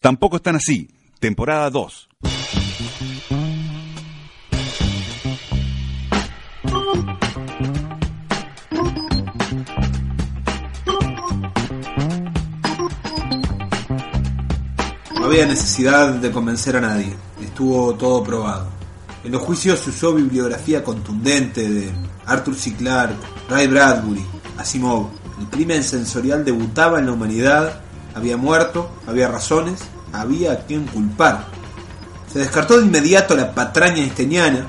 Tampoco están así. Temporada 2. No había necesidad de convencer a nadie, estuvo todo probado. En los juicios se usó bibliografía contundente de Arthur C. Clarke, Ray Bradbury, Asimov. El crimen sensorial debutaba en la humanidad, había muerto, había razones, había a quien culpar. Se descartó de inmediato la patraña einsteiniana.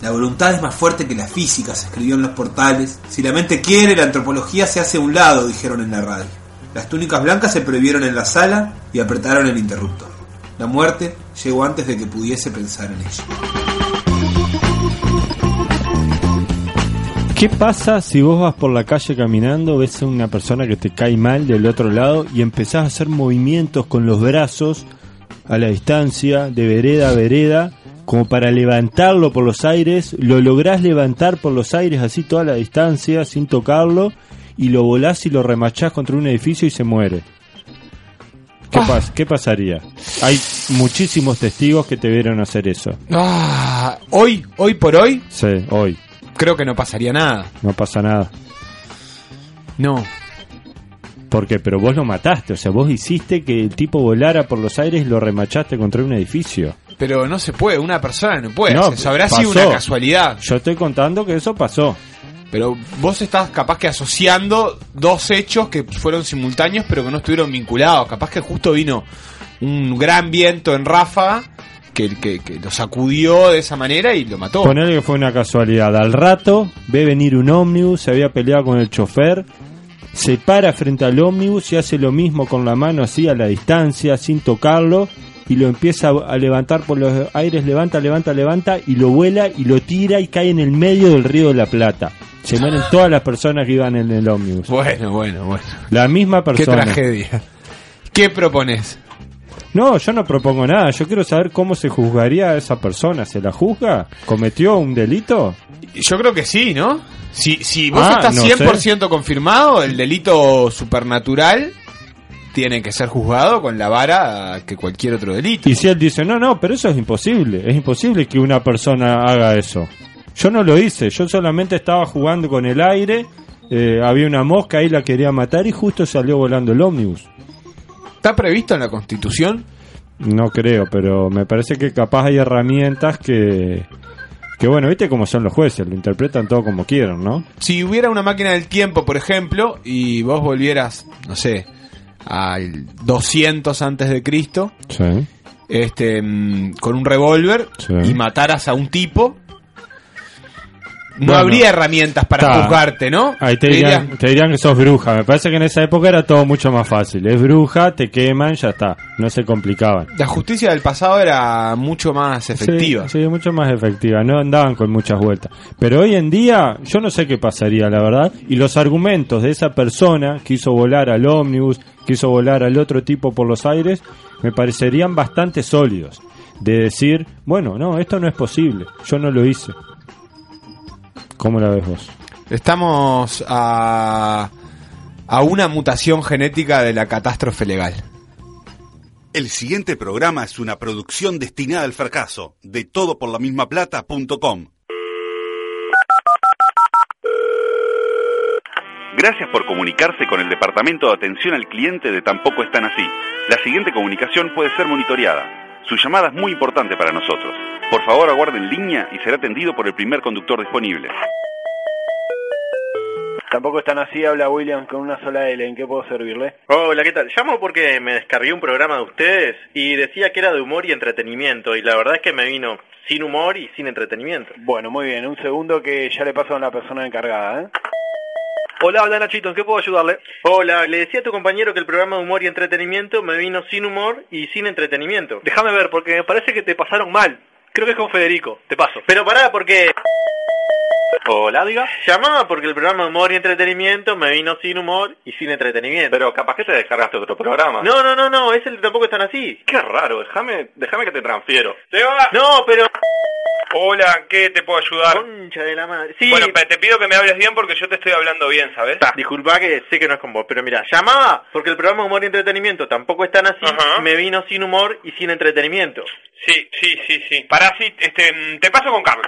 La voluntad es más fuerte que la física, se escribió en los portales. Si la mente quiere, la antropología se hace a un lado, dijeron en la radio. Las túnicas blancas se prohibieron en la sala y apretaron el interruptor. La muerte llegó antes de que pudiese pensar en ella. ¿Qué pasa si vos vas por la calle caminando, ves a una persona que te cae mal del otro lado y empezás a hacer movimientos con los brazos a la distancia, de vereda a vereda, como para levantarlo por los aires, lo lográs levantar por los aires así toda la distancia, sin tocarlo, y lo volás y lo remachás contra un edificio y se muere? ¿Qué, pas- ¿Qué pasaría? Hay muchísimos testigos que te vieron hacer eso. Ah, hoy, hoy por hoy, Sí, hoy. Creo que no pasaría nada. No pasa nada. No. ¿Por qué? Pero vos lo mataste, o sea, vos hiciste que el tipo volara por los aires y lo remachaste contra un edificio. Pero no se puede, una persona no puede. No, eso habrá sido una casualidad. Yo estoy contando que eso pasó. Pero vos estás capaz que asociando dos hechos que fueron simultáneos pero que no estuvieron vinculados. Capaz que justo vino un gran viento en ráfaga que, que, que lo sacudió de esa manera y lo mató. Ponele que fue una casualidad. Al rato ve venir un ómnibus, se había peleado con el chofer, se para frente al ómnibus y hace lo mismo con la mano así a la distancia, sin tocarlo, y lo empieza a levantar por los aires, levanta, levanta, levanta, y lo vuela y lo tira y cae en el medio del río de la Plata. Se mueren todas las personas que iban en el ómnibus. Bueno, bueno, bueno. La misma Qué persona. tragedia. ¿Qué propones? No, yo no propongo nada. Yo quiero saber cómo se juzgaría a esa persona. ¿Se la juzga? ¿Cometió un delito? Yo creo que sí, ¿no? Si, si vos Ah, estás no 100% confirmado, el delito supernatural tiene que ser juzgado con la vara que cualquier otro delito. Y si él dice, no, no, pero eso es imposible. Es imposible que una persona haga eso. Yo no lo hice. Yo solamente estaba jugando con el aire. eh, había una mosca ahí, la quería matar y justo salió volando el ómnibus. ¿Está previsto en la Constitución? No creo, pero me parece que capaz hay herramientas que... Que bueno, viste cómo son los jueces, lo interpretan todo como quieran, ¿no? Si hubiera una máquina del tiempo, por ejemplo, y vos volvieras, no sé, al 200 antes de Cristo, Sí. este, mm, con un revólver Sí. y mataras a un tipo, no Bueno. habría herramientas para Ta. juzgarte, ¿no? Ahí te Te dirían, dirían, te dirían que sos bruja. Me parece que en esa época era todo mucho más fácil. Es bruja, te queman, ya está. No se complicaban. La justicia del pasado era mucho más efectiva. Sí, sí, mucho más efectiva. No andaban con muchas vueltas. Pero hoy en día, yo no sé qué pasaría, la verdad. Y los argumentos de esa persona que hizo volar al ómnibus, que hizo volar al otro tipo por los aires, me parecerían bastante sólidos. De decir, bueno, no, esto no es posible. Yo no lo hice. ¿Cómo la ves vos? Estamos a, a una mutación genética de la catástrofe legal. El siguiente programa es una producción destinada al fracaso de todoporlamismaplata.com. Gracias por comunicarse con el Departamento de Atención al Cliente de Tampoco Están Así. La siguiente comunicación puede ser monitoreada. Su llamada es muy importante para nosotros. Por favor, aguarde en línea y será atendido por el primer conductor disponible. Tampoco están así, habla William con una sola L. ¿En qué puedo servirle? Hola, ¿qué tal? Llamo porque me descargué un programa de ustedes y decía que era de humor y entretenimiento y la verdad es que me vino sin humor y sin entretenimiento. Bueno, muy bien. Un segundo que ya le paso a la persona encargada, ¿eh? Hola, habla Nachito, ¿en qué puedo ayudarle? Hola, le decía a tu compañero que el programa de humor y entretenimiento me vino sin humor y sin entretenimiento. Déjame ver, porque me parece que te pasaron mal. Creo que es con Federico, te paso. Pero pará, porque... Hola, diga. Llamaba porque el programa de humor y entretenimiento me vino sin humor y sin entretenimiento. Pero capaz que te descargaste otro programa. No, no, no, no, ese tampoco están así. Qué raro, déjame, déjame que te transfiero. No, pero... Hola, ¿qué te puedo ayudar? Concha de la madre. Sí, Bueno, te pido que me hables bien porque yo te estoy hablando bien, ¿sabes? Ta, disculpa que sé que no es con vos, pero mira, llamaba porque el programa humor y entretenimiento tampoco están así, Ajá. me vino sin humor y sin entretenimiento. Sí, sí, sí, sí. Pará, sí, este, te paso con Carlos.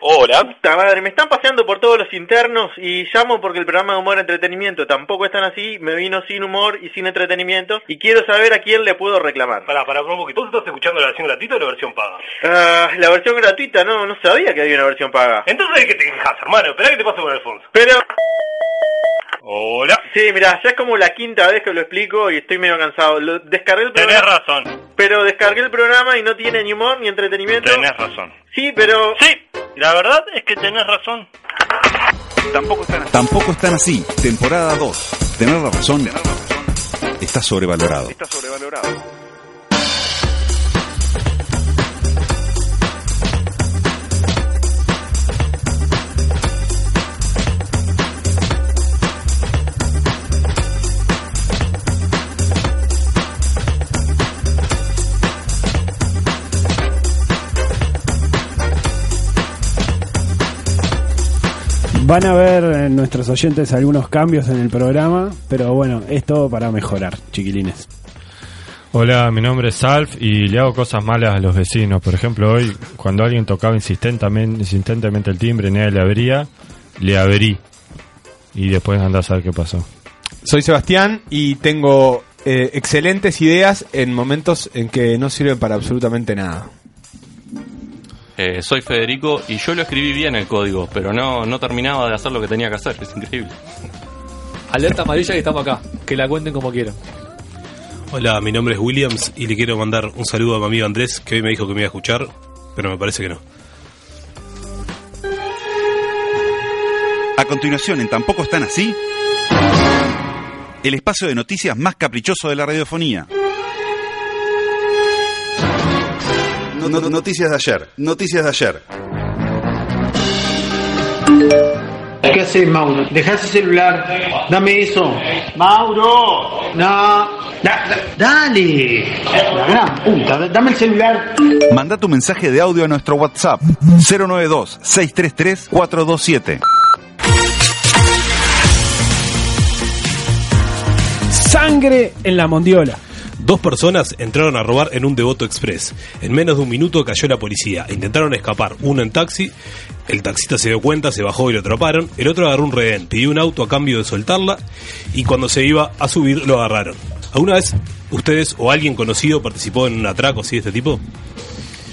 Hola. Puta madre, me están paseando por todos los internos y llamo porque el programa de humor y entretenimiento tampoco están así, me vino sin humor y sin entretenimiento y quiero saber a quién le puedo reclamar. Pará, pará, un poquito. ¿Vos estás escuchando la versión gratuita o la versión paga? Ah, la versión gratuita, no, no sabía que había una versión paga. Entonces, ¿de qué te quejas, hermano? Esperá que te paso con Alfonso. Pero, Hola. sí, mira, ya es como la quinta vez que lo explico y estoy medio cansado. Lo, descargué el Tenés programa, razón. Pero descargué el programa y no tiene ni humor ni entretenimiento. Tenés razón. Sí, pero... Sí, la verdad es que tenés razón. Tampoco están así. Tampoco están así. Temporada 2. Tener la razón está sobrevalorado. Está sobrevalorado. Van a ver eh, nuestros oyentes algunos cambios en el programa, pero bueno, es todo para mejorar, chiquilines. Hola, mi nombre es Alf y le hago cosas malas a los vecinos. Por ejemplo, hoy, cuando alguien tocaba insistentemente, insistentemente el timbre y nadie le abría, le abrí. Y después andás a ver qué pasó. Soy Sebastián y tengo eh, excelentes ideas en momentos en que no sirven para absolutamente nada. Eh, soy Federico y yo lo escribí bien el código, pero no, no terminaba de hacer lo que tenía que hacer. Es increíble. Alerta amarilla que estamos acá. Que la cuenten como quieran. Hola, mi nombre es Williams y le quiero mandar un saludo a mi amigo Andrés, que hoy me dijo que me iba a escuchar, pero me parece que no. A continuación, en Tampoco están así, el espacio de noticias más caprichoso de la radiofonía. No- no- noticias de ayer, noticias de ayer. ¿Qué haces, Mauro? Deja ese celular. Dame eso. Mauro. No. Da- da- dale. La gran puta. da- Dame el celular. Manda tu mensaje de audio a nuestro WhatsApp 092-633-427. Sangre en la mondiola. Dos personas entraron a robar en un Devoto Express. En menos de un minuto cayó la policía. Intentaron escapar, uno en taxi. El taxista se dio cuenta, se bajó y lo atraparon. El otro agarró un rehén, pidió un auto a cambio de soltarla. Y cuando se iba a subir, lo agarraron. ¿Alguna vez ustedes o alguien conocido participó en un atraco así de este tipo?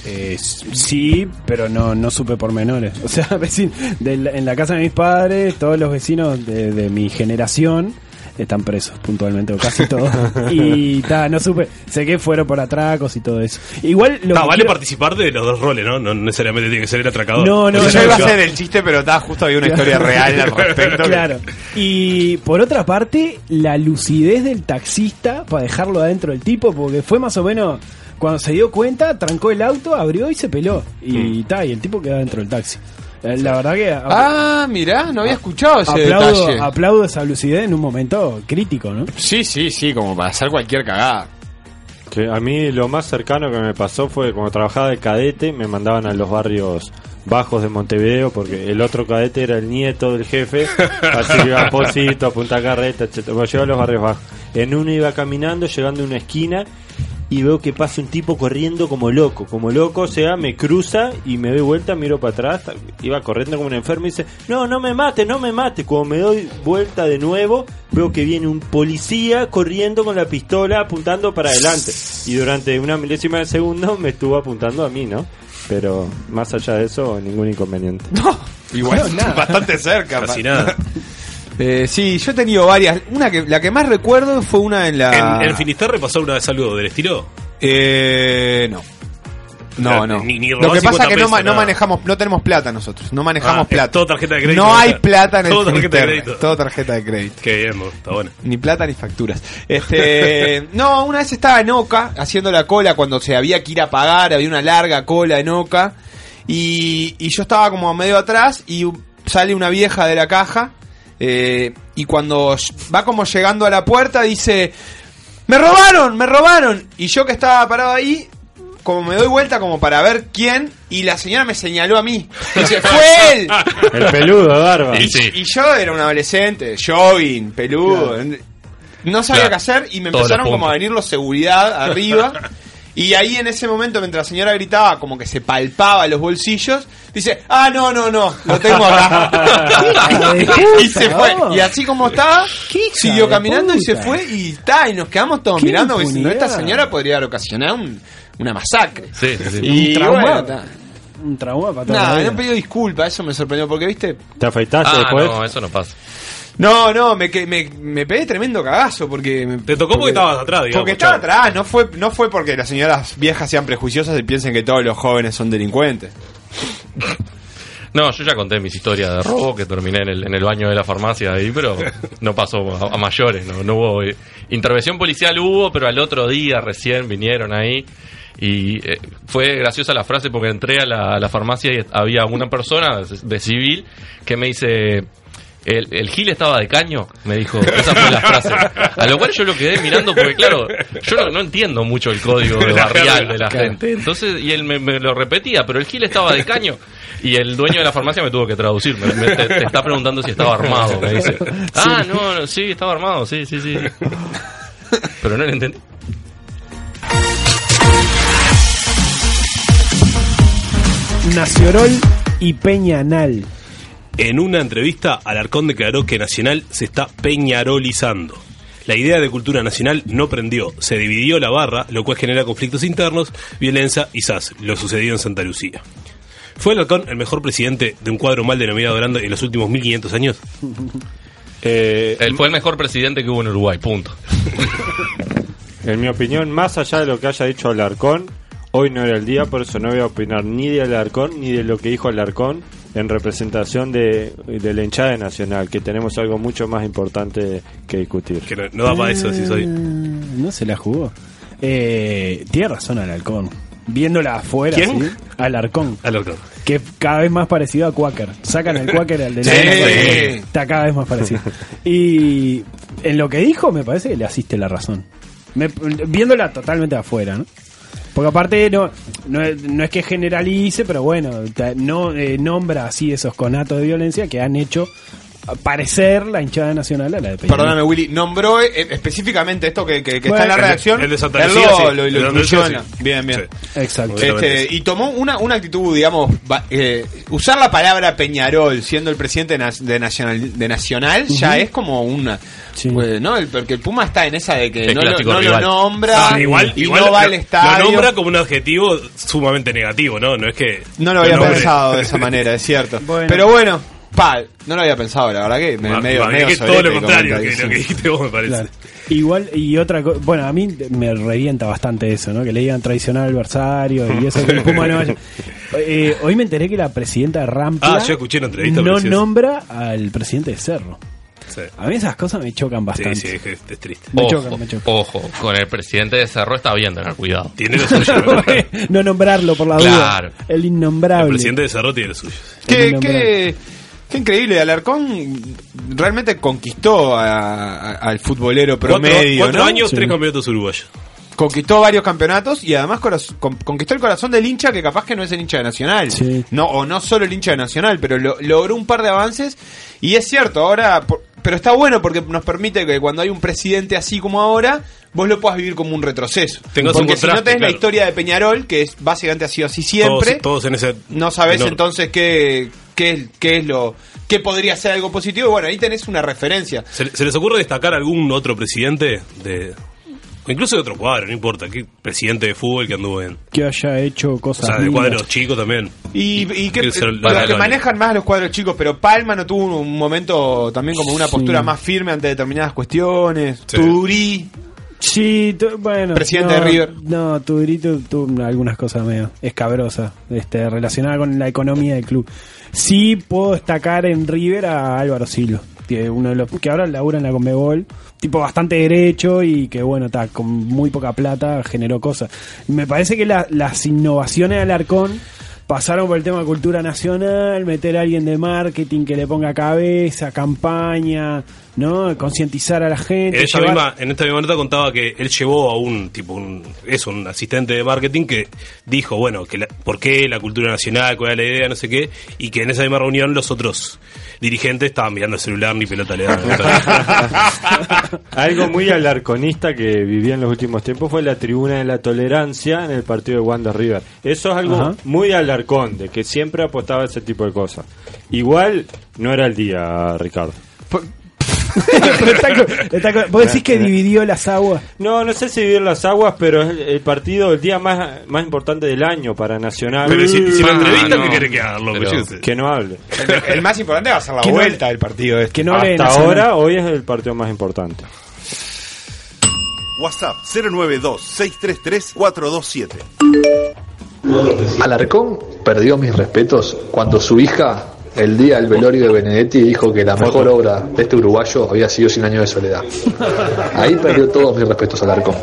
Eh, sí, pero no, no supe por menores. O sea, vecin- de la- en la casa de mis padres, todos los vecinos de mi generación están presos puntualmente, o casi todos. y ta, no supe. Sé que fueron por atracos y todo eso. Igual lo que vale quiero- participar de los dos roles, ¿no? No necesariamente tiene que ser el atracador. No, no, O Yo iba a hacer el chiste, pero ta, justo había una historia real al respecto. Claro. Y por otra parte, la lucidez del taxista para dejarlo adentro del tipo, porque fue más o menos cuando se dio cuenta, trancó el auto, abrió y se peló. Y ta, y el tipo quedó dentro del taxi. Eh, La verdad que Ah, mirá, no había escuchado ese aplaudo, detalle. aplaudo esa lucidez en un momento crítico, ¿no? Sí, sí, sí, como para hacer cualquier cagada. Que a mí lo más cercano que me pasó fue cuando trabajaba de cadete, me mandaban a los barrios bajos de Montevideo porque el otro cadete era el nieto del jefe, así que iba a Posito, a Punta Carreta, etc. Bueno, llegaba a los barrios bajos. En uno iba caminando, llegando a una esquina y veo que pasa un tipo corriendo como loco, como loco, o sea, me cruza y me doy vuelta, miro para atrás, iba corriendo como un enfermo y dice, no, no me mate, no me mate. Cuando me doy vuelta de nuevo, veo que viene un policía corriendo con la pistola apuntando para adelante. Y durante una milésima de segundo me estuvo apuntando a mí, ¿no? Pero más allá de eso, ningún inconveniente. Igual, bastante cerca. Casi nada. Eh, sí, yo he tenido varias. Una que la que más recuerdo fue una en la. ¿En, en Finisterre pasó una vez algo del estilo? Eh, no. No, no. Ni- ni Lo que pasa 50 es que no, pesos, manejamos, no tenemos plata nosotros. No manejamos Ah, plata. todo tarjeta de crédito. No hay plata en el Todo tarjeta de crédito. Todo tarjeta de crédito. Qué bien, mo, está bueno. Ni plata ni facturas. Este, no, una vez estaba en Oca haciendo la cola cuando se había que ir a pagar, había una larga cola en Oca y, y yo estaba como medio atrás y sale una vieja de la caja eh, y cuando va como llegando a la puerta dice, me robaron, me robaron. Y yo que estaba parado ahí, como me doy vuelta como para ver quién y la señora me señaló a mí. Dice, fue él. El peludo, barba. Y, y yo era un adolescente, jogging, peludo. No sabía Claro. qué hacer y me Todos empezaron como a venir los seguridad arriba. Y ahí en ese momento, mientras la señora gritaba, como que se palpaba los bolsillos, dice, ah, no, no, no, lo tengo acá. y se fue. Y así como estaba, siguió caminando y se fue y está, y nos quedamos todos Qué mirando, no, esta señora podría haber ocasionado un- una masacre. Sí, sí, sí. Y Un trauma. bueno, está. Un trauma para vida. no pedido disculpas, eso me sorprendió, porque viste, ¿Te afeitaste Ah, después? no, eso no pasa. No, no, me, me, me pegué tremendo cagazo porque... me- Te tocó porque estabas atrás, digamos, Porque estaba chavo. atrás, no fue, no fue porque las señoras viejas sean prejuiciosas y piensen que todos los jóvenes son delincuentes. No, yo ya conté mis historias de robo que terminé en el, en el baño de la farmacia ahí, pero no pasó a, a mayores, no, no hubo eh, intervención policial hubo, pero al otro día recién vinieron ahí y eh, fue graciosa la frase porque entré a la, a la farmacia y había una persona de, de civil que me dice el, el Gil estaba de caño, me dijo, esa fue la frase. A lo cual yo lo quedé mirando porque, claro, yo no, no entiendo mucho el código de barrial de la gente. Entonces, y él me, me lo repetía, pero el Gil estaba de caño. Y el dueño de la farmacia me tuvo que traducir. Me, me- te, te está preguntando si estaba armado, me dice. Ah, no, no, sí, estaba armado, sí, sí, sí. Pero no lo entendí. Naciorol y Peñanal. En una entrevista, Alarcón declaró que Nacional se está peñarolizando. La idea de cultura nacional no prendió, se dividió la barra, lo cual genera conflictos internos, violencia y sas, lo sucedido en Santa Lucía. ¿Fue Alarcón el mejor presidente de un cuadro mal denominado grande en los últimos 1500 años? Eh, Él fue el mejor presidente que hubo en Uruguay, punto. En mi opinión, más allá de lo que haya dicho Alarcón, hoy no era el día, por eso no voy a opinar ni de Alarcón ni de lo que dijo Alarcón en representación de, de la hinchada Nacional, que tenemos algo mucho más importante que discutir. Que no, no da para eso, si soy. No se la jugó. Eh, tiene razón Alarcón. Viéndola afuera, ¿Quién? ¿sí? Alarcón. Alarcón. Que cada vez más parecido a Quaker. Sacan al Quaker al de la Sí. Está cada vez más parecido. Y en lo que dijo, me parece que le asiste la razón. Me- viéndola totalmente afuera, ¿no? Porque aparte no, no, no es que generalice, pero bueno, no eh, nombra así esos conatos de violencia que han hecho parecer la hinchada nacional a la de Peñarol. Perdóname, Willy, nombró eh, específicamente esto que, que- que Bueno, está en la redacción. el de Santa él Lucía, lo, sí. lo- El lo incluyó sí. Bien, bien. Exacto. Este, y tomó una, una actitud, digamos, va- eh, usar la palabra Peñarol siendo el presidente de, Nacional, de Nacional ya es como una... pues, ¿no? El, porque el Puma está en esa de que El no, lo, no lo nombra Ah, igual, y igual no lo, va al lo estadio. nombra como un adjetivo sumamente negativo, ¿no? No es que. No lo había nombre- pensado de esa manera, es cierto. Bueno. Pero bueno, pa, no lo había pensado, la verdad que me, Ma- medio, ma- medio es que todo lo contrario que lo que dijiste vos, me parece. Claro. Igual, y otra cosa, bueno, a mí me revienta bastante eso, ¿no? Que le digan traicionar al adversario y eso que el Puma no vaya. Eh, hoy me enteré que la presidenta de Rampla Ah, yo escuché la entrevista, no sí nombra al presidente de Cerro. Sí. A mí esas cosas me chocan Sí, bastante. sí, es, que es triste. Me Ojo, chocan, me chocan. ojo, con el presidente de Cerro está bien tener cuidado. Tiene lo suyo. ¿no? no nombrarlo por la Claro. duda. El innombrable. El presidente de Cerro tiene lo suyo. Qué, qué, qué increíble, Alarcón realmente conquistó a- a- al futbolero promedio. cuatro cuatro ¿no? años, Sí. tres campeonatos uruguayos. Conquistó varios campeonatos y además con- conquistó el corazón del hincha que capaz que no es el hincha de Nacional. Sí. No, o no solo el hincha de Nacional, pero lo- logró un par de avances y es cierto, ahora... por- pero está bueno porque nos permite que cuando hay un presidente así como ahora, vos lo puedas vivir como un retroceso. Tengas un porque si no tenés la historia de Peñarol, que es básicamente ha sido así siempre, Todos, todos en ese. no sabes tenor. entonces qué, qué, es- qué es lo qué podría ser algo positivo. Bueno, ahí tenés una referencia. ¿Se, se les ocurre destacar algún otro presidente de. o incluso de otro cuadro, no importa, qué presidente de fútbol que anduvo en. Que haya hecho O cosas sea, de lindas. cuadros chicos también. Y, y que Quiero ser los que manejan más los cuadros chicos, pero Palma no tuvo un momento también como una Sí. postura más firme ante determinadas cuestiones. Sí. Turí, Sí, bueno. Presidente no, de River. No, Tudorito tuvo algunas cosas medio escabrosas este, relacionadas con la economía del club. Sí puedo destacar en River a Álvaro Silva, que uno de los que ahora labura en la Conmebol, tipo bastante derecho y que bueno, está con muy poca plata generó cosas. Me parece que la- las innovaciones de Alarcón pasaron por el tema cultura nacional, meter a alguien de marketing que le ponga cabeza, campaña, ¿no? Concientizar a la gente. En esta, llevar- misma, en esta misma nota contaba que él llevó a un tipo, un, es un asistente de marketing que dijo, bueno, que la- por qué la cultura nacional, cuál era la idea, no sé qué, y que en esa misma reunión los otros dirigentes estaban mirando el celular ni pelota le daban. Algo muy alarconista que viví en los últimos tiempos fue la tribuna de la tolerancia en el partido de Wanda River. Eso es algo Ajá. muy alarcón, de que siempre apostaba a ese tipo de cosas. Igual no era el día, Ricardo. ¿Vos decís que dividió las aguas? No, no sé si vivir las aguas, pero es el, partido, el día más, más importante del año para Nacional. Pero si, si lo Ah, entrevistan, no. ¿qué quiere que haga? Pero. Que no hable. El, el más importante va a ser la Que no- vuelta del partido este. Que no Hasta Nacional. ahora, hoy es el partido más importante. WhatsApp 092-633-427. Alarcón perdió mis respetos cuando su hija, el día del velorio de Benedetti, dijo que la mejor obra de este uruguayo había sido Cien años de soledad. Ahí perdió todos mis respetos Alarcón.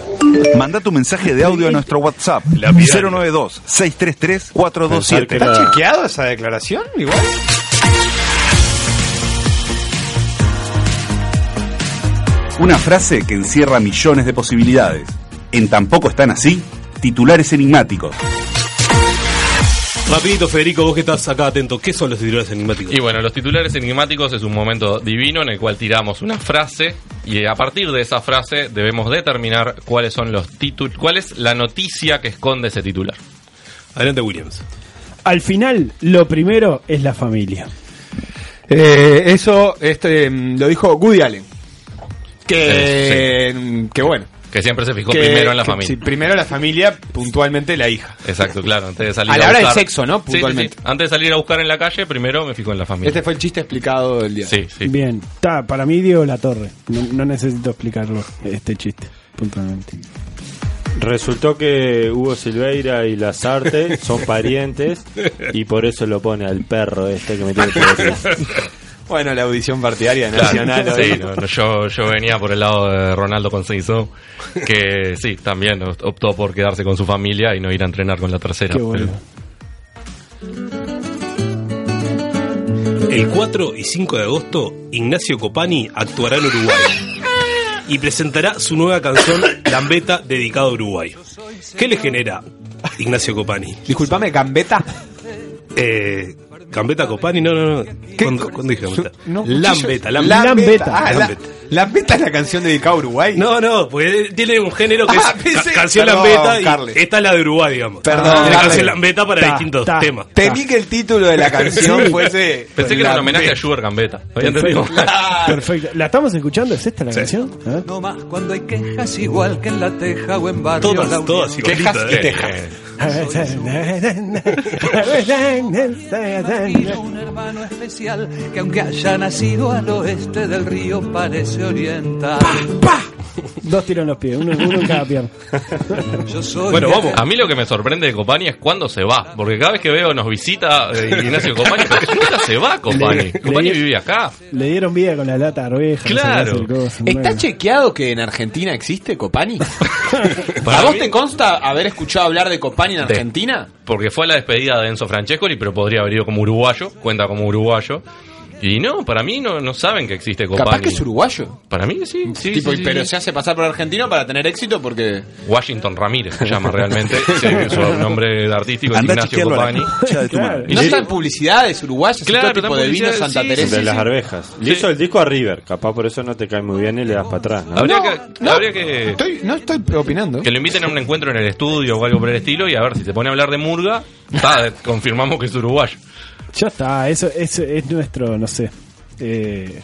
Manda tu mensaje de audio a nuestro WhatsApp Lapidario. 092-633-427. ¿Está chequeado esa declaración? Igual. Una frase que encierra millones de posibilidades. En Tampoco están así, titulares enigmáticos. Rapidito, Federico, vos que estás acá atento, ¿qué son los titulares enigmáticos? Y bueno, los titulares enigmáticos es un momento divino en el cual tiramos una frase y a partir de esa frase debemos determinar cuáles son los títulos, cuál es la noticia que esconde ese titular. Adelante, Williams. Al final, lo primero es la familia. Eh, eso este, mm, lo dijo Woody Allen. Que, que bueno. Que siempre se fijó que- primero en la que- familia. sí, primero la familia, puntualmente la hija. Exacto, claro. Antes de salir A a, la hora del buscar- sexo, ¿no? Sí, sí, Puntualmente. sí. Antes de salir a buscar en la calle, primero me fijo en la familia. Este fue el chiste explicado del día. Sí, sí. Bien, está, para mí Diego La Torre. No, no necesito explicarlo, este chiste, puntualmente. Resultó que Hugo Silveira y Lazarte son parientes y por eso lo pone al perro este que me tiene que decir. Bueno, la audición partidaria Claro, nacional. sí, hoy. no, no, yo, yo venía por el lado de Ronaldo Conceição, que sí, también optó por quedarse con su familia y no ir a entrenar con la tercera. Qué bueno. El 4 y 5 de agosto, Ignacio Copani actuará en Uruguay y presentará su nueva canción Gambeta dedicada a Uruguay. ¿Qué le genera Ignacio Copani? Disculpame, Gambeta. Eh, Gambeta Copani, no, no, no. ¿Cuándo, cuándo dije Gambeta? No, Lambeta, yo- Lambeta. Lambeta. Ah, la- Lambeta. Lambeta es la canción dedicada a Uruguay. No, no, porque tiene un género que es Ah, ca- canción Perdón, Lambeta y Carles. esta es la de Uruguay, digamos. Perdón, Tiene canción Lambeta para Ta, distintos ta. temas. Temí que el título de la canción fuese. Pensé que era un homenaje a Sugar Gambetta. ¿Había entendido? Perfecto. ¿La estamos escuchando? ¿Es esta la canción? Ver. No más cuando hay quejas igual que en la teja o en barrio Todas, La todas igualitas, Quejas y eh. tejas. Tengo un hermano especial que aunque haya nacido al oeste del río parece oriental. Dos tiros en los pies, uno, uno en cada pierna. Yo soy Bueno, vamos. A mí lo que me sorprende de Copani es cuándo se va. Porque cada vez que veo nos visita eh, Ignacio Copani, nunca se va Copani. Le- Copani le- vive acá. Le dieron vida con la lata de arveja. no sé Claro. coso, ¿Está bueno. chequeado que en Argentina existe Copani? Para ¿A vos mí- te consta haber escuchado hablar de Copani en De- Argentina? Porque fue a la despedida de Enzo Francescoli, pero podría haber ido como uruguayo. Cuenta como uruguayo. Y no, para mí no, no saben que existe Copani. Capaz que es uruguayo. Para mí sí, sí, Tipo, sí, sí, pero sí. se hace pasar por argentino para tener éxito porque. Washington Ramírez se llama realmente. Sí, su nombre artístico es Ignacio Copani. Claro. madre. ¿No está en publicidades uruguayas y Claro, tipo de vino Santa sí, Teresa? de las arvejas. Le hizo el disco a River, capaz por eso no te cae muy bien y le das para atrás. ¿no? Habría, No, que, no. habría que, Estoy- no estoy opinando. que lo inviten a un encuentro en el estudio o algo por el estilo y a ver si se pone a hablar de Murga, ta, confirmamos que es uruguayo. Ya está, eso, eso es nuestro, no sé. Eh,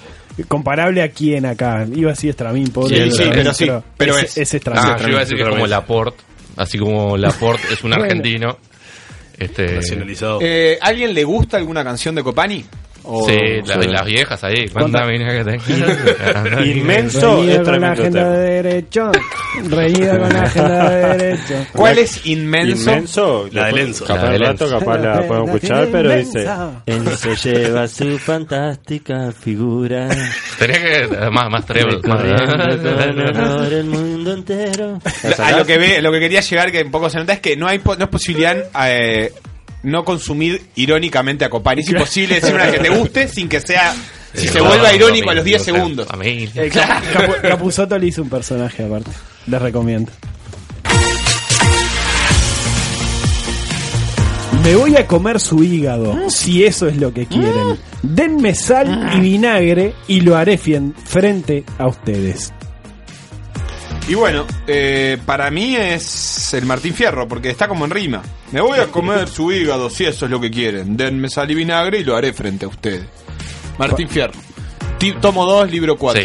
comparable a quién acá. Iba así Estramín, pobre. Sí, sí, Estramín, pero sí, pero es. es. Es Estramín. Ah, yo iba a decir que es como Laporte, así como Laporte es un argentino. Este, Nacionalizado. Eh, ¿Alguien le gusta alguna canción de Copani? O- sí, la- las viejas ahí. ¿Cuánta mina que tengo? Inmenso Reñido es con la agenda tema. de derecho. Reñido con la agenda de derecho. ¿Cuál es inmenso? Inmenso, La de Lenzo. Capaz La rato, capaz la podemos escuchar, pero dice. Enzo lleva su fantástica figura. Tenés que. Más, más treble. El mundo entero. A lo que ve, lo que quería llegar que un poco se nota es que no hay po- no es posibilidad eh, no consumir irónicamente a Copani. Es imposible decir una que te guste sin que sea. Si se vuelva irónico a los no 10 sé, segundos. Eh, Cap- Capu- Capuzotto le hizo un personaje aparte. Les recomiendo. Me voy a comer su hígado, si eso es lo que quieren. Denme sal y vinagre y lo haré frente a ustedes. Y bueno, eh, para mí es el Martín Fierro, porque está como en rima. Me voy a comer su hígado si eso es lo que quieren. Denme sal y vinagre y lo haré frente a ustedes. Martín Fierro. Tomo 2, libro 4.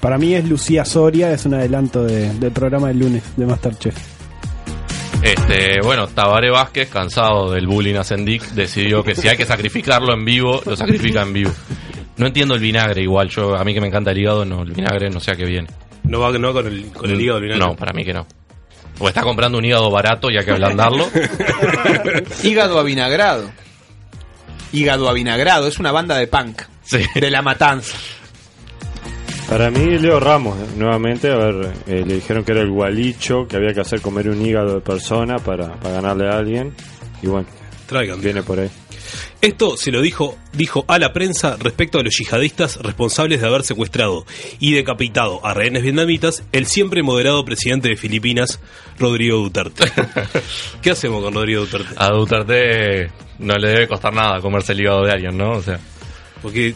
Para mí es Lucía Soria, es un adelanto de- del programa del lunes de Masterchef. Este, bueno, Tabaré Vázquez, cansado del bullying a Sendik, decidió que si hay que sacrificarlo en vivo, lo sacrifica en vivo. No entiendo el vinagre igual, yo a mí que me encanta el hígado, no, el vinagre no sé a qué viene. No va, no va con el, con el hígado el vinagre. No, para mí que no. O está comprando un hígado barato y hay que ablandarlo. Hígado avinagrado. Hígado avinagrado, es una banda de punk. De la matanza. Para mí, Leo Ramos, eh, nuevamente, a ver, eh, le dijeron que era el gualicho, que había que hacer comer un hígado de persona para, para ganarle a alguien. Y bueno, viene por ahí. Esto se lo dijo, dijo a la prensa respecto a los yihadistas responsables de haber secuestrado y decapitado a rehenes vietnamitas el siempre moderado presidente de Filipinas, Rodrigo Duterte. ¿Qué hacemos con Rodrigo Duterte? A Duterte no le debe costar nada comerse el hígado de alguien, ¿no? O sea. Porque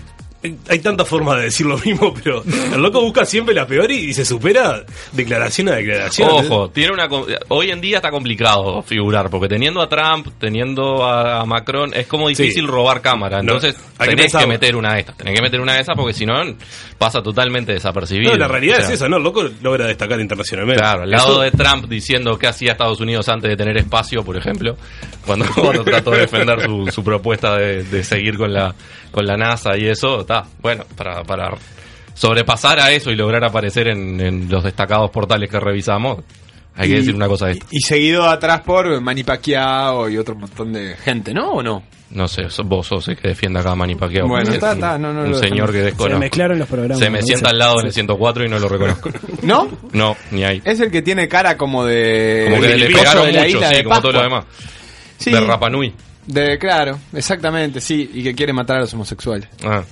hay tantas formas de decir lo mismo, pero el loco busca siempre la peor y, y se supera declaración a declaración. Ojo, tiene una hoy en día está complicado figurar, porque teniendo a Trump, teniendo a, Macron, es como difícil Sí. robar cámara. Entonces que tenés que, meter una de estas, tenés que meter una de esas porque si no pasa totalmente desapercibido. No, la realidad O sea, es esa, ¿no? El loco logra destacar internacionalmente. Claro, al lado Eso- de Trump diciendo qué hacía Estados Unidos antes de tener espacio, por ejemplo, cuando, cuando trató de defender su, su propuesta de, de seguir con la, con la NASA y eso, está, bueno, para, para sobrepasar a eso y lograr aparecer en, en los destacados portales que revisamos, hay que Y- decir una cosa de esta. Y seguido atrás por Manny Pacquiao y otro montón de gente, ¿no? ¿O no? No sé, vos sos el que defiende acá a Manny Pacquiao. Bueno, está, está, no, no un lo señor que desconozco. Se mezclaron los programas. Se me ¿no? sienta al lado en el 104 y no lo reconozco. ¿No? No, ni ahí. Es el que tiene cara como de. Como que le pegaron mucho, sí, como todo lo demás. Sí. De Rapa Nui. De, claro, exactamente, sí. Y que quiere matar a los homosexuales. Ah.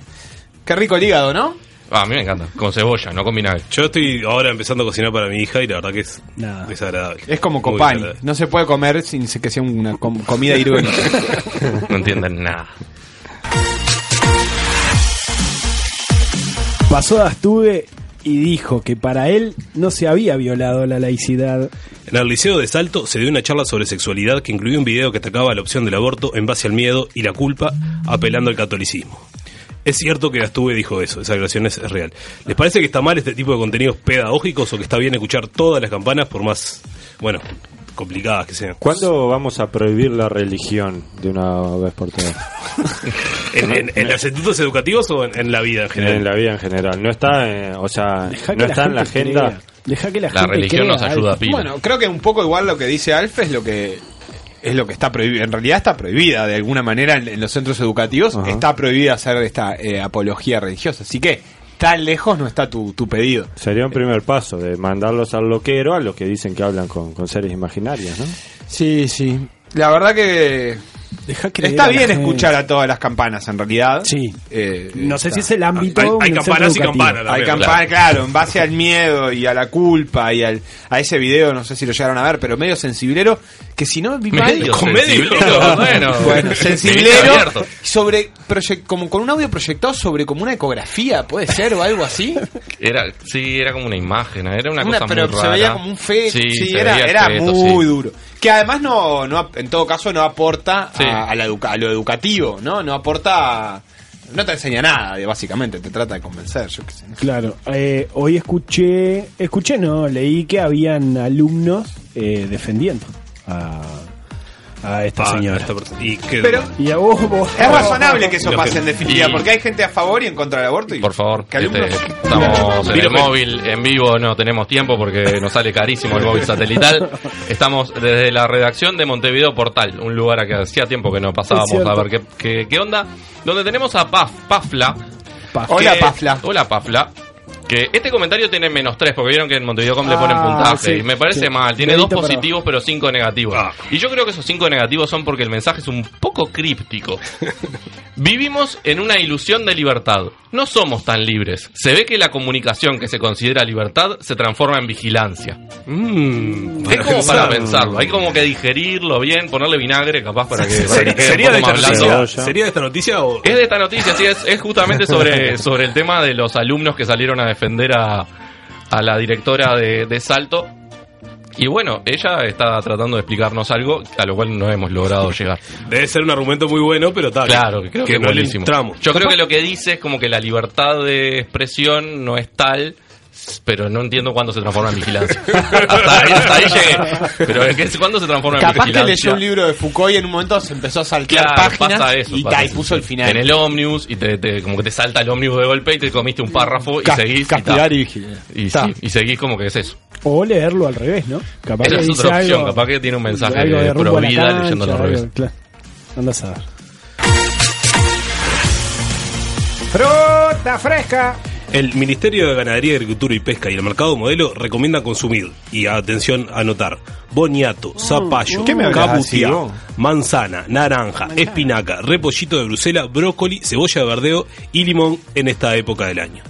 Qué rico el hígado, ¿no? Ah, a mí me encanta. Con cebolla, no con vinagre. Yo estoy ahora empezando a cocinar para mi hija y la verdad que es Nada. desagradable. Es como Muy Copani. desagradable. No se puede comer sin que sea una com- comida irónica. No entienden nada. Pasó a Astuve y dijo que para él no se había violado la laicidad. En el Liceo de Salto se dio una charla sobre sexualidad que incluía un video que atacaba la opción del aborto en base al miedo y la culpa, apelando al catolicismo. Es cierto que Astuve dijo eso, esa declaración es, es real. ¿Les parece que está mal este tipo de contenidos pedagógicos o que está bien escuchar todas las campanas por más, bueno, complicadas que sean? ¿Cuándo vamos a prohibir la religión de una vez por todas? ¿En, en- en los institutos educativos o en, en la vida en general? En la vida en general. No está, eh, o sea, Dejá no está en la agenda. crea. Deja que la, La gente religión crea nos ayuda a. Bueno, creo que un poco igual lo que dice Alf es lo que es lo que está prohibido. En realidad está prohibida de alguna manera en, en los centros educativos. Está prohibida hacer esta eh, apología religiosa. Así que tan lejos no está tu, tu pedido. Sería un primer paso de mandarlos al loquero a los que dicen que hablan con, con seres imaginarios, ¿no? Sí, sí. La verdad que Deja está a bien gente. escuchar a todas las campanas en realidad. Sí. Eh, No sé está. si es el ámbito. Hay- campanas y campanas. Hay campanas, claro. en base al miedo y a la culpa y al, a ese video, no sé si lo llegaron a ver, pero medio sensiblero, que si no vi mal, Medio con sensiblero, bueno. bueno, abierto. sobre, proyec- como con un audio proyectado sobre como una ecografía, puede ser, o algo así. Era, sí, era como una imagen, era una, Una- cosa pero muy se rara. veía como un feto, Sí, era, era feto, muy sí. duro. Que además no, no, en todo caso no aporta Sí. a, a la educa- a lo educativo, ¿no? No aporta, no te enseña nada, básicamente, te trata de convencer, yo qué sé. Claro, eh, hoy escuché, escuché no, leí que habían alumnos eh, defendiendo a, a esta Ah, señora. esta. Y que- Pero Y a vos, vos- es razonable que eso pase que- en definitiva, y- porque hay gente a favor y en contra del aborto. Y Por favor, que este, estamos en el móvil en vivo, no tenemos tiempo porque nos sale carísimo el móvil satelital. Estamos desde la redacción de Montevideo Portal, un lugar a que hacía tiempo que no pasábamos a ver qué, qué, qué onda, donde tenemos a Paf, Pafla. Hola, que- Pafla. Hola Pafla. Que este comentario tiene menos 3, porque vieron que en Montevideo.com le ponen Ah, puntaje. sí, y me parece sí. mal. Tiene dos para positivos, pero cinco negativos. Y yo creo que esos cinco negativos son porque el mensaje es un poco críptico. Vivimos en una ilusión de libertad. No somos tan libres. Se ve que la comunicación que se considera libertad se transforma en vigilancia. Mm, Es como para pensarlo. Hay como que digerirlo bien, ponerle vinagre capaz para que, para que quede ¿Sería, un de poco esta más blando. noticia, ¿Sería de esta noticia o.? Es de esta noticia, sí, es, es justamente sobre, sobre el tema de los alumnos que salieron a defender a, a la directora de, de Salto. Y bueno, ella está tratando de explicarnos algo a lo cual no hemos logrado llegar. Debe ser un argumento muy bueno, pero tal. Claro, que que, es no le buenísimo. entramos. Yo creo que lo que dice es como que la libertad de expresión no es tal, pero no entiendo cuándo se transforma en vigilancia. hasta, ahí, hasta ahí llegué. Pero es que ¿cuándo se transforma en Capaz que vigilancia? leyó un libro de Foucault y en un momento se empezó a saltar Claro, páginas pasa eso, y, pasa y eso, puso el final. En el ómnibus y te, te- como que te salta el ómnibus de golpe y te comiste un párrafo y Ca- seguís. castigar ta. y vigilar. Y, sí, y seguís como que es eso. O leerlo al revés, ¿no? Capaz Esa que es otra opción, algo- capaz que tiene un mensaje de pro vida leyéndolo al revés. claro. Andás a ver. Fruta fresca. El Ministerio de Ganadería, Agricultura y Pesca y el Mercado Modelo recomienda consumir, y atención a notar, boniato, zapallo, ¿Qué me hablas así, cabutiá, vos? manzana, naranja, espinaca, repollito de Bruselas, brócoli, cebolla de verdeo y limón en esta época del año.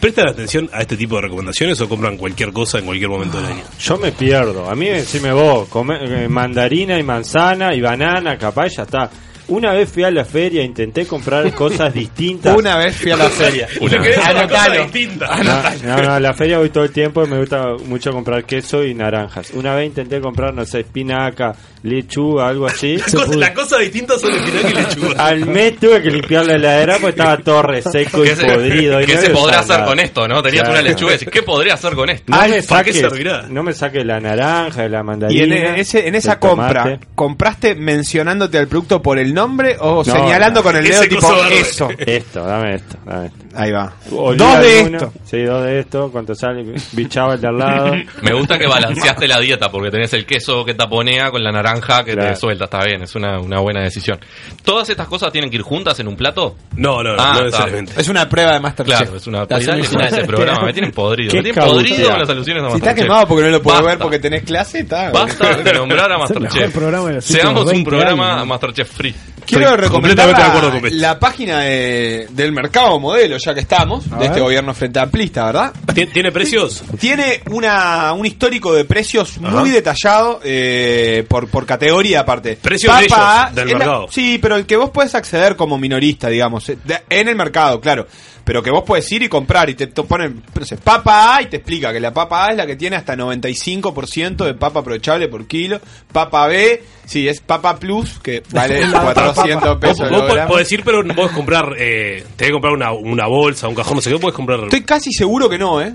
¿Prestan atención a este tipo de recomendaciones o compran cualquier cosa en cualquier momento del año? Yo me pierdo. A mí decime vos, come- eh, mandarina y manzana y banana, capaz ya está. Una vez fui a la feria, intenté comprar cosas distintas. Una vez fui a la feria. Una vez. Anotalo. distinta. No, no, no, a la feria voy todo el tiempo y me gusta mucho comprar queso y naranjas. Una vez intenté comprar, no sé, espinaca, lechuga, algo así. La cosa, la cosa distinta son espinaca y lechuga. Al mes tuve que limpiar la heladera porque estaba todo reseco y ¿Qué se, podrido. y qué no se podrá hacer con esto, no? Tenías Claro. una lechuga y decís, ¿qué podría hacer con esto? No, me ¿para qué saques, servirá? no me saque la naranja, la Y mandarina. en, ese, en esa el tomate. compra, ¿compraste mencionándote al producto por el nombre o No, señalando no. con el dedo tipo eso? Esto, dame esto, dame esto. Ahí va. Dos de esto. Sí, dos de esto. ¿Cuánto sale? Bichaba el de al lado. Me gusta que balanceaste la dieta porque tenés el queso que taponea con la naranja que Claro. te suelta. Está bien, es una, una buena decisión. ¿Todas estas cosas tienen que ir juntas en un plato? No, no, no, Ah, no necesariamente. Es una prueba de Masterchef. Claro, es una con semifinal. ese programa. Me tienen podrido. Qué Me tienen podrido las alusiones a Si está Masterchef. quemado porque no lo puedo ver porque tenés clase, está. Basta de nombrar a Masterchef. de Seamos un 20 programa años. Masterchef free. Quiero recomendar completamente de la, acuerdo con esto. la página de- del mercado modelo, ya que estamos, A de este gobierno frente amplista, ¿verdad? ¿Tien- ¿Tiene precios? Tiene una, un histórico de precios Ajá. muy detallado eh, por, por categoría aparte. Precios de ellos, del la- mercado. sí, pero el que vos puedes acceder como minorista, digamos, eh, de- en el mercado, claro. Pero que vos puedes ir y comprar y te, te ponen, no sé, papa A y te explica que la papa A es la que tiene hasta 95% de papa aprovechable por kilo. Papa B, sí, es papa plus, que vale 400 Vos, pesos. vos gramo. podés ir, pero no podés comprar. Eh, tenés que comprar una, una bolsa, un cajón, no sé qué. Podés comprar. Estoy casi seguro que no, ¿eh?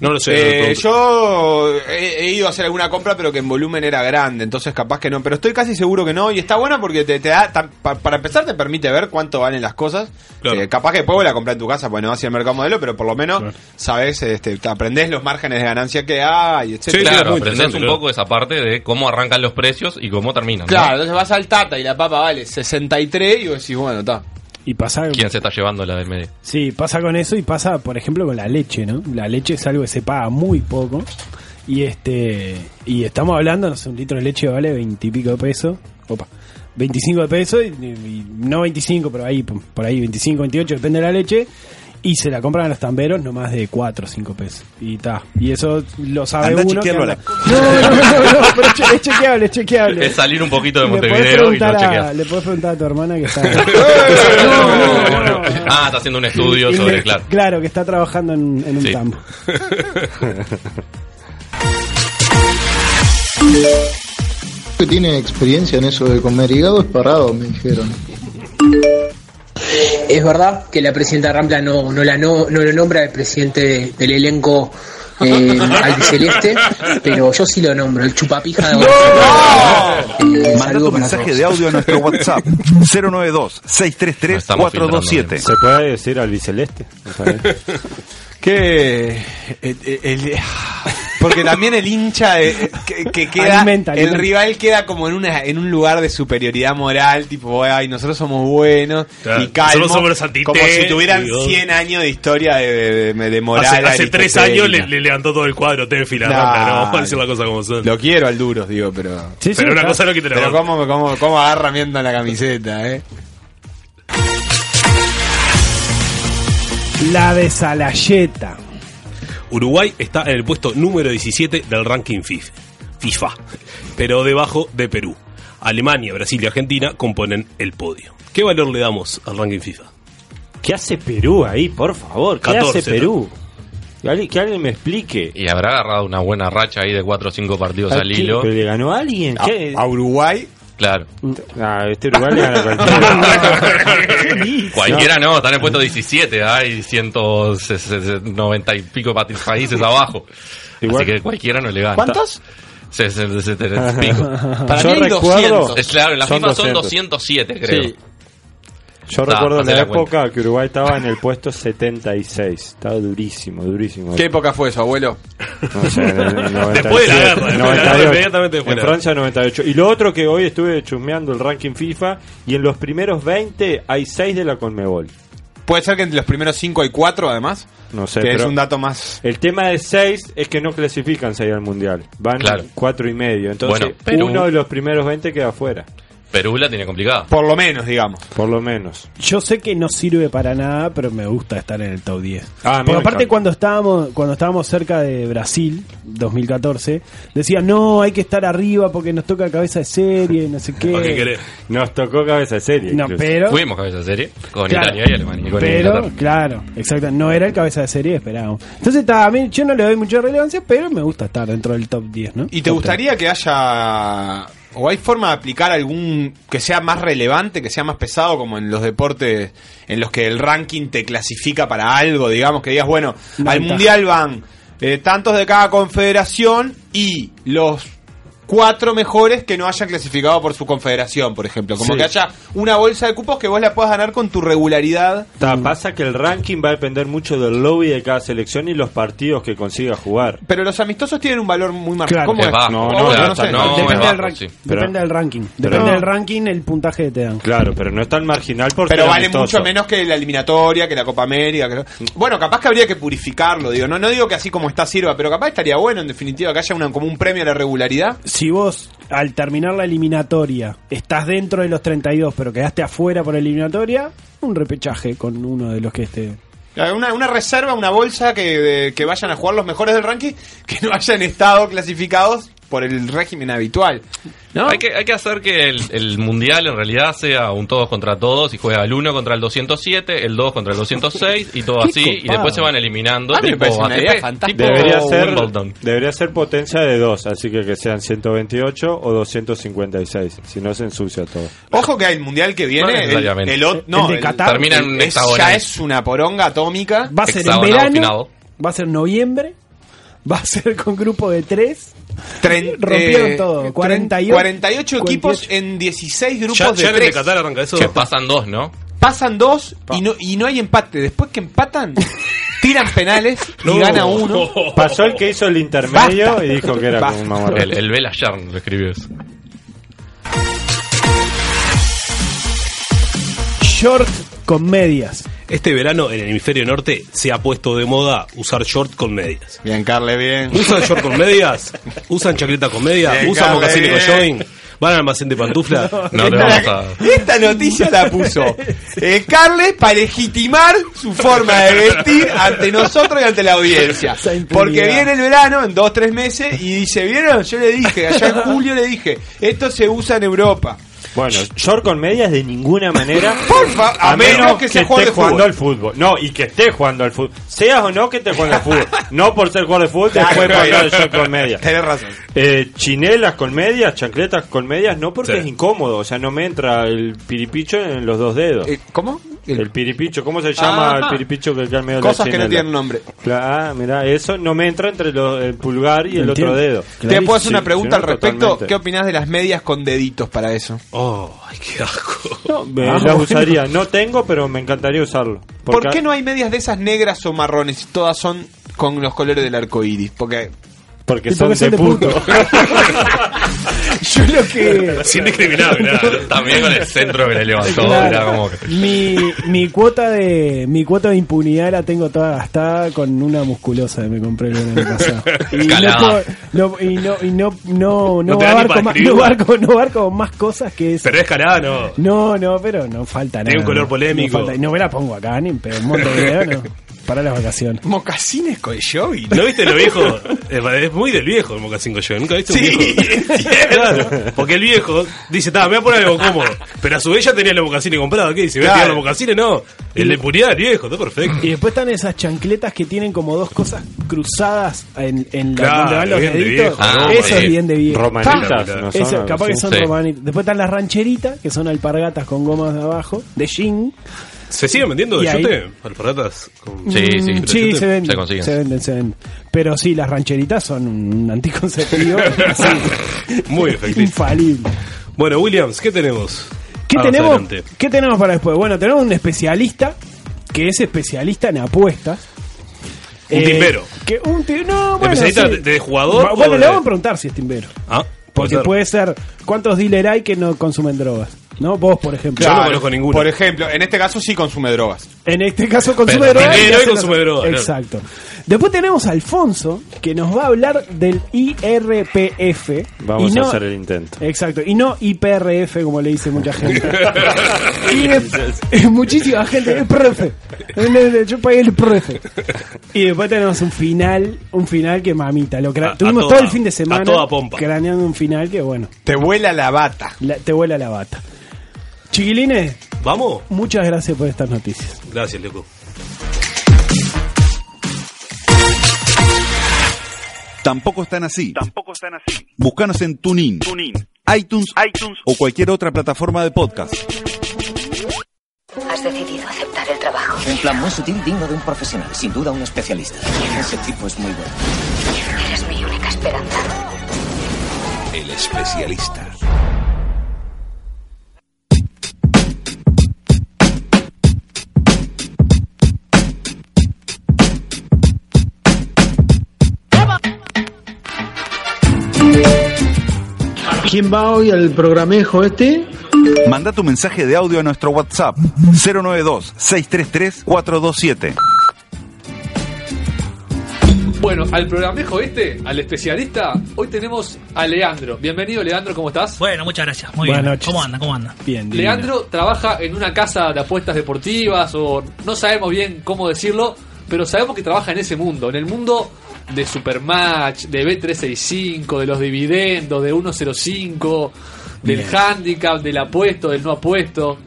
No lo sé. Eh, yo he, he ido a hacer alguna compra, pero que en volumen era grande, entonces capaz que no. Pero estoy casi seguro que no. Y está bueno porque te, te da, ta- pa- para empezar, te permite ver cuánto valen las cosas. Claro. Eh, capaz que después la comprar en tu casa, pues no vas a ir al mercado modelo, pero por lo menos sabes, este, te aprendés los márgenes de ganancia que hay, etcétera. claro, muy aprendés un claro. poco esa parte de cómo arrancan los precios y cómo terminan. ¿no? Claro, entonces vas al Tata y la papa vale 63 y vos decís, bueno, está. Y pasa, ¿Quién se está llevando la del medio? sí, pasa con eso y pasa, por ejemplo, con la leche, ¿no? La leche es algo que se paga muy poco. Y este y estamos hablando, no sé, un litro de leche vale veintipico de pesos. Opa. 25 de pesos, y, y no 25, pero ahí por ahí 25, 28, depende de la leche. Y se la compran a los tamberos no más de 4 o 5 pesos. Y está. Y eso lo sabe Anda uno. que No, no, no, no, pero che- es chequeable, es chequeable. Es salir un poquito de Montevideo y a- chequeas. Le podés preguntar a tu hermana que está. Ah, está haciendo un estudio Y sobre, le- claro. Claro, que está trabajando en, en un Sí. campo. que tiene experiencia en eso de comer hígado es parado, me dijeron. Es verdad que la presidenta Rampla no, no, la no, no lo nombra el presidente de- del elenco eh, albiceleste, pero yo sí lo nombro, el chupapija de Eh, Manda tu mensaje todos. de audio a nuestro WhatsApp 092-633-427. ¿Se puede decir albiceleste? Que. eh, eh, el- porque también el hincha de- que, que queda, Alimenta, el rival queda como en una en un lugar de superioridad moral, tipo, ay, nosotros somos buenos Claro, y calmos, nosotros somos los como si tuvieran digo. 100 años de historia de, de, de moral. hace, hace tres años le, le levantó todo el cuadro Tenfield a Dale. Rampla, no vamos a decir las cosas como son. Lo quiero al Duros, digo, pero. Sí, sí, Pero una está- cosa no quita la Pero cómo, cómo, cómo agarra miendo la camiseta, eh. La de Salayeta. Uruguay está en el puesto número 17 del ranking FIFA, FIFA, pero debajo de Perú. Alemania, Brasil y Argentina componen el podio. ¿Qué valor le damos al ranking FIFA? ¿Qué hace Perú ahí, por favor? ¿Qué 14, hace Perú? Que alguien, que alguien me explique. Y habrá agarrado una buena racha ahí de 4 o 5 partidos ¿A al hilo. ¿Pero le ganó a alguien? ¿Qué? A Uruguay. Claro. Ah, este Uruguay le gana cualquiera. Cualquiera no, están en el puesto 17, hay 190 y pico países abajo. Igual- Así que cualquiera no le gana. ¿Cuántos? Se- se- se- se- pico. Para Yo mí hay recuerdo- 200. Es claro, en la son FIFA son 200. 207, creo. Sí. Yo Está, recuerdo hacé la la época que Uruguay estaba en el puesto 76. Estaba durísimo, durísimo. ¿Qué época fue eso, abuelo? No sé, en el 97, Después de la guerra, después de la guerra, 98. inmediatamente después En Francia 98. Y lo otro que hoy estuve chusmeando el ranking FIFA y en los primeros 20 hay 6 de la Conmebol. ¿Puede ser que entre los primeros 5 hay 4 además? No sé, Que es pero un dato más. El tema de 6 es que no clasifican 6 al mundial. Van Claro. 4 y medio. Entonces, Bueno, Perú- uno de los primeros 20 queda afuera. Perú la tiene complicada. Por lo menos, digamos. Por lo menos. Yo sé que no sirve para nada, pero me gusta estar en el top 10. Ah, Porque aparte encanta. cuando estábamos cuando estábamos cerca de Brasil 2014, decían, "No, hay que estar arriba porque nos toca cabeza de serie, no sé qué." Nos tocó cabeza de serie. No, incluso. pero Fuimos cabeza de serie con Claro. Italia y Alemania. y con pero, Inglaterra. claro, exacto, no era el cabeza de serie, esperábamos. Entonces, está, a mí yo no le doy mucha relevancia, pero me gusta estar dentro del top 10, ¿no? ¿Y te gustaría que haya o hay forma de aplicar algún que sea más relevante, que sea más pesado como en los deportes en los que el ranking te clasifica para algo, digamos que digas, bueno, al mundial van eh, tantos de cada confederación y los cuatro mejores que no hayan clasificado por su confederación, por ejemplo, como Sí. que haya una bolsa de cupos que vos la puedas ganar con tu regularidad. Ta, Pasa que el ranking va a depender mucho del lobby de cada selección y los partidos que consiga jugar. Pero los amistosos tienen un valor muy marcado. Claro. ¿Cómo Es es? bajo. No, no, no, no sé. no, Depende, del, sí. Pero- depende del ranking. pero- Depende del ranking el puntaje que te dan. Claro, pero no es tan marginal por Pero vale amistoso. mucho menos que la eliminatoria, que la Copa América. que- Bueno, capaz que habría que purificarlo, digo. No, no digo que así como está sirva, pero capaz estaría bueno, en definitiva, que haya una, como un premio a la regularidad. Si vos, al terminar la eliminatoria, estás dentro de los 32, pero quedaste afuera por eliminatoria, un repechaje con uno de los que esté. Una, una reserva, una bolsa que, de- que vayan a jugar los mejores del ranking, que no hayan estado clasificados por el régimen habitual. ¿No? Hay, que, hay que hacer que el, el mundial en realidad sea un todos contra todos y juega el 1 contra el 207, el 2 contra el 206 y todo así. Y copado. después se van eliminando. A mí me tipo una idea fantástica. Debería ser, Wimbledon. debería ser potencia de 2, así que que sean 128 o 256, si no se ensucia todo. Ojo que el mundial que No viene, el, necesariamente. el ot- no, El de el- Qatar Termina en un es- ya es una poronga atómica. Va a ser en verano, final. va a ser noviembre, va a ser con grupo de 3. Tren- Rompieron eh, todo. tren- 48, 48 equipos 48. en 16 grupos Ya, de ya el de 3. Qatar arranca eso. Que pasan dos, ¿no? Pasan dos y no, y no hay empate. Después que empatan, tiran penales y No. gana uno. Pasó el que hizo el intermedio Basta. y dijo que era Basta. como un. El, el Bela Yarn lo escribió eso. Short con medias. Este verano en el hemisferio norte se ha puesto de moda usar short con medias. Bien, Carle, bien. ¿Usan short con medias? ¿Usan chaqueta con medias? Bien, ¿Usan Carle, mocasines con jogging? ¿Van al almacén de pantufla? No te vamos a. Esta noticia la puso eh, Carles para legitimar su forma de vestir ante nosotros y ante la audiencia. Porque viene el verano en dos, tres meses y dice, ¿vieron? Yo le dije, allá en julio le dije, esto se usa en Europa. Bueno, short con medias de ninguna manera. Por favor, a menos que sea jugador esté de jugando fútbol. al fútbol. No, y que esté jugando al fútbol. Seas o no que esté jugando al fútbol. No por ser jugador de fútbol, te puede poner el short con medias. Tenés razón. Eh, chinelas con medias, chancletas con medias, no porque Sí. es incómodo. O sea, no me entra el piripicho en los dos dedos. Eh, ¿Cómo? El piripicho, ¿cómo se llama Ajá. el piripicho que queda en medio de la Cosas que no tienen nombre. Cla- Ah, mira, eso no me entra entre los- el pulgar y el Entiendo. otro dedo. Te puedo hacer una pregunta al respecto. totalmente. ¿Qué opinás de las medias con deditos para eso? Oh, ay, qué asco. No, me Ah, las bueno. usaría. No tengo, pero me encantaría usarlo. ¿Por Porque- qué no hay medias de esas negras o marrones y todas son con los colores del arco iris? Porque Porque Y son porque de puto. Yo lo que. Sin discriminar, mirá. También con el centro que le levantó. Claro. Era como. Mi, mi cuota de mi cuota de impunidad la tengo toda gastada con una musculosa que me compré el año pasado. Y no, no- y no y no no no, No para más, no abarco no abarco más cosas que eso. Pero es calada, no. No, no, pero no falta nada. Tiene un color no polémico. falta- no me la pongo acá ni pero en Montevideo no. Para las vacaciones. Mocasines con jogging. ¿No viste lo viejo? Es muy del viejo el mocasín yo. ¿Nunca viste un Sí, viejo? Claro, porque el viejo dice, "Ta, me voy a poner algo cómodo. Pero a su vez ya tenía los mocasines comprados. ¿Qué dice? ¿Voy a tirar los mocasines? No. El de impunidad del viejo, está perfecto. Y después están esas chancletas que tienen como dos cosas cruzadas en, en la, Claro, donde van los de deditos. viejo, ¿no? Eso es bien de viejo. Romanitas, Pa. ¿no son? Eso, capaz que son Sí. romanitas. Después están las rancheritas, que son alpargatas con gomas de abajo, de jean. ¿Se siguen vendiendo de ahí- chute? Alpargatas. con- Sí, sí. Mm, sí, chute se venden. se consiguen. Se venden, se venden. Pero sí, las rancheritas son un anticonceptivo Muy efectivo. infalible. Bueno, Williams, ¿qué tenemos? ¿Qué Más tenemos. ¿Qué tenemos para después? Bueno, tenemos un especialista que es especialista en apuestas. Un timbero. Que un no, bueno, ¿Especialista sí. de- de jugador Bueno, o le de- vamos a preguntar si es timbero. Ah, Porque ser. puede ser, ¿cuántos dealers hay que no consumen drogas? ¿No? Vos, por ejemplo. Yo no conozco ninguno. Por ejemplo, en este caso sí consume drogas. En este caso consume Pero drogas. dinero y hace consume las- drogas, claro. Exacto. Después tenemos a Alfonso, que nos va a hablar del IRPF. Vamos y a hacer el intento. Exacto, y no IPRF como le dice mucha gente. y muchísima gente, el profe. Yo pagué el profe. Y después tenemos un final, un final que mamita. Lo cra- A- a Tuvimos toda- todo el fin de semana a toda pompa. craneando un final que bueno, Te vuela la bata. la- te vuela la bata. Chiquilines, ¿Vamos? muchas gracias por estas noticias. Gracias, loco. Tampoco están así. Tampoco están así. Búscanos en TuneIn, TuneIn, iTunes iTunes o cualquier otra plataforma de podcast. Has decidido aceptar el trabajo. Un plan muy sutil, digno de un profesional, sin duda un especialista. Ese tipo es muy bueno. Eres mi única esperanza. El especialista. ¿Quién va hoy al programejo este? Manda tu mensaje de audio a nuestro WhatsApp 092-633-427. Bueno, al programejo este, al especialista, hoy tenemos a Leandro. Bienvenido, Leandro, ¿cómo estás? Bueno, muchas gracias. Muy Buenas bien. noches. ¿Cómo anda? ¿Cómo anda? Bien, divino. Leandro trabaja en una casa de apuestas deportivas o no sabemos bien cómo decirlo, pero sabemos que trabaja en ese mundo, en el mundo de Supermatch, de B365, de los dividendos, de 105, del Bien. handicap, del apuesto, del no apuesto.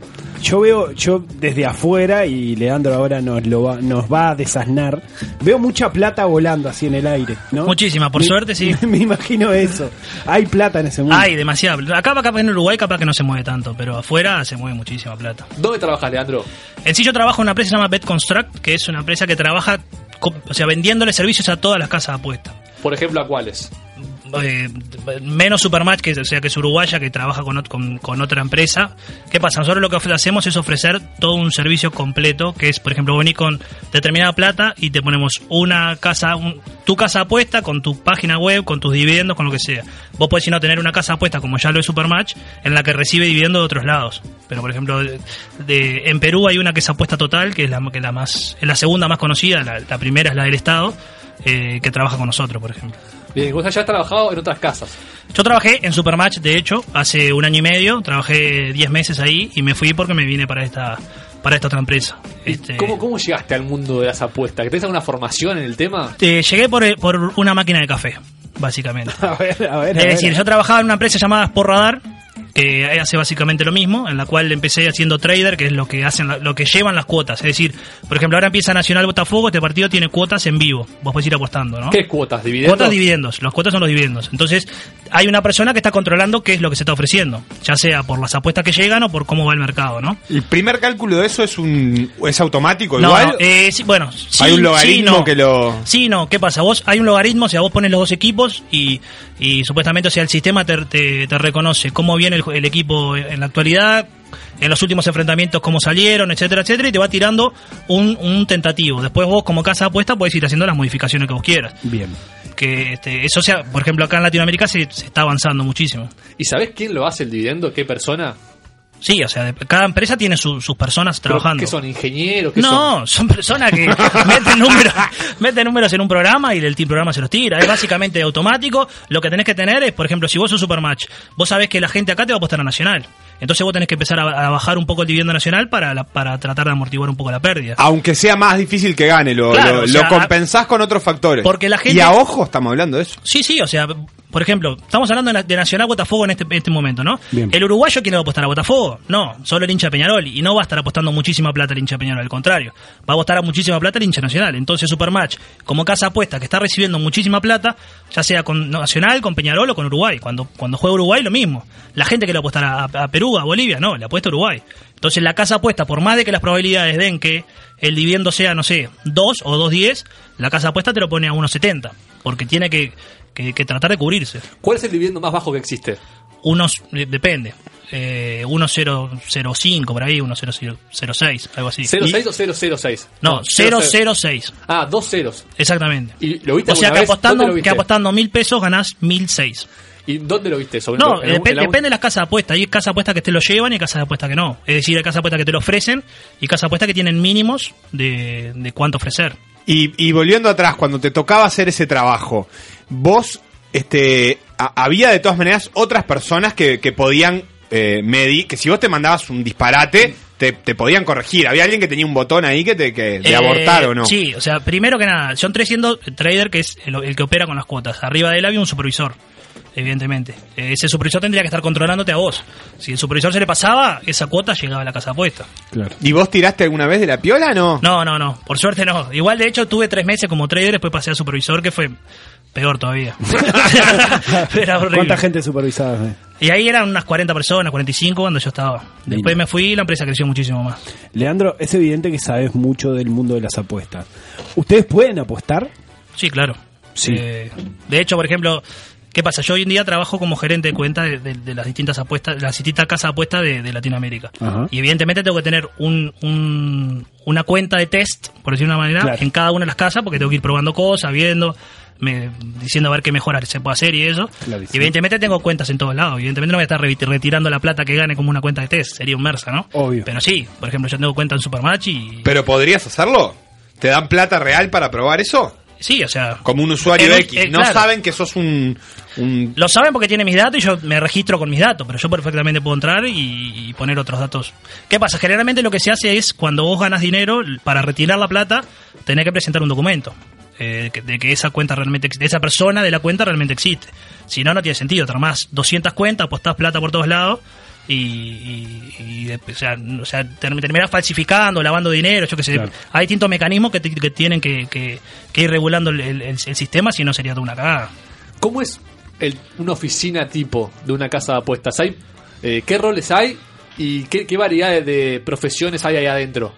Yo veo, yo desde afuera, y Leandro ahora nos, lo va, nos va a desasnar, veo mucha plata volando así en el aire, ¿no? Muchísima, por Me- suerte, sí. Me imagino eso. Hay plata en ese mundo. Hay demasiada. Acá, acá en Uruguay capaz que no se mueve tanto, pero afuera se mueve muchísima plata. ¿Dónde trabajas, Leandro? En sí yo trabajo en una empresa que se llama BetConstruct, que es una empresa que trabaja, o sea, vendiéndole servicios a todas las casas apuestas. Por ejemplo, ¿a cuáles? Eh, menos Supermatch, que, o sea, que es uruguaya, que trabaja con, ot- con, con otra empresa. ¿Qué pasa? Nosotros lo que hacemos es ofrecer todo un servicio completo, que es, por ejemplo, venir con determinada plata y te ponemos una casa, un- tu casa apuesta con tu página web, con tus dividendos, con lo que sea. Vos podés, si no, tener una casa apuesta, como ya lo es Supermatch, en la que recibe dividendos de otros lados. Pero, por ejemplo, de, en Perú hay una que es apuesta total, que es la, la más, es la segunda más conocida, la, la primera es la del Estado, eh, que trabaja con nosotros, por ejemplo. Bien, vos ya has trabajado en otras casas. Yo trabajé en Supermatch, de hecho, hace un año y medio, trabajé 10 meses ahí y me fui porque me vine para esta para esta otra empresa. Este, ¿Cómo, ¿Cómo llegaste al mundo de las apuestas? ¿Que tenés alguna formación en el tema? eh, llegué por, por una máquina de café, básicamente. A ver, a ver. a Es ver. decir, yo trabajaba en una empresa llamada Sport Radar, que hace básicamente lo mismo, en la cual empecé haciendo trader, que es lo que hacen, lo que llevan las cuotas. Es decir, por ejemplo, ahora empieza Nacional Botafogo, este partido tiene cuotas en vivo. Vos podés ir apostando, ¿no? ¿Qué cuotas? ¿Dividendos? Cuotas dividendos, los cuotas son los dividendos. Entonces, hay una persona que está controlando qué es lo que se está ofreciendo, ya sea por las apuestas que llegan o por cómo va el mercado, ¿no? ¿El primer cálculo de eso es un es automático No, igual? no, eh, sí, bueno, sí, Hay un logaritmo sí, no. que lo... Sí, no, ¿qué pasa? Vos hay un logaritmo, o sea, vos pones los dos equipos y, y supuestamente, o sea, el sistema te, te- te reconoce cómo viene el, el equipo en la actualidad, en los últimos enfrentamientos, cómo salieron, etcétera, etcétera, y te va tirando un, un tentativo. Después vos, como casa apuesta, podés ir haciendo las modificaciones que vos quieras. Bien. que este, eso sea, por ejemplo, acá en Latinoamérica se, se está avanzando muchísimo. ¿Y sabés quién lo hace el dividendo? ¿Qué persona? Sí, o sea, de- cada empresa tiene su- sus personas ¿Pero trabajando. ¿Qué son? ¿Ingenieros? ¿Qué No, son personas que meten números, meten números en un programa y el team programa se los tira. Es básicamente automático. Lo que tenés que tener es, por ejemplo, si vos sos Supermatch, vos sabés que la gente acá te va a apostar a Nacional. Entonces vos tenés que empezar a, a bajar un poco el dividendo nacional para, la- para tratar de amortiguar un poco la pérdida. Aunque sea más difícil que gane, lo, Claro, lo, o sea, lo compensás con otros factores. porque la gente- Y a ojo estamos hablando de eso. Sí, sí, o sea, por ejemplo, estamos hablando de, Nacional Botafogo en este, en este momento, ¿no? Bien. ¿El uruguayo quién le va a apostar a Botafogo? No, solo el hincha de Peñarol. Y no va a estar apostando muchísima plata el hincha de Peñarol, al contrario. Va a apostar a muchísima plata el hincha nacional. Entonces, Supermatch, como casa apuesta que está recibiendo muchísima plata, ya sea con Nacional, con Peñarol o con Uruguay. Cuando, cuando juega Uruguay, lo mismo. La gente que le va a apostar a, a Perú, a Bolivia, no, le apuesta a Uruguay. Entonces, la casa apuesta, por más de que las probabilidades den que el dividendo sea, no sé, 2 o 2.10, la casa apuesta te lo pone a 1.70. Porque tiene que, que- que tratar de cubrirse. ¿Cuál es el dividendo más bajo que existe? Unos, depende. Eh, 1.005 por ahí, 1.006, algo así. ¿06 o 006? No, 006. Ah, dos ceros. Exactamente. ¿Y lo viste O sea que vez? apostando, ¿Dónde lo viste? que apostando mil pesos ganás 1006. ¿Y dónde lo viste? ¿Sobre No, algún- depende de las casas de apuestas. Hay casas de apuestas que te lo llevan y casas de apuestas que no. Es decir, hay casas de apuestas que te lo ofrecen y casas de apuestas que tienen mínimos de, de cuánto ofrecer. Y, y volviendo atrás, cuando te tocaba hacer ese trabajo, vos, este, a- había de todas maneras otras personas que, que podían eh, medir, que si vos te mandabas un disparate, te, te podían corregir. Había alguien que tenía un botón ahí que te, que, de Eh, abortar o no. Sí, o sea, primero que nada, entré siendo trader, que es el, el que opera con las cuotas. Arriba de él había un supervisor, evidentemente. Eh, Ese supervisor tendría que estar controlándote a vos. Si el supervisor se le pasaba, esa cuota llegaba a la casa apuesta. ¿Y vos tiraste alguna vez de la piola no? No, no, no, por suerte no. Igual, de hecho, tuve tres meses como trader, después pasé a supervisor, que fue peor todavía. Era horrible. ¿Cuánta gente supervisada? eh? Y ahí eran unas 40 personas, 45 cuando yo estaba. Después me fui y la empresa creció muchísimo más. Leandro, es evidente que sabes mucho del mundo de las apuestas. ¿Ustedes pueden apostar? Sí, claro. Sí. Eh, de hecho, por ejemplo, ¿qué pasa? Yo hoy en día trabajo como gerente de cuenta de, de- de las distintas apuestas, de las distintas casas de apuestas de, de Latinoamérica. Ajá. Y evidentemente tengo que tener un, un- una cuenta de test, por decirlo de una manera, Claro. en cada una de las casas, porque tengo que ir probando cosas, viendo, me, diciendo a ver qué mejoras se puede hacer y eso. Clarísimo. Evidentemente tengo cuentas en todos lados. Evidentemente no voy a estar re- retirando la plata que gane como una cuenta de test, sería un mersa, ¿no? Obvio. Pero sí, por ejemplo, yo tengo cuenta en Supermatch y... ¿Pero podrías hacerlo? ¿Te dan plata real para probar eso? Sí, o sea... Como un usuario un- X. eh, no claro. saben que sos un, un Lo saben porque tiene mis datos y yo me registro con mis datos, pero yo perfectamente puedo entrar y, y poner otros datos. ¿Qué pasa? Generalmente lo que se hace es cuando vos ganas dinero, para retirar la plata, tenés que presentar un documento. eh, de que esa cuenta realmente de esa persona de la cuenta realmente existe. Si no, no tiene sentido. Te armás 200 cuentas, apostás plata por todos lados y, y- y o sea, o sea, falsificando, lavando dinero, yo qué sé. Claro. Hay distintos mecanismos que, tienen que, que- que ir regulando el, el- el sistema, si no sería toda una cagada. ¿Cómo es el- una oficina tipo de una casa de apuestas? ¿Hay, eh, ¿Qué roles hay y qué, qué variedad de, de profesiones hay ahí adentro?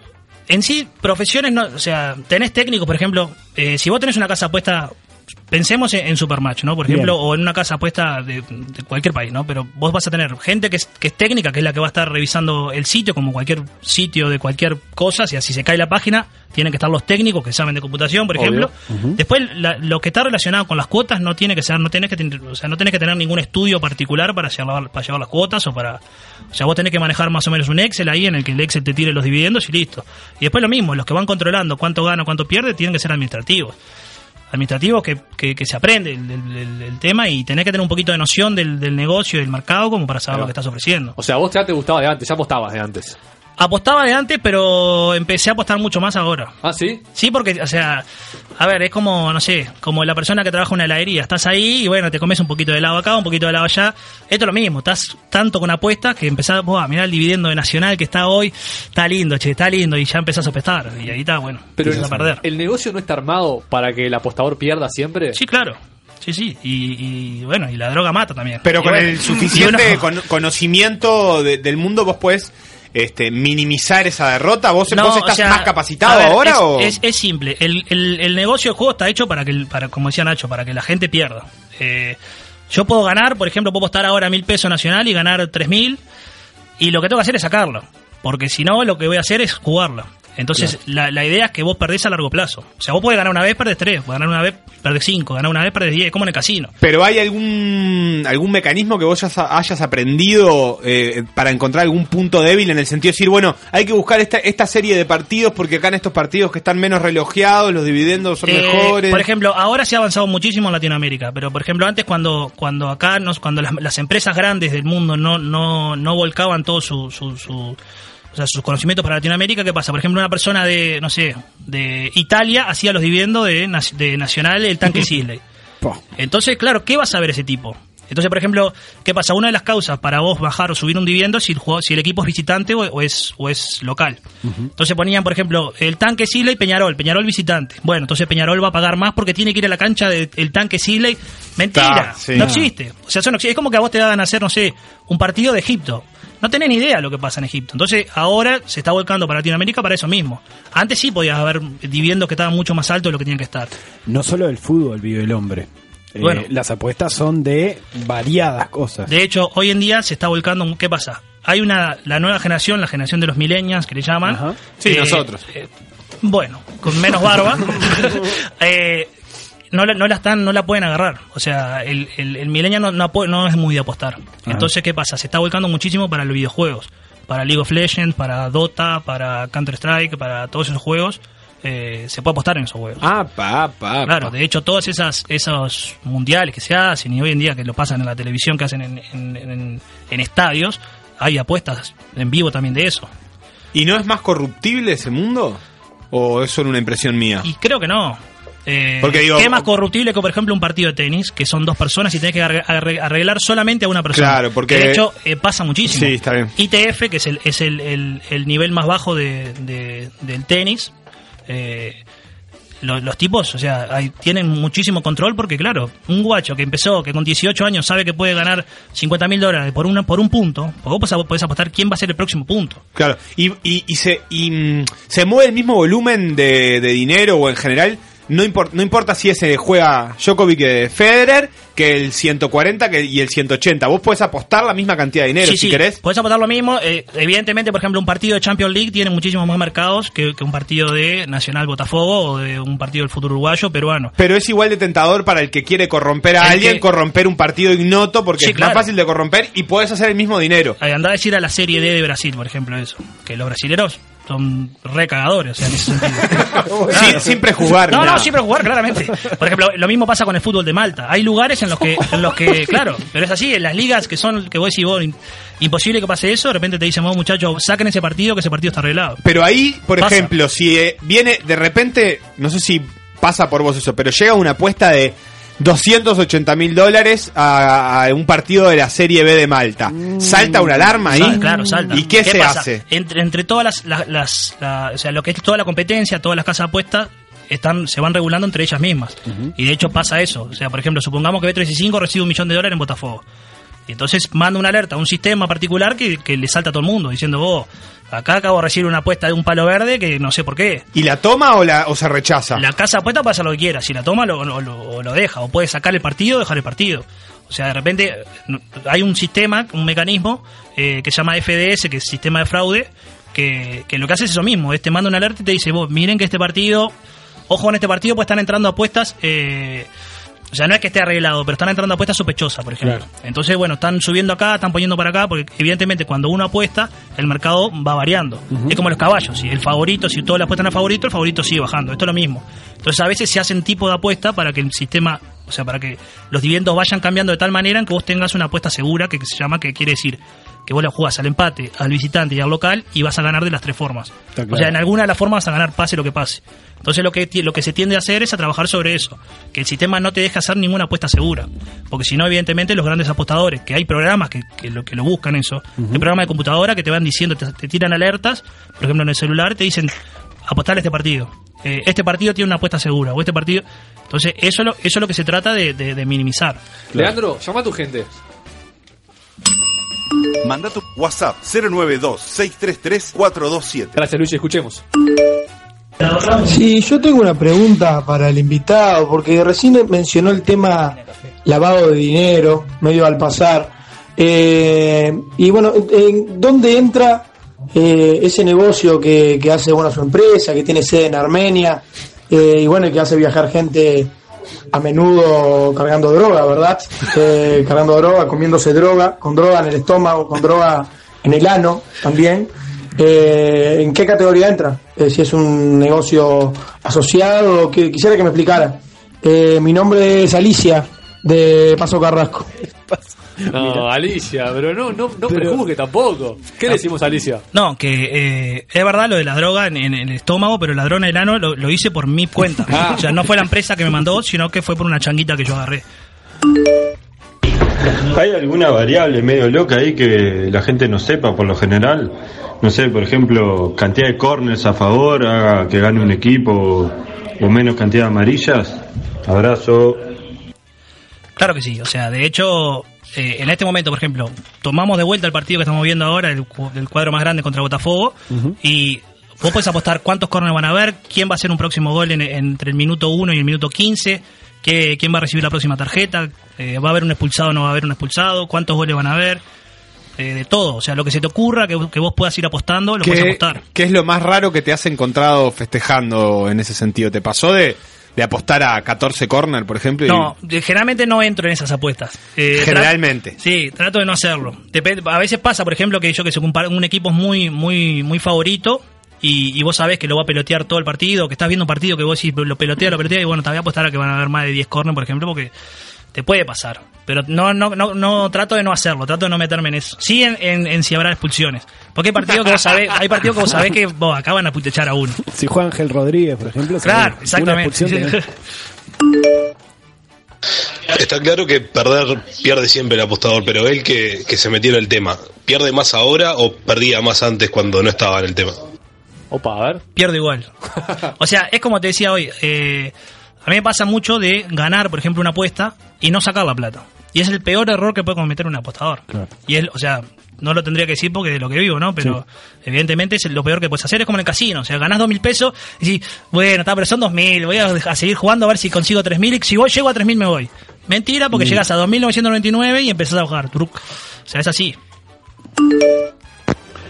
En sí, profesiones, no, o sea, tenés técnicos, por ejemplo, eh, si vos tenés una casa apuesta, pensemos en, en Supermatch, ¿no? Por Bien. ejemplo, o en una casa apuesta de, de cualquier país, ¿no? Pero vos vas a tener gente que es, que es técnica, que es la que va a estar revisando el sitio, como cualquier sitio de cualquier cosa, si así se cae la página, tienen que estar los técnicos que saben de computación, por Obvio. ejemplo. Después, la- lo que está relacionado con las cuotas no tiene que ser, no tenés que tener, o sea, no tenés que tener ningún estudio particular para llevar, para llevar las cuotas o para, o sea, vos tenés que manejar más o menos un Excel ahí en el que el Excel te tire los dividendos y listo. Y después lo mismo, los que van controlando cuánto gana, cuánto pierde, tienen que ser administrativos. Administrativos que, que, que se aprende el, el- el- tema y tenés que tener un poquito de noción del, del negocio y del mercado como para saber lo que estás ofreciendo. O sea, vos ya te gustaba de antes, ya apostabas de antes. Apostaba de antes, pero empecé a apostar mucho más ahora. ¿Ah, sí? Sí, porque, o sea, a ver, es como, no sé, como la persona que trabaja en una heladería. Estás ahí y bueno, te comes un poquito de helado acá, un poquito de helado allá. Esto es lo mismo, estás tanto con apuestas que empezás, vos, a mirar el dividendo de Nacional que está hoy, está lindo, che, está lindo, y ya empezás a apostar. Y ahí está, bueno, Pero empiezas a perder. ¿El negocio no está armado para que el apostador pierda siempre? Sí, claro. Sí, sí. Y, y, bueno, y la droga mata también. Pero Y con bueno, el suficiente uno- con- conocimiento de- del mundo vos puedes este, minimizar esa derrota. ¿Vos, No, vos o estás sea, más capacitado ver, ahora es, o...? es, es simple. El, el- el negocio del juego está hecho para que, el- para como decía Nacho, para que la gente pierda. Eh, yo puedo ganar, por ejemplo, puedo apostar ahora mil pesos nacional y ganar tres mil. Y lo que tengo que hacer es sacarlo. Porque si no, lo que voy a hacer es jugarlo. Entonces, la, la idea es que vos perdés a largo plazo. O sea, vos podés ganar una vez, perdés tres. Podés ganar una vez, perdés cinco. Ganar una vez, perdés diez. Como en el casino. Pero hay algún algún mecanismo que vos hayas aprendido eh, para encontrar algún punto débil en el sentido de decir, bueno, hay que buscar esta, esta serie de partidos porque acá en estos partidos que están menos relojeados, los dividendos son Eh, mejores. Por ejemplo, ahora se ha avanzado muchísimo en Latinoamérica, pero por ejemplo antes cuando cuando acá nos, cuando las, las empresas grandes del mundo no no no volcaban todo su, su, su- o sea, sus conocimientos para Latinoamérica, ¿qué pasa? Por ejemplo, una persona de, no sé, de Italia hacía los dividendos de, de Nacional el tanque Sisley. Entonces, claro, ¿qué va a saber ese tipo? Entonces, por ejemplo, ¿qué pasa? Una de las causas para vos bajar o subir un dividendo es si el, juego- si el equipo es visitante o, o es, o es local. Entonces ponían, por ejemplo, el tanque Sisley, Peñarol, Peñarol visitante. Bueno, entonces Peñarol va a pagar más porque tiene que ir a la cancha del tanque Sisley. Mentira, sí. no existe. O sea, eso no existe. Es como que a vos te hagan hacer, no sé, un partido de Egipto. No tenés ni idea de lo que pasa en Egipto. Entonces, ahora se está volcando para Latinoamérica para eso mismo. Antes sí podías haber dividendos que estaban mucho más altos de lo que tenían que estar. No solo del fútbol vive el hombre. Eh, Bueno. las apuestas son de variadas cosas. De hecho, hoy en día se está volcando. ¿Qué pasa? Hay una la nueva generación, la generación de los millennials que le llaman. Sí, Eh, nosotros. eh, bueno, con menos barba. eh, no, la- no la están, no la pueden agarrar. O sea, el, el, el millennial no, no, es muy de apostar. Entonces, ¿qué pasa? Se está volcando muchísimo para los videojuegos. Para League of Legends, para Dota, para Counter Strike, para todos esos juegos. eh, se puede apostar en esos juegos. Ah, pa, pa, Claro, pa. de hecho, todos esas, esos mundiales que se hacen y hoy en día que lo pasan en la televisión, que hacen en, en- en- en estadios, hay apuestas en vivo también de eso. ¿Y no es más corruptible ese mundo? ¿O es solo una impresión mía? Y creo que no. Eh, Porque digo- ¿Qué más corruptible que, por ejemplo, un partido de tenis, que son dos personas y tenés que arre- arre- arreglar solamente a una persona? Claro, porque- Que de hecho, eh, pasa muchísimo. Sí, está bien. ITF, que es el, es el, el- el nivel más bajo de, de- del tenis, eh, lo- los, tipos, o sea, hay- tienen muchísimo control porque, claro, un guacho que empezó, que con 18 años sabe que puede ganar 50 mil dólares por, una, por un punto, vos podés- podés apostar quién va a ser el próximo punto. Claro, y, y, y se, y, mm, se mueve el mismo volumen de, de dinero o en general, no, no importa si ese juega Djokovic Federer, que el 140 que, y el 180. Vos podés apostar la misma cantidad de dinero sí, si sí, querés. Podés apostar lo mismo. eh, evidentemente, por ejemplo, un partido de Champions League tiene muchísimos más mercados que, que un partido de Nacional Botafogo o de un partido del fútbol uruguayo peruano. Pero es igual de tentador para el que quiere corromper a El alguien, que- corromper un partido ignoto, porque Sí, es claro. más fácil de corromper y podés hacer el mismo dinero. Andá a decir a la Serie D de Brasil, por ejemplo, eso. Que los brasileros son recagadores, o sea, en ese sentido. Siempre jugar. No, no, siempre jugar, claramente. Por ejemplo, lo mismo pasa con el fútbol de Malta. Hay lugares en los que, en los que claro, pero es así, en las ligas que son, que vos decís, vos, im- imposible que pase eso, de repente te dicen, vos muchachos, saquen ese partido, que ese partido está arreglado. Pero ahí, por Pasa. ejemplo, si eh, viene de repente, no sé si pasa por vos eso, pero llega una apuesta de 280 mil dólares a, a un partido de la Serie B de Malta. ¿Salta una alarma ahí? Claro, salta. ¿Y qué, se pasa? hace? Entre, entre todas las, las, las- la- o sea, lo que es toda la competencia, todas las casas apuestas, están, se van regulando entre ellas mismas. Y de hecho pasa eso. O sea, por ejemplo, supongamos que B365 recibe un millón de dólares en Botafogo. Y entonces manda una alerta a un sistema particular que, que le salta a todo el mundo, diciendo, vos, acá acabo de recibir una apuesta de un palo verde que no sé por qué. ¿Y la toma o, la, o se rechaza? La casa apuesta puede hacer lo que quiera. Si la toma, lo, lo- lo- lo deja. O puede sacar el partido o dejar el partido. O sea, de repente hay un sistema, un mecanismo eh, que se llama FDS, que es sistema de fraude, que, que lo que hace es eso mismo. Es te manda una alerta y te dice, vos, miren que este partido, ojo con este partido, pues están entrando apuestas. Eh, o sea, no es que esté arreglado, pero están entrando apuestas sospechosas, por ejemplo. Entonces, bueno, están subiendo acá, están poniendo para acá, porque evidentemente cuando uno apuesta, el mercado va variando. Es como los caballos, si el favorito, si todos le apuestan al favorito, el favorito sigue bajando. Esto es lo mismo. Entonces, a veces se hacen tipo de apuesta para que el sistema, o sea, para que los dividendos vayan cambiando de tal manera en que vos tengas una apuesta segura, que se llama, que quiere decir que vos la jugás al empate, al visitante y al local y vas a ganar de las tres formas. O sea, en alguna de las formas vas a ganar pase lo que pase. Entonces lo que, lo que se tiende a hacer es a trabajar sobre eso, que el sistema no te deje hacer ninguna apuesta segura, porque si no, evidentemente los grandes apostadores, que hay programas que, que lo, que lo buscan eso, hay programas de computadora que te van diciendo, te, te tiran alertas, por ejemplo en el celular, te dicen, apostar este partido, Eh, este partido tiene una apuesta segura, o este partido... Entonces eso, es lo- eso es lo que se trata de, de- de minimizar. Leandro, llama a tu gente. Manda tu WhatsApp 092-633-427. Gracias, Luis, escuchemos. Sí, yo tengo una pregunta para el invitado, porque recién mencionó el tema lavado de dinero, medio al pasar. Eh, y bueno, ¿en ¿dónde entra eh, ese negocio que, que hace bueno su empresa, que tiene sede en Armenia, eh, y bueno, y que hace viajar gente a menudo cargando droga, ¿verdad? Eh, cargando droga, comiéndose droga, con droga en el estómago, con droga en el ano también. Eh, ¿En qué categoría entra? Eh, si es un negocio asociado, que, quisiera que me explicara. Mi nombre es Alicia, de Paso Carrasco. No, Alicia, pero no, no, no prejuzgue tampoco. ¿Qué le decimos a Alicia? No, que eh, es verdad lo de la droga en, en el estómago, pero la droga en el ano lo, lo hice por mi cuenta. Ah. O sea, no fue la empresa que me mandó, sino que fue por una changuita que yo agarré. ¿Hay alguna variable medio loca ahí que la gente no sepa por lo general? No sé, por ejemplo, cantidad de corners a favor, haga que gane un equipo o menos cantidad de amarillas. Abrazo. Claro que sí, o sea, de hecho, eh, en este momento, por ejemplo, tomamos de vuelta el partido que estamos viendo ahora, el, el cuadro más grande contra Botafogo, y vos puedes apostar cuántos corners van a haber, quién va a hacer un próximo gol en- entre el minuto 1 y el minuto 15, qué- quién va a recibir la próxima tarjeta, eh, va a haber un expulsado o no va a haber un expulsado, cuántos goles van a haber, eh, de todo, o sea, lo que se te ocurra, que, que vos puedas ir apostando, lo puedes ¿Qué, apostar. qué es lo más raro que te has encontrado festejando en ese sentido? ¿Te pasó de, de apostar a 14 corner, por ejemplo? No, generalmente no entro en esas apuestas. Eh, Generalmente. Sí, trato de no hacerlo. A veces pasa, por ejemplo, que yo que sé, un, un equipo es muy, muy, muy favorito y, y vos sabés que lo va a pelotear todo el partido, que estás viendo un partido que vos decís, lo pelotea, lo pelotea, y bueno, te voy a apostar a que van a haber más de 10 corners, por ejemplo, porque te puede pasar. Pero no, no, no, no trato de no hacerlo, trato de no meterme en eso. Sí en, en, en si habrá expulsiones. Porque hay partidos que vos sabés, hay partidos que vos sabés que vos, van a putechar a uno. Si juega Ángel Rodríguez, por ejemplo, Claro, una exactamente. expulsión tenés. Está claro que perder pierde siempre el apostador, pero él que, que se metió en el tema, ¿pierde más ahora o perdía más antes cuando no estaba en el tema? Opa, a ver. pierdo igual. O sea, es como te decía hoy, eh, a mí me pasa mucho de ganar, por ejemplo, una apuesta y no sacar la plata. Y es el peor error que puede cometer un apostador. Y él, o sea, no lo tendría que decir porque de lo que vivo, ¿no? Pero evidentemente es lo peor que puedes hacer. Es como en el casino. O sea, ganás dos mil pesos y decís, bueno, está, pero son dos mil. Voy a, seguir jugando a ver si consigo tres mil. Y si voy, llego a tres mil me voy. Mentira, porque llegas a 2.999 y empezás a jugar. Truc. O sea, es así.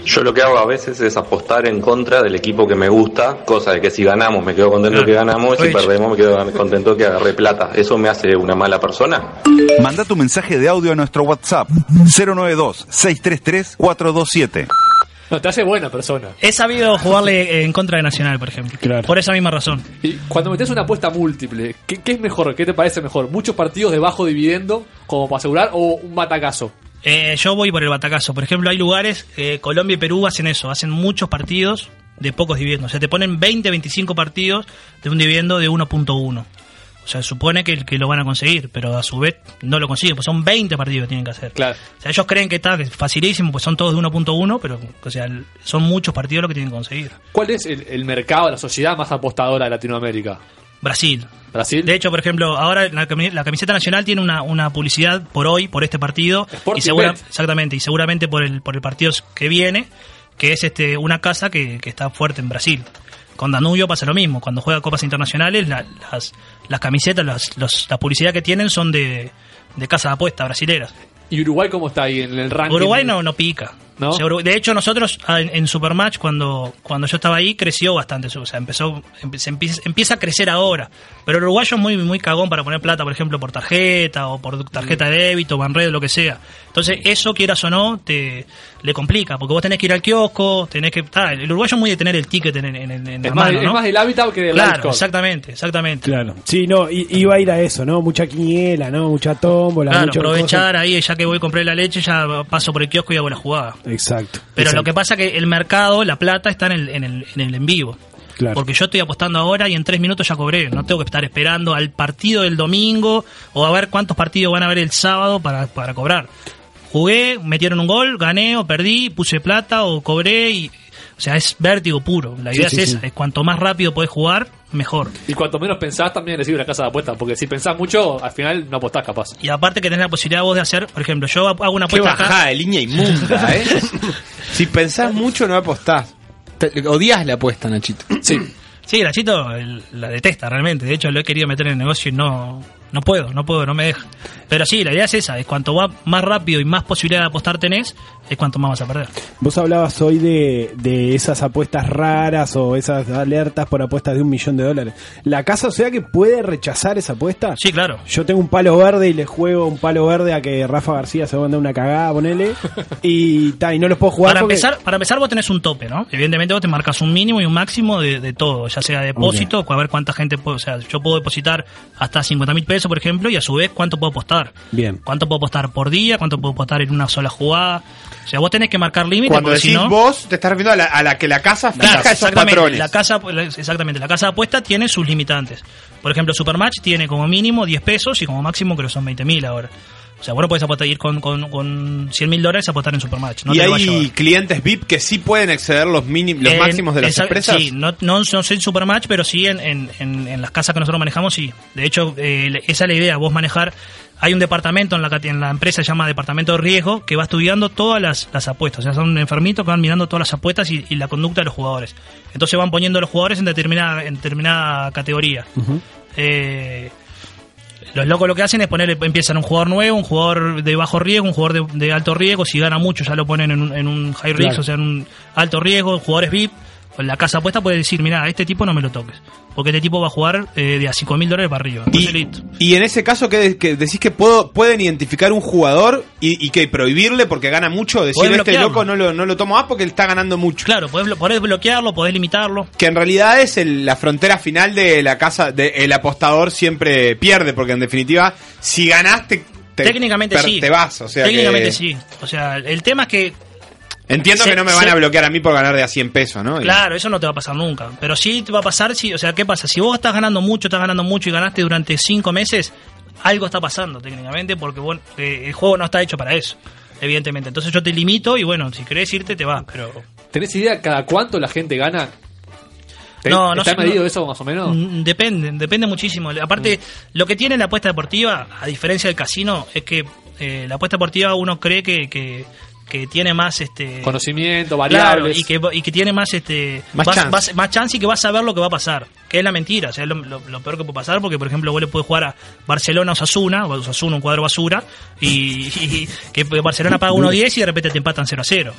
Yo lo que hago a veces es apostar en contra del equipo que me gusta, cosa de que si ganamos me quedo contento que ganamos, y si perdemos me quedo contento que agarré plata. ¿Eso me hace una mala persona? Manda tu mensaje de audio a nuestro WhatsApp 092-633-427. No, te hace buena persona. He sabido jugarle en contra de Nacional, por ejemplo. Por esa misma razón. Y cuando metes una apuesta múltiple, ¿qué, qué es mejor? ¿Qué te parece mejor? ¿Muchos partidos de bajo dividendo, como para asegurar, o un batacazo? Eh, yo voy por el batacazo. Por ejemplo, hay lugares, eh, Colombia y Perú hacen eso, hacen muchos partidos de pocos dividendos. O sea, te ponen 20, 25 partidos de un dividendo de 1.1. O sea, supone que, que lo van a conseguir, pero a su vez no lo consiguen, pues son 20 partidos que tienen que hacer. Claro. O sea, ellos creen que está facilísimo, pues son todos de 1.1, pero o sea, son muchos partidos lo que tienen que conseguir. ¿Cuál es el, el mercado, la sociedad más apostadora de Latinoamérica? Brasil. Brasil. De hecho, por ejemplo, ahora la, cami- la camiseta nacional tiene una, una publicidad por hoy, por este partido. Sporting y segura- exactamente, y seguramente por el, por el partido que viene, que es este una casa que, que está fuerte en Brasil. Con Danubio pasa lo mismo. Cuando juega copas internacionales, la- las, las camisetas, las, los- la publicidad que tienen son de, de casa de apuesta brasileras. ¿Y Uruguay cómo está ahí en el ranking? Uruguay no, no pica. ¿No? De hecho, nosotros ah, en, en Supermatch, cuando, cuando yo estaba ahí, creció bastante. O sea, empezó, empieza, empieza a crecer ahora. Pero el uruguayo es muy, muy cagón para poner plata, por ejemplo, por tarjeta o por tarjeta de débito, Banred, lo que sea. Entonces, eso, quieras o no, te le complica. Porque vos tenés que ir al kiosco, tenés que. ah, el uruguayo es muy de tener el ticket en, en, en- Es la más, mano, es ¿no? más del hábitat que del Claro, exactamente, exactamente. Claro. Sí, no, iba a ir a eso, ¿no? Mucha quiniela, ¿no? Mucha tómbola, Claro, mucho aprovechar ahí, ya que voy a comprar la leche, ya paso por el kiosco y hago la jugada. Exacto. Pero Exacto. lo que pasa que el mercado, la plata está en el, en el, en el en vivo. Claro. Porque yo estoy apostando ahora y en tres minutos ya cobré. No tengo que estar esperando al partido del domingo o a ver cuántos partidos van a haber el sábado para, para cobrar. Jugué, metieron un gol, gané o perdí, puse plata o cobré y... O sea, es vértigo puro. La idea sí, es esa, sí. es cuanto más rápido podés jugar, mejor. Y cuanto menos pensás, también recibes la casa de apuestas. Porque si pensás mucho, al final no apostás capaz. Y aparte que tenés la posibilidad vos de hacer, por ejemplo, yo hago una Qué apuesta acá. bajada de línea inmunda, ¿eh? si pensás mucho, no apostás. Te- odias la apuesta, Nachito. Sí. Sí, Nachito la detesta realmente. De hecho, lo he querido meter en el negocio y no, No puedo, no puedo, no me deja. Pero sí, la idea es esa, es cuanto va más rápido y más posibilidad de apostar tenés, es cuanto más vas a perder. Vos hablabas hoy de, de esas apuestas raras o esas alertas por apuestas de un millón de dólares. ¿La casa, o sea, que puede rechazar esa apuesta? Sí, claro. Yo tengo un palo verde y le juego un palo verde a que Rafa García se va a mandar una cagada, ponele, y, ta, y no los puedo jugar Para porque- empezar, para empezar vos tenés un tope, ¿no? Evidentemente vos te marcas un mínimo y un máximo de, de todo, ya sea depósito, a ver cuánta gente puede, o sea, yo puedo depositar hasta 50 mil pesos, por ejemplo, y a su vez cuánto puedo apostar. Bien. ¿Cuánto puedo apostar por día? ¿Cuánto puedo apostar en una sola jugada? O sea, vos tenés que marcar límites Cuando porque si no... vos, te estás refiriendo a la, a la que la casa fija Claro, esos exactamente. patrones. La casa, exactamente. La casa de apuesta tiene sus limitantes. Por ejemplo, Supermatch tiene como mínimo 10 pesos y como máximo creo que son 20 mil ahora. O sea, vos no podés apostar, ir con, con, con 100 mil dólares a apostar en Supermatch. No y hay clientes VIP que sí pueden exceder los mínimos, los En- máximos de las esa- empresas. Sí, no, no, no sé en Supermatch, pero sí en, en, en- en las casas que nosotros manejamos, sí. De hecho, eh, esa es la idea, vos manejar... Hay un departamento en la, en la empresa, se llama Departamento de Riesgo, que va estudiando todas las, las apuestas. O sea, son enfermitos que van mirando todas las apuestas y, y la conducta de los jugadores. Entonces van poniendo a los jugadores en determinada, en determinada categoría. Eh, los locos lo que hacen es ponerle, empiezan un jugador nuevo, un jugador de bajo riesgo, un jugador de, de alto riesgo, si gana mucho ya lo ponen en un, en un high risk, Claro. o sea, en un alto riesgo, jugadores VIP. La casa apuesta puede decir, mira, a este tipo no me lo toques, porque este tipo va a jugar eh, de a 5 mil dólares para arriba. Entonces, listo. Y en ese caso, que decís que puedo, pueden identificar un jugador y, y que prohibirle porque gana mucho? Decir, Podés este bloquearlo. loco no lo, no lo tomo más porque él está ganando mucho. Claro, podés, podés bloquearlo, podés limitarlo. Que en realidad es el- la frontera final de la casa, de, el apostador siempre pierde, porque en definitiva, si ganaste, te, Técnicamente per- sí. te vas. O sea Técnicamente que- sí. O sea, el tema es que Entiendo Se- que no me van se- a bloquear a mí por ganar de a 100 pesos, ¿no? Claro, eso no te va a pasar nunca. Pero sí te va a pasar si, o sea, ¿qué pasa? Si vos estás ganando mucho, estás ganando mucho y ganaste durante cinco meses, algo está pasando técnicamente porque bueno, eh, el juego no está hecho para eso, evidentemente. Entonces yo te limito y bueno, si querés irte, te vas, pero... ¿Tenés idea cada cuánto la gente gana? ¿Te- No, no ¿Está sé, medido no. eso más o menos? Mm, Depende, depende muchísimo. Aparte, lo que tiene la apuesta deportiva, a diferencia del casino, es que eh, la apuesta deportiva uno cree que, que, que tiene más este Conocimiento, Claro, variables. y que, y que tiene más este Más vas- chance. vas- más chance y que vas a saber lo que va a pasar que es la mentira o sea es lo, lo- lo peor que puede pasar porque por ejemplo vos le puedes jugar a Barcelona o Osasuna o Osasuna un cuadro basura y, y que Barcelona paga 1.10 y de repente te empatan 0 a 0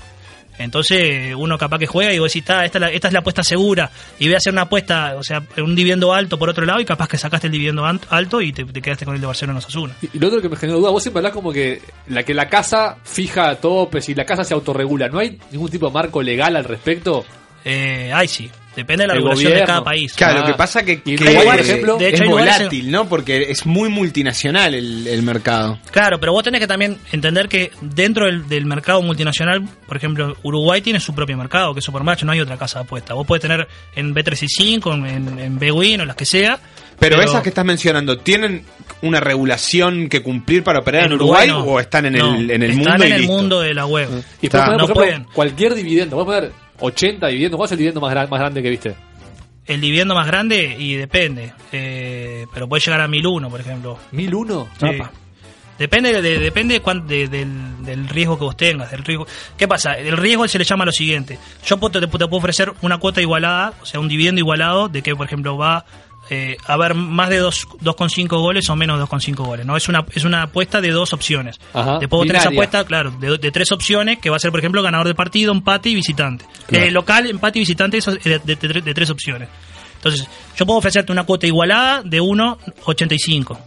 entonces uno capaz que juega y vos decís, "Ta, esta, es la- esta es la apuesta segura y voy a hacer una apuesta, o sea, un dividendo alto por otro lado y capaz que sacaste el dividendo alto y te, te quedaste con el de Barcelona Osasuna. Y lo otro que me generó duda, vos siempre hablás como que la que la casa fija topes y la casa se autorregula. ¿No hay ningún tipo de marco legal al respecto? Eh, ay, sí. Depende de la El regulación de cada país. Claro, Ah. lo que pasa que, que de hecho, es en- volátil, ¿no? Porque es muy multinacional el, el mercado. Claro, pero vos tenés que también entender que dentro del, del mercado multinacional, por ejemplo, Uruguay tiene su propio mercado, que es Supermatch, no hay otra casa de apuesta. Vos podés tener en B365, en, en Bwin o las que sea. Pero, esas que estás mencionando, ¿tienen una regulación que cumplir para operar en, Uruguay, no. o están en No, el, en el están mundo? en y el listo? mundo de la web. Y Está. no por ejemplo, pueden. cualquier dividendo. Vos poner 80 dividendos. ¿Cuál es el dividendo más, gran- más grande que viste? El dividendo más grande y depende. eh, pero puede llegar a 1001, por ejemplo. ¿1001? Sí. Depende, de, depende de cuán- de- del, del riesgo que vos tengas. Del riesgo. ¿Qué pasa? El riesgo se le llama lo siguiente. Yo puedo- te, te puedo ofrecer una cuota igualada, o sea, un dividendo igualado de que, por ejemplo, va eh, a haber más de dos- 2,5 goles o menos de 2,5 goles. no Es una es una apuesta de dos opciones. Ajá, Después vos tenés apuesta, claro, de, de tres opciones, que va a ser, por ejemplo, ganador de partido, empate y visitante. Claro. Eh, local, empate y visitante, eso es de, de- de- tres opciones. Entonces, yo puedo ofrecerte una cuota igualada de 1,85.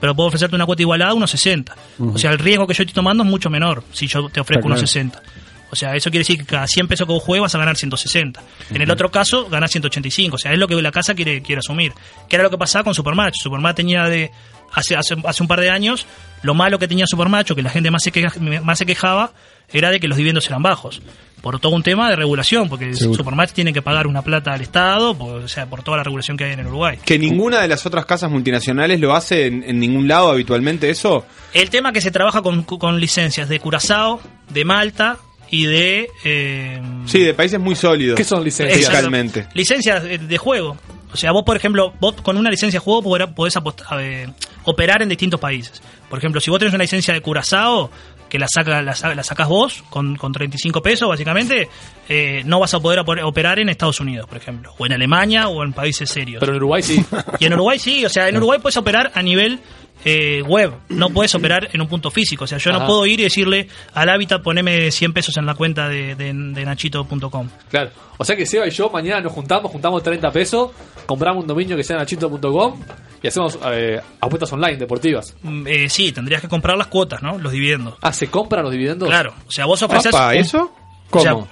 Pero puedo ofrecerte una cuota igualada de 1,60. Ujú. O sea, el riesgo que yo estoy tomando es mucho menor si yo te ofrezco Está claro. 1,60. O sea, eso quiere decir que cada 100 pesos que vos juegues vas a ganar 160. En el otro caso, ganas 185. O sea, es lo que la casa quiere, quiere asumir. Que era lo que pasaba con Supermatch. Supermatch tenía de. Hace, hace, hace un par de años, lo malo que tenía Supermatch, o que la gente más se, queja- más se quejaba, era de que los dividendos eran bajos. Por todo un tema de regulación, porque Seguro. Supermatch tiene que pagar una plata al Estado, por, o sea, por toda la regulación que hay en el Uruguay. Que ninguna de las otras casas multinacionales lo hace en, en ningún lado habitualmente eso. El tema que se trabaja con, con licencias de Curazao, de Malta y de. eh, Sí, de países muy sólidos. ¿Qué son licencias? Fiscalmente. licencias de, juego. O sea, vos, por ejemplo, vos con una licencia de juego podés apost- eh, operar en distintos países. Por ejemplo, si vos tenés una licencia de Curazao, que la, saca, la, sa- la sacás vos con, con 35 pesos, básicamente, eh, no vas a poder oper- operar en Estados Unidos, por ejemplo, o en Alemania o en países serios. Pero en Uruguay sí. Y en Uruguay sí, o sea, en Uruguay puedes operar a nivel eh, web, no puedes operar en un punto físico. O sea, yo no puedo ir y decirle al hábitat poneme 100 pesos en la cuenta de, nachito.com. Claro. O sea que Seba y yo mañana nos juntamos, juntamos 30 pesos, compramos un dominio que sea nachito.com y hacemos eh, apuestas online deportivas. Mm, eh, sí, tendrías que comprar las cuotas, ¿no? Los dividendos. Ah, ¿se compran los dividendos? Claro. O sea, vos ofreces... ¿Para eso? ¿Cómo?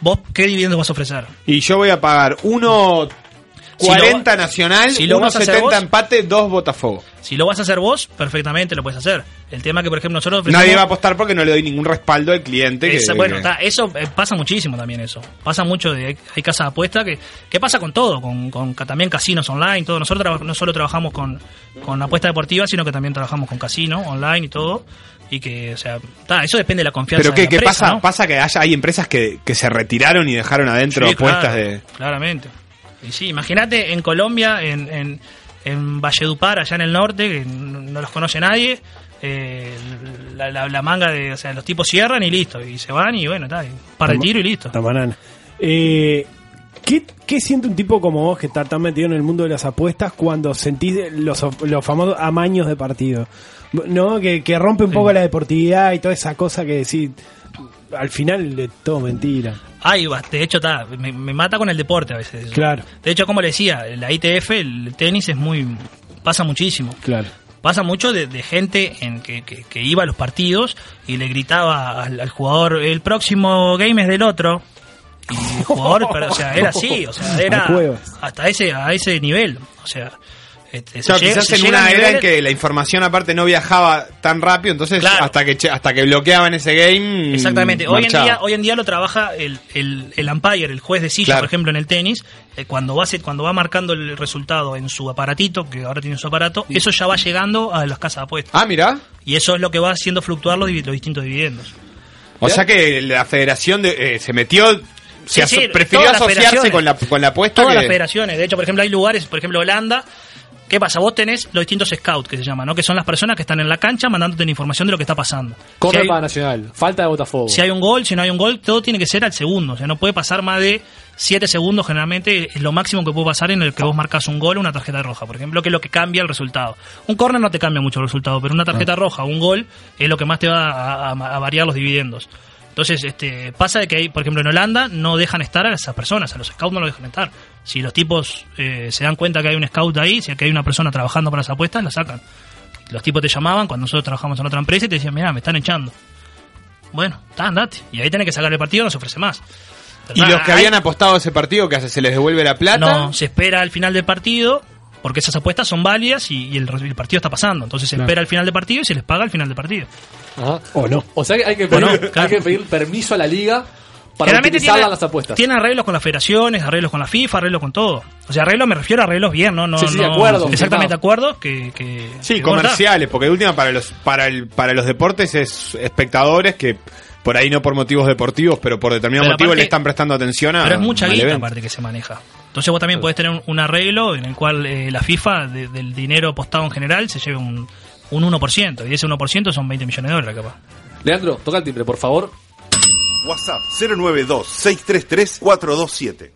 ¿Vos qué dividendos vas a ofrecer? Y yo voy a pagar uno 40 si lo, Nacional, si lo vos, empate, 2 Botafogo. Si lo vas a hacer vos, perfectamente lo puedes hacer. El tema que, por ejemplo, nosotros... Nadie va a apostar porque no le doy ningún respaldo al cliente. Que, bueno, que... Eso eh, pasa muchísimo también eso. Pasa mucho, de, hay casas de apuesta que, que pasa con todo, con, también casinos online, todo. Nosotros traba, no solo trabajamos con, con apuestas deportivas, sino que también trabajamos con casinos online y todo y que, o sea, ta, eso depende de la confianza. Pero que, de la que pasa, pasa que haya, hay empresas que, que, se retiraron y dejaron adentro apuestas de. Claramente. Y sí, imagínate en Colombia, en, en, en Valledupar, allá en el norte, que no los conoce nadie, eh, la, la- la manga de, o sea, los tipos cierran y listo, y se van y bueno, está, para el tiro y listo. Tamarana. Eh, ¿qué, ¿Qué siente un tipo como vos que está tan metido en el mundo de las apuestas cuando sentís los, los famosos amaños de partido? ¿No? Que, que rompe un poco la deportividad y toda esa cosa que decís, al final es todo mentira. Va, de hecho, está, me, me mata con el deporte a veces. Claro. De hecho, como le decía, la ITF, el tenis es muy. pasa muchísimo. Claro. Pasa mucho de, de gente en que, que- que iba a los partidos y le gritaba al, al jugador: el próximo game es del otro. Y el jugador, pero, o sea, era así, o sea, era hasta ese, a ese nivel. O sea, se Claro, llega- quizás en una era en que la información aparte no viajaba tan rápido, entonces Claro. hasta que hasta que bloqueaban ese game Exactamente. Hoy en, día, hoy en día lo trabaja el, el, el umpire, el juez de silla, Claro. por ejemplo, en el tenis. eh, cuando, va, cuando va marcando el resultado en su aparatito, que ahora tiene su aparato, eso ya va llegando a las casas de apuestas. Ah, mira. Y eso es lo que va haciendo fluctuar los, di- los distintos dividendos. O sea que la federación de- eh, se metió, se Sí, aso- sí, prefirió asociarse con la, con la apuesta Todas que- las federaciones. De hecho, por ejemplo, hay lugares, por ejemplo, Holanda. ¿Qué pasa? Vos tenés los distintos scouts que se llaman, ¿no? Que son las personas que están en la cancha mandándote la información de lo que está pasando. Corre Si para Nacional. Falta de Botafogo. si hay un gol, si no hay un gol, todo tiene que ser al segundo. O sea, no puede pasar más de 7 segundos. Generalmente es lo máximo que puede pasar en el que vos marcas un gol o una tarjeta roja, por ejemplo, que es lo que cambia el resultado. Un córner no te cambia mucho el resultado, pero una tarjeta roja o un gol es lo que más te va a, a- a variar los dividendos. Entonces, este, pasa de que, hay, por ejemplo, en Holanda no dejan estar a esas personas, a los scouts no los dejan estar. Si los tipos eh, se dan cuenta que hay un scout ahí, si que hay una persona trabajando para las apuestas, la sacan. Los tipos te llamaban cuando nosotros trabajamos en otra empresa y te decían, mira, me están echando. Bueno, está, andate. Y ahí tenés que sacar el partido, no se ofrece más. Y los que Hay- habían apostado ese partido, que hace? ¿Se les devuelve la plata? No, se espera al final del partido, porque esas apuestas son válidas y, y el, el partido está pasando. Entonces se Claro. espera al final del partido y se les paga al final del partido. O no. O sea que hay que pedir, no, hay claro. que pedir permiso a la liga para Generalmente utilizarla tiene- en las apuestas. Tiene arreglos con las federaciones, arreglos con la FIFA, arreglos con todo. O sea, arreglos me refiero a arreglos bien, ¿no? no Sí, sí, no- acuerdos, Exactamente, acuerdos que... que Sí, que, comerciales, porque de última para los para el para los deportes es espectadores que por ahí no por motivos deportivos, pero por determinado Pero motivo aparte- le están prestando atención a Pero es mucha guita aparte que se maneja. Entonces vos también podés tener un, un arreglo en el cual eh, la FIFA de- del dinero apostado en general se lleve un, un 1%. Y ese 1% son 20 millones de dólares capaz. Leandro, toca el timbre, por favor. WhatsApp 092-633-427.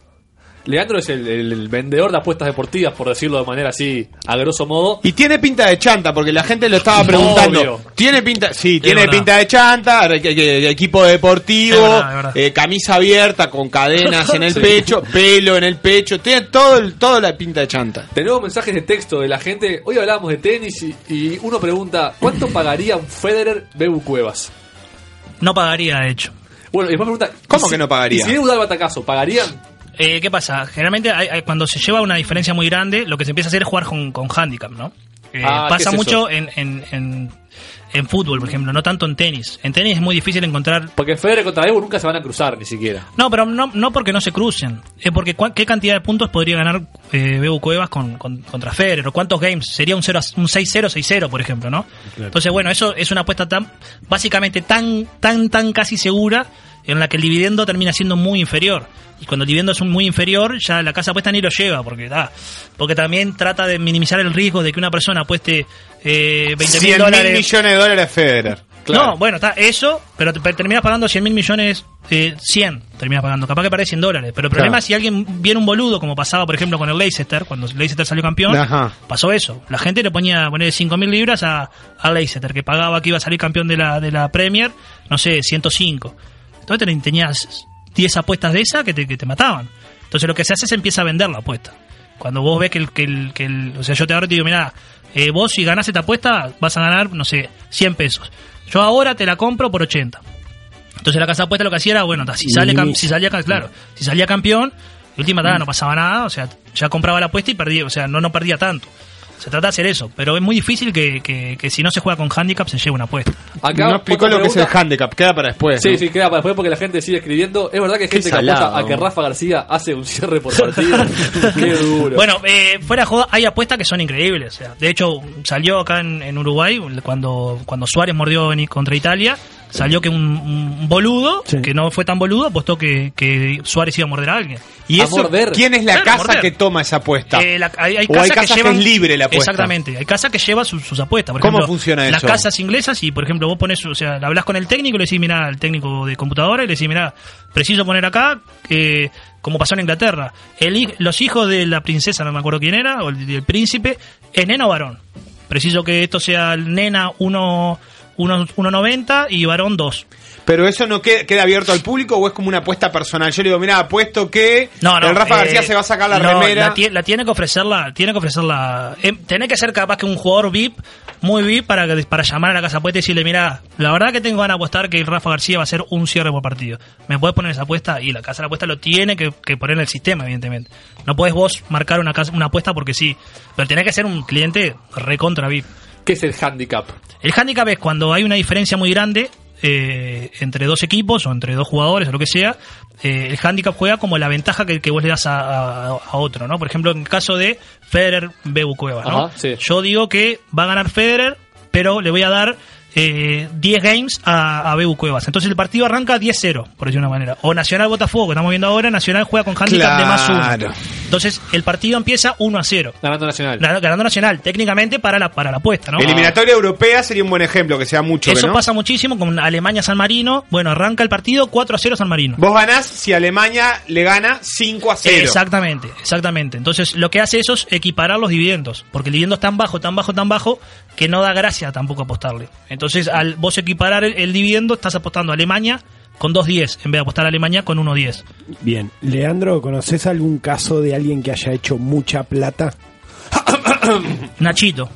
Leandro es el, el- el vendedor de apuestas deportivas, por decirlo de manera así, a grosso modo. Y tiene pinta de chanta, porque la gente lo estaba preguntando. Obvio. Tiene pinta, sí, Es tiene verdad. pinta de chanta, equipo deportivo, Es verdad, es verdad. eh, camisa abierta con cadenas en el Sí. pecho, pelo en el pecho, tiene todo el, toda la pinta de chanta. Tenemos mensajes de texto de la gente. Hoy hablábamos de tenis y, y uno pregunta: ¿cuánto pagaría un Federer Bebu Cuevas? No pagaría, de hecho. Bueno, y después pregunta: ¿Cómo ¿y que no pagaría? ¿Y si Bebu da el batacazo, pagarían? Eh, ¿Qué pasa? Generalmente hay- hay- cuando se lleva una diferencia muy grande, lo que se empieza a hacer es jugar con, con handicap, ¿no? Eh, Ah, ¿qué pasa es mucho en, en, en, en fútbol, por ejemplo, no tanto en tenis. En tenis es muy difícil encontrar... Porque Federer contra Bebu nunca se van a cruzar, ni siquiera. No, pero no, no porque no se crucen, es porque cua- qué cantidad de puntos podría ganar eh, Bebu Cuevas con, con- contra Federer, o cuántos games, sería un, 0 a- un 6-0, 6-0, por ejemplo, ¿no? Entonces, bueno, eso es una apuesta tan, básicamente tan, tan, tan casi segura, en la que el dividendo termina siendo muy inferior. Y cuando el dividendo es muy inferior, ya la casa apuesta ni lo lleva, porque da, porque también trata de minimizar el riesgo de que una persona apueste eh, 20 mil 100 mil dólares. millones de dólares Federer. No, bueno, está eso, pero te- terminas pagando 100 mil millones, eh, 100 terminas pagando. Capaz que perdés 100 dólares. Pero el problema Claro. es si alguien viene un boludo, como pasaba, por ejemplo, con el Leicester, cuando Leicester salió campeón, Ajá. pasó eso. La gente le ponía poner 5 mil libras a, a Leicester, que pagaba que iba a salir campeón de la, de la Premier, no sé, 105. Entonces ten- tenías 10 apuestas de esa que te, que te mataban. Entonces lo que se hace es empieza a vender la apuesta. Cuando vos ves que el, que el, que el- o sea, yo te y te digo, mira, eh, vos si ganás esta apuesta vas a ganar, no sé, 100 pesos. Yo ahora te la compro por 80. Entonces la casa apuesta lo que hacía era, bueno, si, sale si salía, claro, si salía campeón, última tada no pasaba nada, o sea, ya compraba la apuesta y perdía, o sea, no, no perdía tanto. Se trata de hacer eso, pero es muy difícil que, que, que si no se juega con handicap se lleve una apuesta. Acá, no explicó lo que es el handicap, queda para después. Sí, ¿no? sí, queda para después porque la gente sigue escribiendo. Es verdad que hay gente que apuesta a que Rafa García hace un cierre por partido. Qué duro. Bueno, eh, fuera de joda, hay apuestas que son increíbles. O sea, de hecho, salió acá en, en Uruguay, cuando, cuando Suárez mordió en- contra Italia, salió que un, un boludo, que no fue tan boludo, apostó que, que Suárez iba a morder a alguien. ¿Y eso, quién es la Claro, casa morder. que toma esa apuesta? Eh, la- hay, hay o casas hay casas que, llevan- es libre la apuesta. Exactamente, hay casas que llevan sus, sus apuestas. Por ¿Cómo ejemplo, funciona Las eso? casas inglesas, y por ejemplo vos pones, o sea, hablas con el técnico y le decís, mira, al técnico de computadora, y le decís, mira, preciso poner acá, eh, como pasó en Inglaterra, el, los hijos de la princesa, no me acuerdo quién era, o el, del príncipe, es nena o varón. Preciso que esto sea el nena 1 uno- 1.90 y varón 2. Pero eso no queda, queda abierto al público o es como una apuesta personal. Yo le digo, mira, apuesto que No, no, el Rafa eh, García se va a sacar la no, remera. La, tie- la tiene que ofrecerla, tiene que ofrecerla. Eh, tiene que ser capaz que un jugador VIP, muy VIP, para, para llamar a la casa apuesta y decirle, mira, la verdad que tengo ganas de apostar que el Rafa García va a hacer un cierre por partido. ¿Me puedes poner esa apuesta? Y la casa de apuesta lo tiene que, que poner en el sistema, evidentemente. No puedes vos marcar una, casa- una apuesta porque sí. Pero tiene que ser un cliente recontra VIP. ¿Qué es el handicap? El handicap es cuando hay una diferencia muy grande eh, entre dos equipos o entre dos jugadores o lo que sea. eh, el handicap juega como la ventaja que, que vos le das a, a- a otro, ¿no? Por ejemplo, en el caso de Federer, Bebu Cuevas, ¿no? Ajá, sí. Yo digo que va a ganar Federer, pero le voy a dar eh, 10 games a, a Bebu Cuevas. Entonces el partido arranca 10-0, por decir de una manera. O Nacional Botafogo, que estamos viendo ahora, Nacional juega con handicap de más Claro. 1. Entonces el partido empieza 1 a 0. Ganando Nacional. Ganando Nacional, técnicamente para la, para la apuesta, ¿no? Eliminatoria europea sería un buen ejemplo, que sea mucho. Eso ¿no? pasa muchísimo con Alemania-San Marino. Bueno, arranca el partido 4 a 0 San Marino. Vos ganás si Alemania le gana 5 a 0. Exactamente, exactamente. Entonces, lo que hace eso es equiparar los dividendos, porque el dividendo es tan bajo, tan bajo, tan bajo, que no da gracia tampoco apostarle. Entonces, al vos equiparar el, el dividendo, estás apostando a Alemania con 2.10, en vez de apostar a Alemania con 1.10. Bien. Leandro, ¿conoces algún caso de alguien que haya hecho mucha plata? Nachito,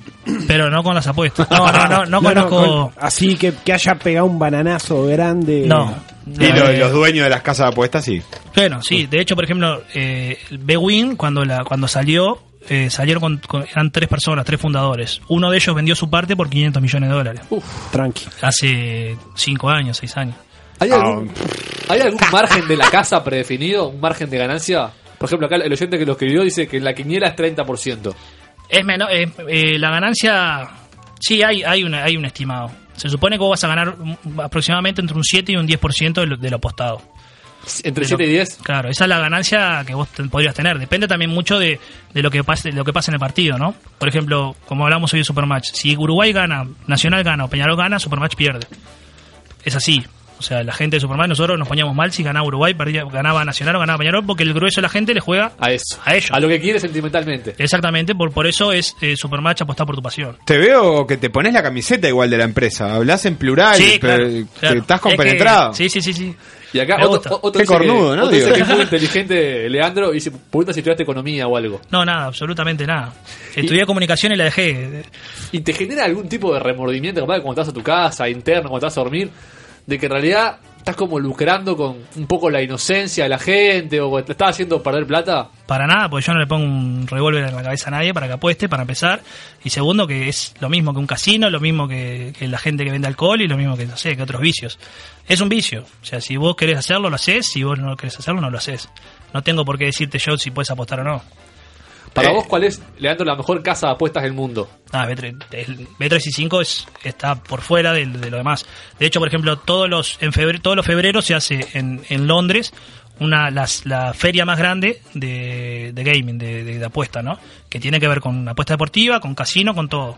pero no con las apuestas. No, no, no, no, conozco... con- así que, que haya pegado un bananazo grande. No. Y lo- Eh, los dueños de las casas de apuestas, sí. Bueno, sí, de hecho, por ejemplo, eh, Bewin, cuando, la, cuando salió, eh, salieron con, con- eran tres personas, tres fundadores. Uno de ellos vendió su parte por 500 millones de dólares. Tranqui. Hace cinco años, seis años. ¿Hay algún, ¿Hay algún margen de la casa predefinido? ¿Un margen de ganancia? Por ejemplo, acá el oyente que lo escribió dice que en la quiniela es 30%. Es menor, eh, eh, la ganancia, sí, hay, hay, una, hay un estimado. Se supone que vos vas a ganar aproximadamente entre un 7 y un 10% de lo, de lo apostado. ¿Entre De 7 lo- y 10? Claro, esa es la ganancia que vos te- podrías tener. Depende también mucho de, de lo que pase de lo que pase en el partido, ¿no? Por ejemplo, como hablamos hoy de Supermatch, si Uruguay gana, Nacional gana o Peñarol gana, Supermatch pierde. Es así. O sea, la gente de Supermatch, nosotros nos poníamos mal si ganaba Uruguay, perdía- ganaba Nacional o ganaba Peñarol, porque el grueso de la gente le juega A eso. a ellos. A lo que quiere sentimentalmente. Exactamente, por, por eso es eh, Supermatch apostar por tu pasión. Te veo que te pones la camiseta igual de la empresa. Hablas en plural, Sí, pero claro, que claro. estás Es que- compenetrado. sí, sí, sí, sí. Y acá Me otro, otro Qué dice que- cornudo, ¿no? otro dice Digo. que es muy inteligente Leandro y dice, pregunta si estudiaste economía o algo. No, nada, absolutamente nada. Estudié comunicación y la dejé. ¿Y te genera algún tipo de remordimiento capaz, cuando estás a tu casa, interno, cuando estás a dormir, de que en realidad estás como lucrando con un poco la inocencia de la gente o te estás haciendo perder plata? Para nada, porque yo no le pongo un revólver en la cabeza a nadie para que apueste, para empezar. Y segundo, que es lo mismo que un casino, lo mismo que, la gente que vende alcohol y lo mismo que, que otros vicios. Es un vicio. O sea, si vos querés hacerlo, lo haces. Si vos no querés hacerlo, no lo haces. No tengo por qué decirte yo si puedes apostar o no. Para Eh. vos, ¿cuál es, Leandro, la mejor casa de apuestas del mundo? Ah, B3, el B365 es, está por fuera de, de lo demás. De hecho, por ejemplo, todos los en febrero, todos los febreros se hace en, en Londres una las, la feria más grande de, de gaming, de, de, de apuesta, ¿no? Que tiene que ver con apuesta deportiva, con casino, con todo.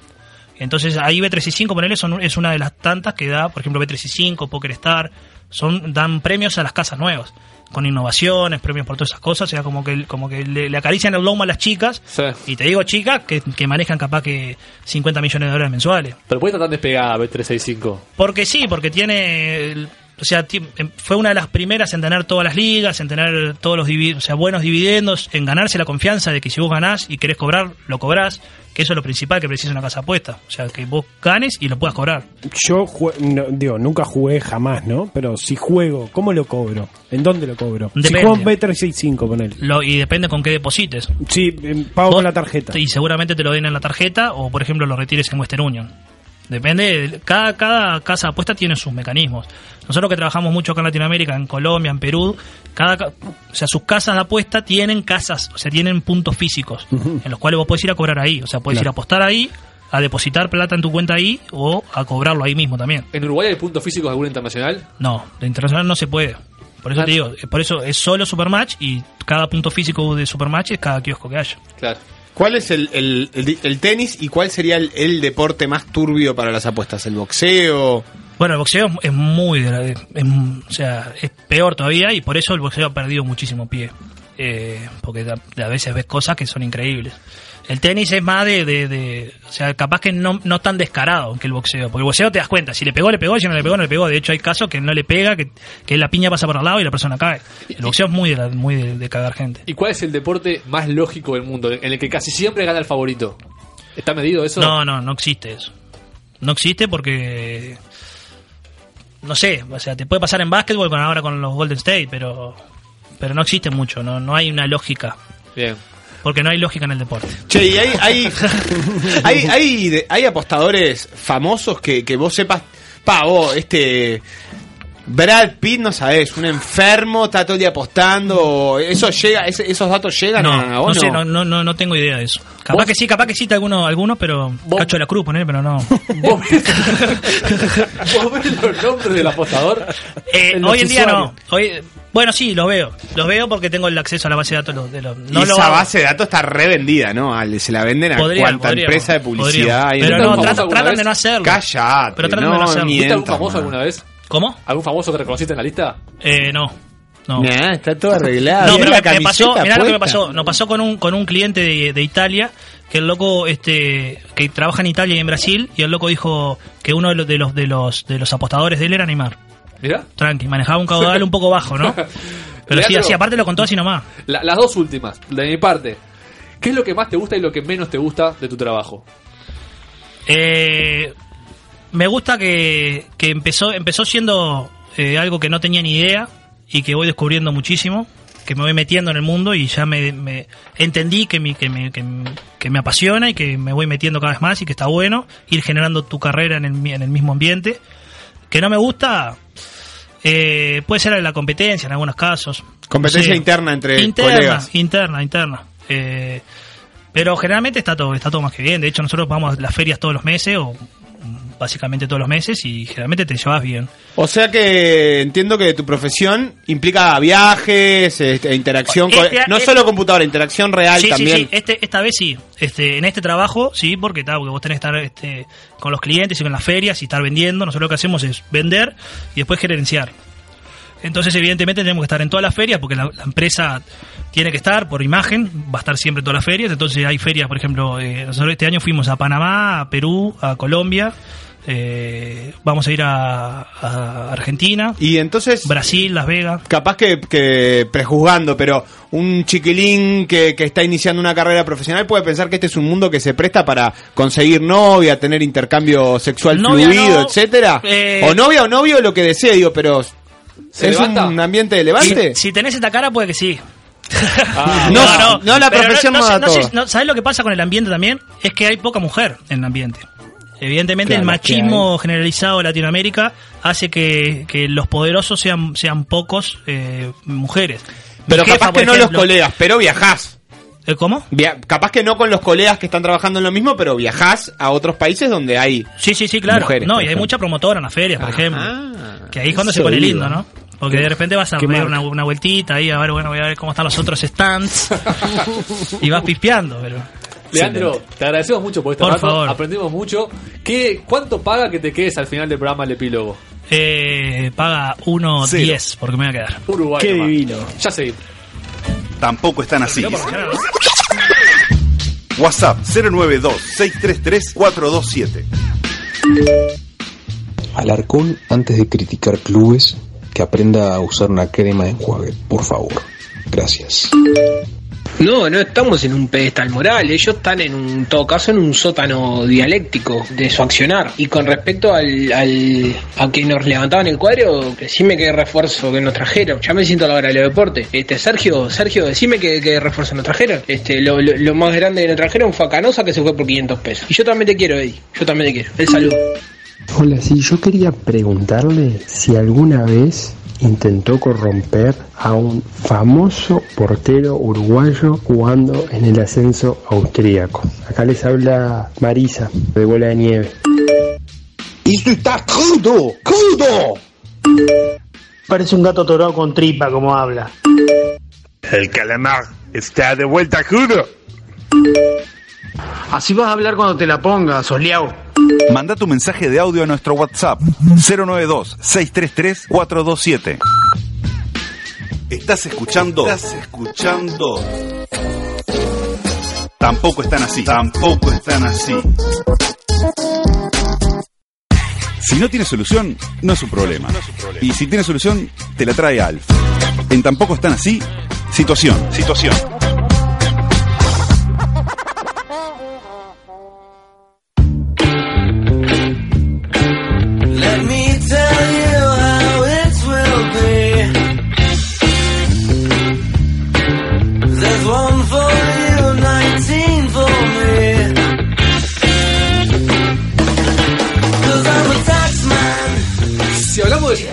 Entonces ahí B365, ponele, son, es una de las tantas que da, por ejemplo, B365, Poker Star, son, dan premios a las casas nuevas, con innovaciones, premios por todas esas cosas, o sea, como que, como que le, le acarician el lomo a las chicas, y te digo chicas que, que manejan capaz que 50 millones de dólares mensuales. Pero puede estar tan despegada B365. Porque sí, porque tiene. O sea, em, fue una de las primeras en tener todas las ligas, en tener todos los o sea, buenos dividendos, en ganarse la confianza de que si vos ganás y querés cobrar, lo cobrás, que eso es lo principal que precisa una casa apuesta. O sea, que vos ganes y lo puedas cobrar. Yo no, digo, nunca jugué jamás, ¿no? Pero si juego, ¿cómo lo cobro? ¿En dónde lo cobro? Si juego en B365, ponele. Lo, y depende con qué deposites. Sí, em, pago con la tarjeta. Y seguramente te lo den en la tarjeta o, por ejemplo, lo retires en Western Union. Depende, de- cada, cada casa de apuesta tiene sus mecanismos. Nosotros que trabajamos mucho acá en Latinoamérica, en Colombia, en Perú, cada, ca- o sea, sus casas de apuesta tienen casas, o sea, tienen puntos físicos en los cuales vos podés ir a cobrar ahí. O sea, puedes Claro. ir a apostar ahí, a depositar plata en tu cuenta ahí o a cobrarlo ahí mismo también. ¿En Uruguay hay puntos físicos de alguna internacional? No, de internacional no se puede. Por eso te digo, por eso es solo Supermatch y cada punto físico de Supermatch es cada kiosco que haya. Claro. ¿Cuál es el, el- el- tenis y cuál sería el, deporte más turbio para las apuestas? ¿El boxeo? Bueno, el boxeo es- muy, o sea, es peor todavía y por eso el boxeo ha perdido muchísimo pie. Eh, porque a veces ves cosas que son increíbles. El tenis es más de, de, de- o sea, capaz que no, no tan descarado que el boxeo. Porque el boxeo te das cuenta, si le pegó, le pegó, si no le pegó, no le pegó. De hecho, hay casos que no le pega, que, que la piña pasa por al lado y la persona cae. El boxeo es muy de, la- muy de, de cagar gente. ¿Y cuál es el deporte más lógico del mundo? En el que casi siempre gana el favorito. ¿Está medido eso? No, no, no existe eso. No existe porque. No sé, o sea, te puede pasar en básquetbol con ahora con los Golden State, pero. Pero no existe mucho, no, no hay una lógica. Bien. Porque no hay lógica en el deporte. Che, y hay, hay, hay, hay, hay apostadores famosos que, que vos sepas, pa, vos, este... Brad Pitt, no sabés, un enfermo, está todo el día apostando, eso llega, ese- esos datos llegan No, a, a no vos, sé, no, no, no, no tengo idea de eso. Capaz que sí, capaz que cita alguno, alguno pero Cacho de la Cruz, poner, pero no. ¿Vos ves los nombres del apostador? Eh, En hoy en día no. Hoy, bueno, sí, los veo. Los veo porque tengo el acceso a la base de datos de los. Y No lo esa hago. base de datos está revendida, ¿no? Al- Se la venden a cuanta empresa de publicidad. Pero no, tratan, tratan de no hacerlo. Callate, Pero tratan no, de no hacerlo. ¿Viste algún famoso alguna vez? ¿Cómo? ¿Algún famoso que reconociste en la lista? Eh, no. No. Nah, está todo arreglado. No, pero la me, me pasó, mirá lo que me pasó. Nos pasó con un, con un cliente de, de Italia, que el loco, este, que trabaja en Italia y en Brasil, y el loco dijo que uno de los, de los, de los, de los apostadores de él era Neymar. Mirá. Tranqui, manejaba un caudal un poco bajo, ¿no? Pero sí, así, aparte lo contó así nomás. La- las dos últimas, de mi parte. ¿Qué es lo que más te gusta y lo que menos te gusta de tu trabajo? Eh, me gusta que, que empezó, empezó siendo eh, algo que no tenía ni idea y que voy descubriendo muchísimo, que me voy metiendo en el mundo y ya me, me- entendí que, mi- que, me, que, que me apasiona y que me voy metiendo cada vez más y que está bueno ir generando tu carrera en el, en el mismo ambiente. Que no me gusta, eh, puede ser la competencia en algunos casos. Competencia Sí. interna entre interna, colegas. Interna, interna. Eh, pero generalmente está todo, está todo más que bien. De hecho, nosotros vamos a las ferias todos los meses, o básicamente todos los meses, y generalmente te llevas bien. O sea que entiendo que tu profesión implica viajes, este, interacción, con- Este- no este- solo computadora, interacción real sí, también. sí, sí. Este, esta vez sí. Este, en este trabajo, sí, porque, tal, porque vos tenés que estar este, con los clientes y con las ferias y estar vendiendo. Nosotros lo que hacemos es vender y después gerenciar. Entonces, evidentemente, tenemos que estar en todas las ferias porque la, la empresa tiene que estar por imagen, va a estar siempre en todas las ferias. Entonces, hay ferias, por ejemplo, eh, nosotros este año fuimos a Panamá, a Perú, a Colombia. Eh, vamos a ir a, a Argentina. Y entonces. Brasil, Las Vegas. Capaz que, que prejuzgando, pero un chiquilín que, que está iniciando una carrera profesional puede pensar que este es un mundo que se presta para conseguir novia, tener intercambio sexual Novia fluido, no, etcétera. eh, o novia o novio, lo que desee, digo, pero. ¿Se ¿Es levanta? un ambiente de levante? Si, si tenés esta cara, puede que sí. no, no, la profesión no, no, sé- da no no, ¿Sabes lo que pasa con el ambiente también? Es que hay poca mujer en el ambiente. Evidentemente Claro, el machismo generalizado de Latinoamérica hace que, que los poderosos sean, sean pocos eh, mujeres. Mi Pero jefa, capaz que no los ejemplo- colegas, pero viajás. ¿Eh, ¿Cómo? Via- capaz que no con los colegas que están trabajando en lo mismo, pero viajás a otros países donde hay Sí, sí, sí, claro. mujeres. no, y hay ejemplo. mucha promotora en las ferias, por ejemplo. Que ahí es cuando se pone lindo, ¿no? Porque de repente vas a ¿Qué dar una, una vueltita ahí, a ver, bueno, voy a ver cómo están los otros stands. y vas pispeando, pero... Leandro, te agradecemos mucho por esta Por favor. aprendimos mucho. ¿Qué, ¿Cuánto paga que te quedes al final del programa el epílogo? Eh, paga 1.10 porque me voy a quedar. Uruguay. Qué nomás. divino. Ya seguimos. Tampoco están así. WhatsApp 092-633-427. Alarcón, antes de criticar clubes, que aprenda a usar una crema de enjuague, por favor. Gracias. No, no estamos en un pedestal moral, ellos están en un todo caso en un sótano dialéctico de su accionar. Y con respecto al, al a que nos levantaban el cuadro, decime qué refuerzo que nos trajeron. Ya me siento a la hora de los deportes. Este, Sergio, Sergio, decime qué, qué refuerzo nos trajeron. Este, lo, lo- lo más grande que nos trajeron fue a Canosa que se fue por 500 pesos. Y yo también te quiero, Eddie. Yo también te quiero. El saludo. Hola, sí, yo quería preguntarle si alguna vez intentó corromper a un famoso portero uruguayo jugando en el ascenso austríaco. Acá les habla Marisa, de Bola de Nieve. ¡Esto está crudo! ¡Crudo! Parece un gato torado con tripa como habla. El calamar está de vuelta crudo. Así vas a hablar cuando te la pongas, soleado. Manda tu mensaje de audio a nuestro WhatsApp 092-633-427. Estás escuchando. Estás escuchando. Tampoco están así. Tampoco están así. Si no tiene solución, no es un problema. Y si tiene solución, te la trae Alf. En Tampoco están así, situación. Situación.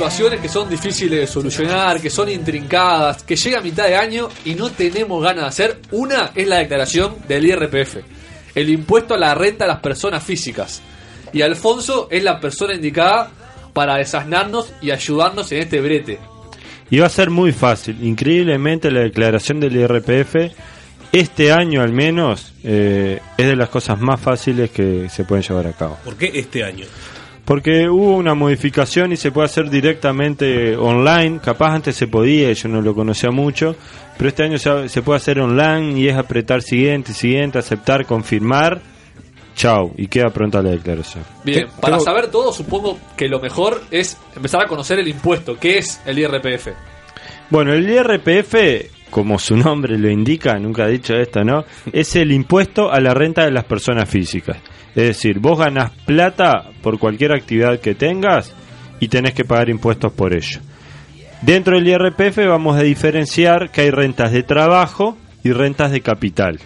Situaciones que son difíciles de solucionar, que son intrincadas, que llega a mitad de año y no tenemos ganas de hacer, una es la declaración del IRPF, el impuesto a la renta a las personas físicas. Y Alfonso es la persona indicada para desasnarnos y ayudarnos en este brete. Y va a ser muy fácil. Increíblemente la declaración del IRPF, este año al menos, eh, es de las cosas más fáciles que se pueden llevar a cabo. ¿Por qué este año? Porque hubo una modificación y se puede hacer directamente online. Capaz antes se podía, yo no lo conocía mucho. Pero este año se, se puede hacer online y es apretar siguiente, siguiente, aceptar, confirmar. Chao. Y queda pronta la declaración. Bien, Te- para tengo- saber todo, supongo que lo mejor es empezar a conocer el impuesto. ¿Qué es el IRPF? Bueno, el IRPF, como su nombre lo indica, nunca he dicho esto, ¿no? Es el impuesto a la renta de las personas físicas. Es decir, vos ganas plata por cualquier actividad que tengas y tenés que pagar impuestos por ello. Dentro del IRPF vamos a diferenciar que hay rentas de trabajo y rentas de capital.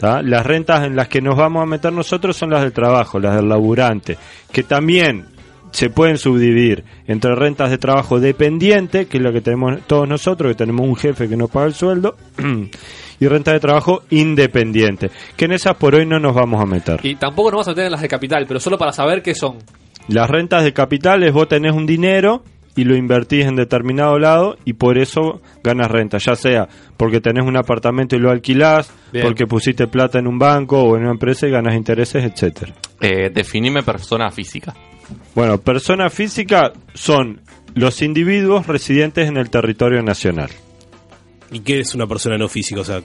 Las rentas en las que nos vamos a meter nosotros son las del trabajo, las del laburante, que también se pueden subdividir entre rentas de trabajo dependiente, que es lo que tenemos todos nosotros, que tenemos un jefe que nos paga el sueldo, y rentas de trabajo independiente, que en esas por hoy no nos vamos a meter. Y tampoco nos vamos a meter en las de capital, pero solo para saber qué son. Las rentas de capital es vos tenés un dinero y lo invertís en determinado lado y por eso ganas renta, ya sea porque tenés un apartamento y lo alquilás, Bien. porque pusiste plata en un banco o en una empresa y ganas intereses, etcétera. Eh, definime persona física. Bueno, persona física son los individuos residentes en el territorio nacional. ¿Y qué es una persona no física? O sea,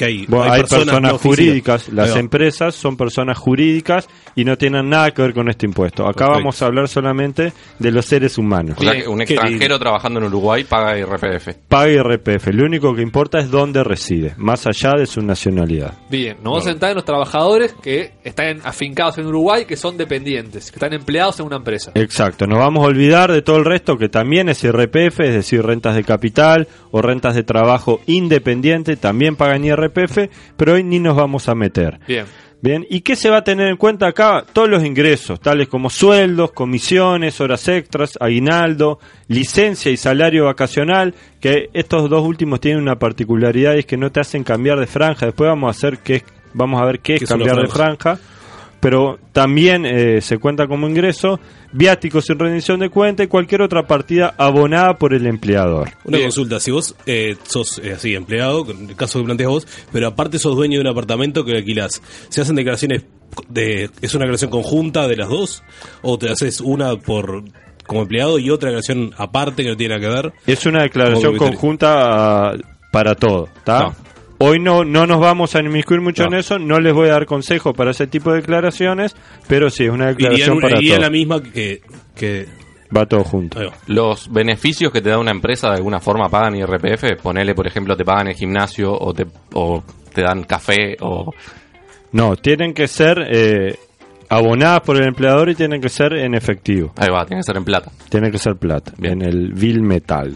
que hay, Bueno, hay, personas, no jurídicas, las empresas son personas jurídicas y no tienen nada que ver con este impuesto. Acá Perfecto. vamos a hablar solamente de los seres humanos. O sea, que un extranjero trabajando en Uruguay paga IRPF. Paga IRPF, lo único que importa es dónde reside, más allá de su nacionalidad. Bien, nos vamos a sentar en los trabajadores que están afincados en Uruguay, que son dependientes, que están empleados en una empresa. Exacto, nos vamos a olvidar de todo el resto que también es IRPF, es decir, rentas de capital o rentas de trabajo independiente, también pagan IRPF, pero hoy ni nos vamos a meter. Bien. Bien, ¿y qué se va a tener en cuenta acá? Todos los ingresos, tales como sueldos, comisiones, horas extras, aguinaldo, licencia y salario vacacional, que estos dos últimos tienen una particularidad y es que no te hacen cambiar de franja. Después vamos a hacer qué es- vamos a ver qué es ¿Qué son cambiar de franja. Pero también eh, se cuenta como ingreso viáticos sin rendición de cuenta y cualquier otra partida abonada por el empleador. Una consulta, si vos eh, sos eh, así empleado, con el caso que planteas vos, pero aparte sos dueño de un apartamento que alquilás, ¿se hacen declaraciones de es una declaración conjunta de las dos o te haces una por como empleado y otra declaración aparte que no tiene nada que ver? Es una declaración conjunta ah, para todo, ¿está? Hoy no, no nos vamos a inmiscuir mucho en eso, no les voy a dar consejos para ese tipo de declaraciones, pero sí, es una declaración en- para iría en todo. la misma que, que Va todo junto. Los beneficios que te da una empresa de alguna forma pagan IRPF. Ponele, por ejemplo, te pagan el gimnasio o te, o te dan café o... No, tienen que ser eh, abonadas por el empleador y tienen que ser en efectivo. Ahí va, tiene que ser en plata. Tiene que ser plata, en el bill metal.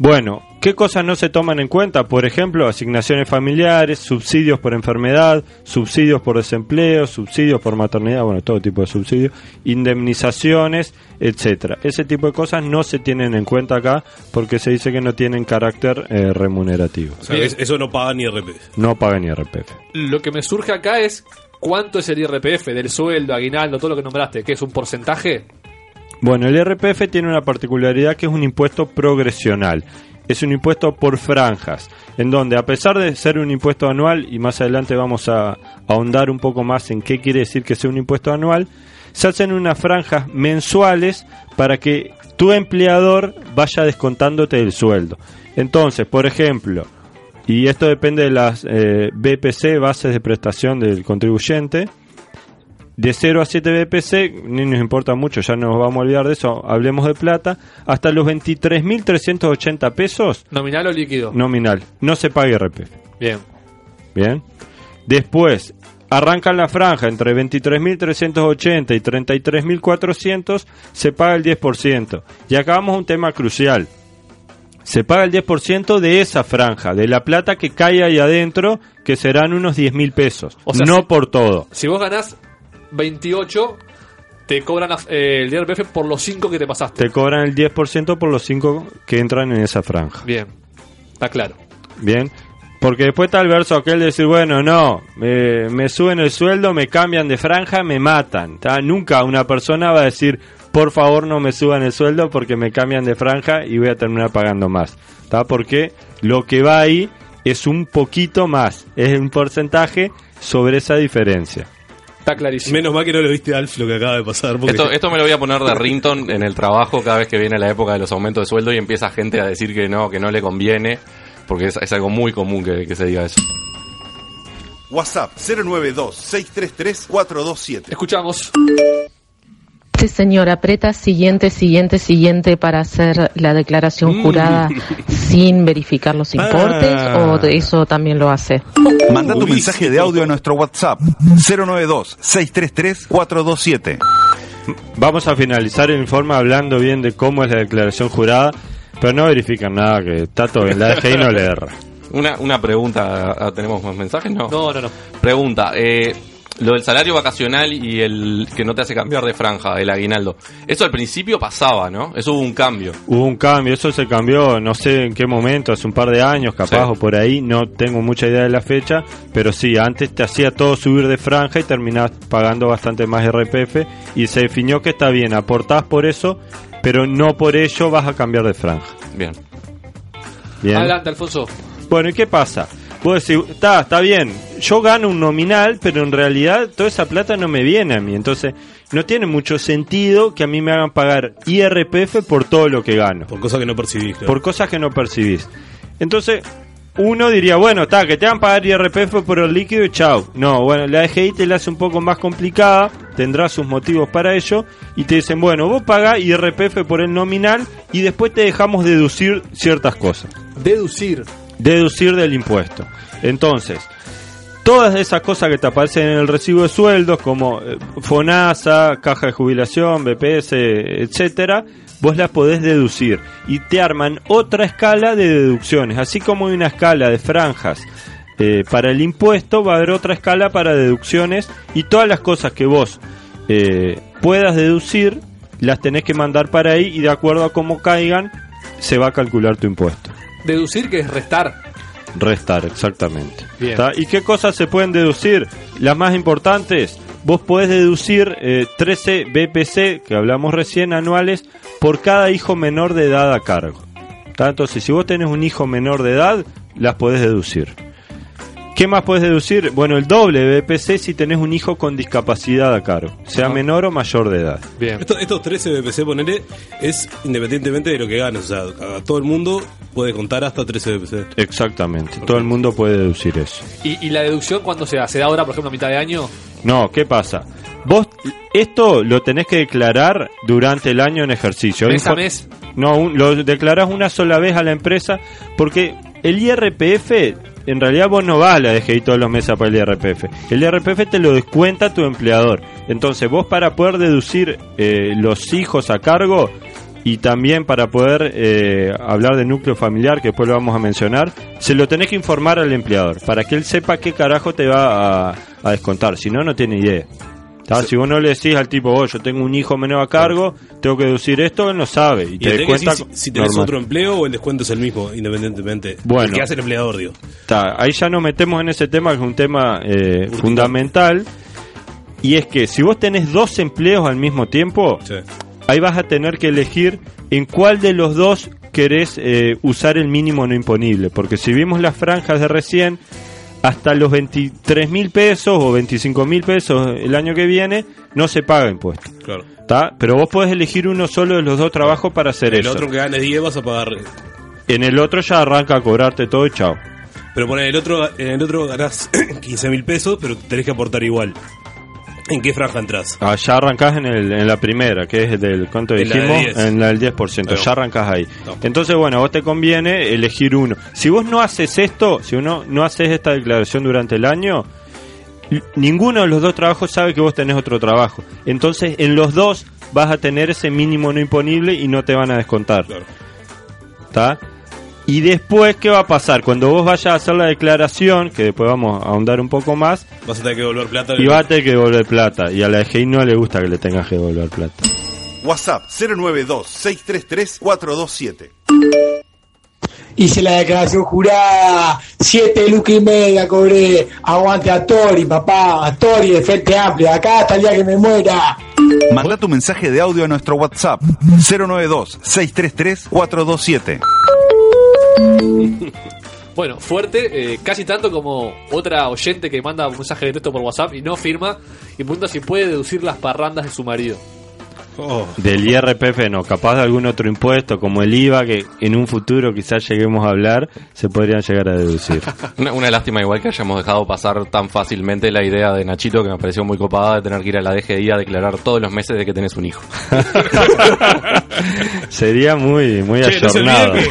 Bueno, ¿qué cosas no se toman en cuenta? Por ejemplo, asignaciones familiares, subsidios por enfermedad, subsidios por desempleo, subsidios por maternidad, bueno, todo tipo de subsidios, indemnizaciones, etcétera. Ese tipo de cosas no se tienen en cuenta acá porque se dice que no tienen carácter eh, remunerativo. o sea, es- eso no paga ni RPF. No pagan IRPF. Lo que me surge acá es cuánto es el IRPF del sueldo, aguinaldo, todo lo que nombraste, que es un porcentaje. Bueno, el IRPF tiene una particularidad que es un impuesto progresional. Es un impuesto por franjas, en donde a pesar de ser un impuesto anual, y más adelante vamos a ahondar un poco más en qué quiere decir que sea un impuesto anual, se hacen unas franjas mensuales para que tu empleador vaya descontándote del sueldo. Entonces, por ejemplo, y esto depende de las eh, BPC, bases de prestación del contribuyente, de 0 a 7 BPC, ni nos importa mucho, ya nos vamos a olvidar de eso, hablemos de plata, hasta los 23.380 pesos ¿Nominal o líquido? nominal, no se paga IRPF. Bien. Bien. Después, arrancan la franja entre 23.380 y 33.400, se paga el 10%. Y acá vamos a un tema crucial. Se paga el 10% de esa franja, de la plata que cae ahí adentro, que serán unos 10.000 pesos. O sea, no si- por todo. Si vos ganás 28, te cobran eh, el IRPF por los 5 que te pasaste. Te cobran el 10% por los 5 que entran en esa franja. Bien. Está claro. Bien. Porque después está el verso aquel de decir, bueno, no, me, me suben el sueldo, me cambian de franja, me matan. ¿tá? Nunca una persona va a decir, por favor no me suban el sueldo porque me cambian de franja y voy a terminar pagando más. ¿tá? Porque lo que va ahí es un poquito más, es un porcentaje sobre esa diferencia. Está clarísimo. Menos mal que no lo viste, Alf, lo que acaba de pasar. porque- Esto, esto me lo voy a poner de rington en el trabajo cada vez que viene la época de los aumentos de sueldo y empieza gente a decir que no, que no le conviene, porque es, es algo muy común que, que se diga eso. WhatsApp 092-633-427. Escuchamos. Sí, señor, aprieta siguiente, siguiente, siguiente para hacer la declaración Mm. jurada sin verificar los importes Ah. o de eso también lo hace. Manda tu mensaje de audio a nuestro WhatsApp 092-633-427. Vamos a finalizar el informe hablando bien de cómo es la declaración jurada, pero no verifican nada, que está todo bien, la DGI no le erra. Una, una pregunta, ¿tenemos más mensajes? No. No, no, no. Pregunta, eh, lo del salario vacacional y el que no te hace cambiar de franja, el aguinaldo. Eso al principio pasaba, ¿no? Eso hubo un cambio. Hubo un cambio, eso se cambió, no sé en qué momento, hace un par de años capaz Sí. o por ahí, no tengo mucha idea de la fecha, pero sí, antes te hacía todo subir de franja y terminabas pagando bastante más RPF y se definió que está bien, aportás por eso, pero no por ello vas a cambiar de franja. Bien. Bien. Adelante, Alfonso. Bueno, ¿y qué pasa? Vos decís, está, está bien, yo gano un nominal, pero en realidad toda esa plata no me viene a mí. Entonces, no tiene mucho sentido que a mí me hagan pagar IRPF por todo lo que gano. Por cosas que no percibís. claro. Por cosas que no percibís. Entonces, uno diría, bueno, está, que te hagan pagar IRPF por el líquido y chau. No, bueno, la DGI te la hace un poco más complicada, tendrá sus motivos para ello, y te dicen, bueno, vos pagás IRPF por el nominal y después te dejamos deducir ciertas cosas Deducir. Deducir del impuesto. Entonces, todas esas cosas que te aparecen en el recibo de sueldos, como eh, FONASA, caja de jubilación, BPS, etcétera, vos las podés deducir y te arman otra escala de deducciones, así como hay una escala de franjas. eh, para el impuesto va a haber otra escala para deducciones y todas las cosas que vos eh, puedas deducir las tenés que mandar para ahí y de acuerdo a cómo caigan se va a calcular tu impuesto. Deducir que es restar. Restar, exactamente. ¿Y qué cosas se pueden deducir? Las más importantes, vos podés deducir eh, 13 BPC, que hablamos recién, anuales, por cada hijo menor de edad a cargo. ¿Tá? Entonces, si vos tenés un hijo menor de edad, las podés deducir. ¿Qué más podés deducir? Bueno, el doble de BPC si tenés un hijo con discapacidad a cargo, sea menor o mayor de edad. Bien. Esto- estos 13 BPC, ponele, es independientemente de lo que ganes. O sea, a todo el mundo puede contar hasta 13 BPC. Exactamente, todo el mundo puede deducir eso. ¿Y, y la deducción cuando se da? ¿Se da ahora, por ejemplo, a mitad de año? No, ¿qué pasa? Vos esto lo tenés que declarar durante el año en ejercicio. ¿Mes a mes? No, un- lo declarás una sola vez a la empresa porque el IRPF, en realidad vos no vas a la DGI todos los meses para el IRPF. El IRPF te lo descuenta tu empleador. Entonces vos para poder deducir eh, los hijos a cargo y también para poder eh, hablar de núcleo familiar, que después lo vamos a mencionar, se lo tenés que informar al empleador para que él sepa qué carajo te va a, a descontar. Si no, no tiene idea. Si vos no le decís al tipo, oh, yo tengo un hijo menor a cargo, tengo que deducir esto, él no sabe. Y, Y te decir si, si tenés normal. otro empleo o el descuento es el mismo, independientemente. Bueno. El que hace el empleador, digo. Está, ahí ya nos metemos en ese tema que es un tema eh, fundamental. Y es que si vos tenés dos empleos al mismo tiempo, ahí vas a tener que elegir en cuál de los dos querés eh, usar el mínimo no imponible. Porque si vimos las franjas de recién, hasta los 23 mil pesos o 25 mil pesos el año que viene, no se paga impuesto. Claro. ¿Tá? Pero vos podés elegir uno solo de los dos trabajos para hacer El eso. otro que ganes 10 vas a pagar. En el otro ya arranca a cobrarte todo y chao. Pero por el otro, en el otro ganás 15 mil pesos, pero tenés que aportar igual. ¿En qué franja entras? Ah, ya arrancás en, el, en la primera, que es del, ¿cuánto En la de dijimos? 10. en la del 10%, Ahí ya arrancás ahí. Entonces, bueno, a vos te conviene elegir uno. Si vos no haces esto, si uno no haces esta declaración durante el año, ninguno de los dos trabajos sabe que vos tenés otro trabajo. Entonces, en los dos vas a tener ese mínimo no imponible y no te van a descontar. ¿Está? Y después, ¿qué va a pasar? Cuando vos vayas a hacer la declaración, que después vamos a ahondar un poco más, Vas a tener que devolver plata. y vas a tener que devolver plata. Y a la DGI no le gusta que le tengas que devolver plata. WhatsApp 092-633-427. Hice la declaración jurada, siete lucas y media cobré, aguante a Tori, papá, a Tori de Frente Amplio, acá hasta el día que me muera. Manda tu mensaje de audio a nuestro WhatsApp 092-633-427. Bueno, fuerte, eh, casi tanto como otra oyente que manda un mensaje de texto por WhatsApp y no firma y pregunta si puede deducir las parrandas de su marido. Del IRPF no, capaz de algún otro impuesto como el IVA que en un futuro quizás lleguemos a hablar, se podrían llegar a deducir. Una, una lástima igual que hayamos dejado pasar tan fácilmente la idea de Nachito que me pareció muy copada de tener que ir a la DGI a declarar todos los meses de que tenés un hijo. Sería muy muy Che, no se ayornado. olviden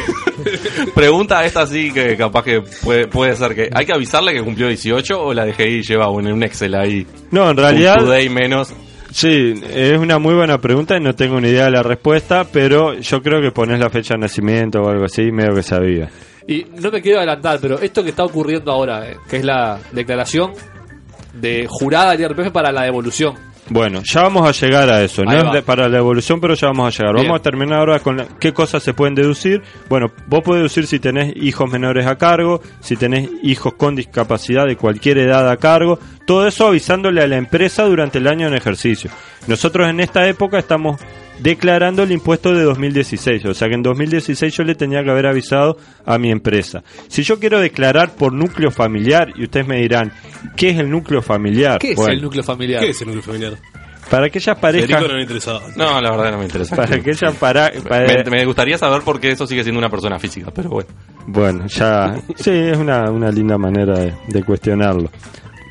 Pregunta esta sí que capaz que puede, puede ser que hay que avisarle que cumplió 18 o la DGI lleva un, un Excel ahí. No, en realidad Un today menos. Sí, es una muy buena pregunta y no tengo ni idea de la respuesta, pero yo creo que pones la fecha de nacimiento o algo así, medio que sabía. Y no me quiero adelantar, pero esto que está ocurriendo ahora, eh, que es la declaración de jurada del IRPF para la devolución. Bueno, ya vamos a llegar a eso. No Ahí es va. para la evolución, pero ya vamos a llegar. Bien. Vamos a terminar ahora con la- qué cosas se pueden deducir. Bueno, vos podés deducir si tenés hijos menores a cargo, si tenés hijos con discapacidad de cualquier edad a cargo. Todo eso avisándole a la empresa durante el año en ejercicio. Nosotros en esta época estamos declarando el impuesto de 2016. O sea que en 2016 yo le tenía que haber avisado a mi empresa. Si yo quiero declarar por núcleo familiar, y ustedes me dirán, ¿qué es el núcleo familiar? ¿Qué es Bueno, el núcleo familiar? ¿Qué es el núcleo familiar? Para aquellas parejas... No le interesaba. No, la verdad no me interesa. Para aquella para, para- Me, me gustaría saber por qué eso sigue siendo una persona física, pero bueno. Bueno, ya. Sí, es una, una linda manera de, de cuestionarlo.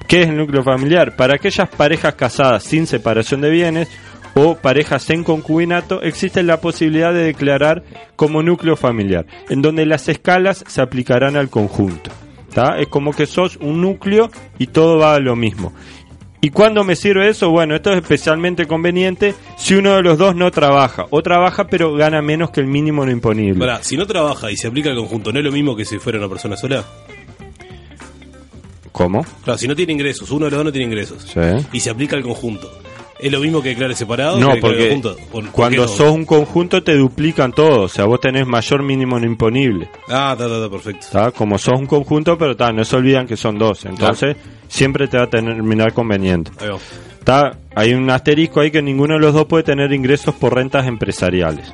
¿Qué es el núcleo familiar? Para aquellas parejas casadas sin separación de bienes o parejas en concubinato, existe la posibilidad de declarar como núcleo familiar, en donde las escalas se aplicarán al conjunto. ¿tá? Es como que sos un núcleo y todo va a lo mismo. ¿Y cuándo me sirve eso? Bueno, esto es especialmente conveniente si uno de los dos no trabaja, o trabaja pero gana menos que el mínimo no imponible. Si no trabaja y se aplica al conjunto, ¿no es lo mismo que si fuera una persona sola? ¿Cómo? Claro, si no tiene ingresos, uno de los dos no tiene ingresos. Sí. Y se aplica al conjunto. ¿Es lo mismo que declare separado? No, que porque junto? ¿Por- por cuando no? sos un conjunto te duplican todo, o sea, vos tenés mayor mínimo no imponible. Ah, está, está, está, perfecto. ¿tá? Como sos un conjunto, pero no se olvidan que son dos, entonces siempre te va a terminar conveniente. Hay un asterisco ahí que ninguno de los dos puede tener ingresos por rentas empresariales.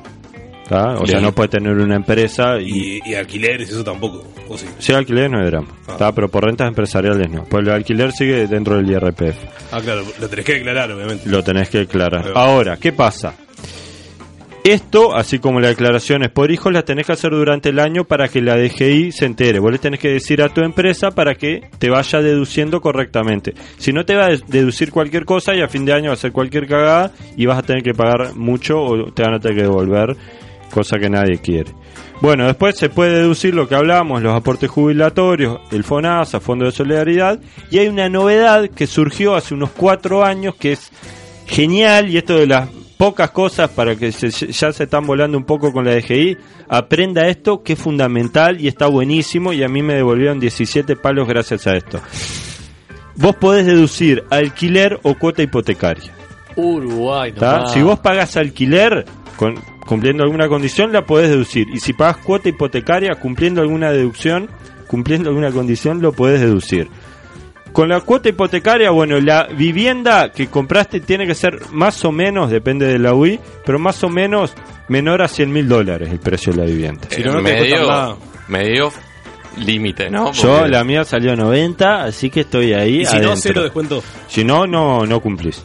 ¿Tá? O sea, no puede tener una empresa y... Y, y alquileres, eso tampoco. ¿O sí? Sí, alquiler no es drama, ¿tá? pero por rentas empresariales no. Pues el alquiler sigue dentro del IRPF. Ah, claro, lo tenés que declarar, obviamente. Lo tenés que declarar. Ahora, ¿qué pasa? Esto, así como las declaraciones por hijos, las tenés que hacer durante el año para que la DGI se entere. Vos le tenés que decir a tu empresa para que te vaya deduciendo correctamente. Si no, te va a deducir cualquier cosa y a fin de año va a ser cualquier cagada y vas a tener que pagar mucho o te van a tener que devolver, cosa que nadie quiere. Bueno, después se puede deducir lo que hablábamos, los aportes jubilatorios, el FONASA, Fondo de Solidaridad, y hay una novedad que surgió hace unos cuatro años que es genial y esto de las pocas cosas para que se- ya se están volando un poco con la DGI, aprenda esto que es fundamental y está buenísimo y a mí me devolvieron 17 palos gracias a esto. Vos podés deducir alquiler o cuota hipotecaria. Uruguay, nomás. Si vos pagas alquiler, con- cumpliendo alguna condición, la podés deducir. Y si pagas cuota hipotecaria, cumpliendo alguna deducción, cumpliendo alguna condición, lo podés deducir. Con la cuota hipotecaria, bueno, la vivienda que compraste tiene que ser más o menos, depende de la UI, pero más o menos menor a 100 mil dólares el precio de la vivienda. Eh, medio, medio límite, ¿no? Yo, la mía salió 90, así que estoy ahí. Y si no, adentro. cero descuento. Si no, no, no cumplís.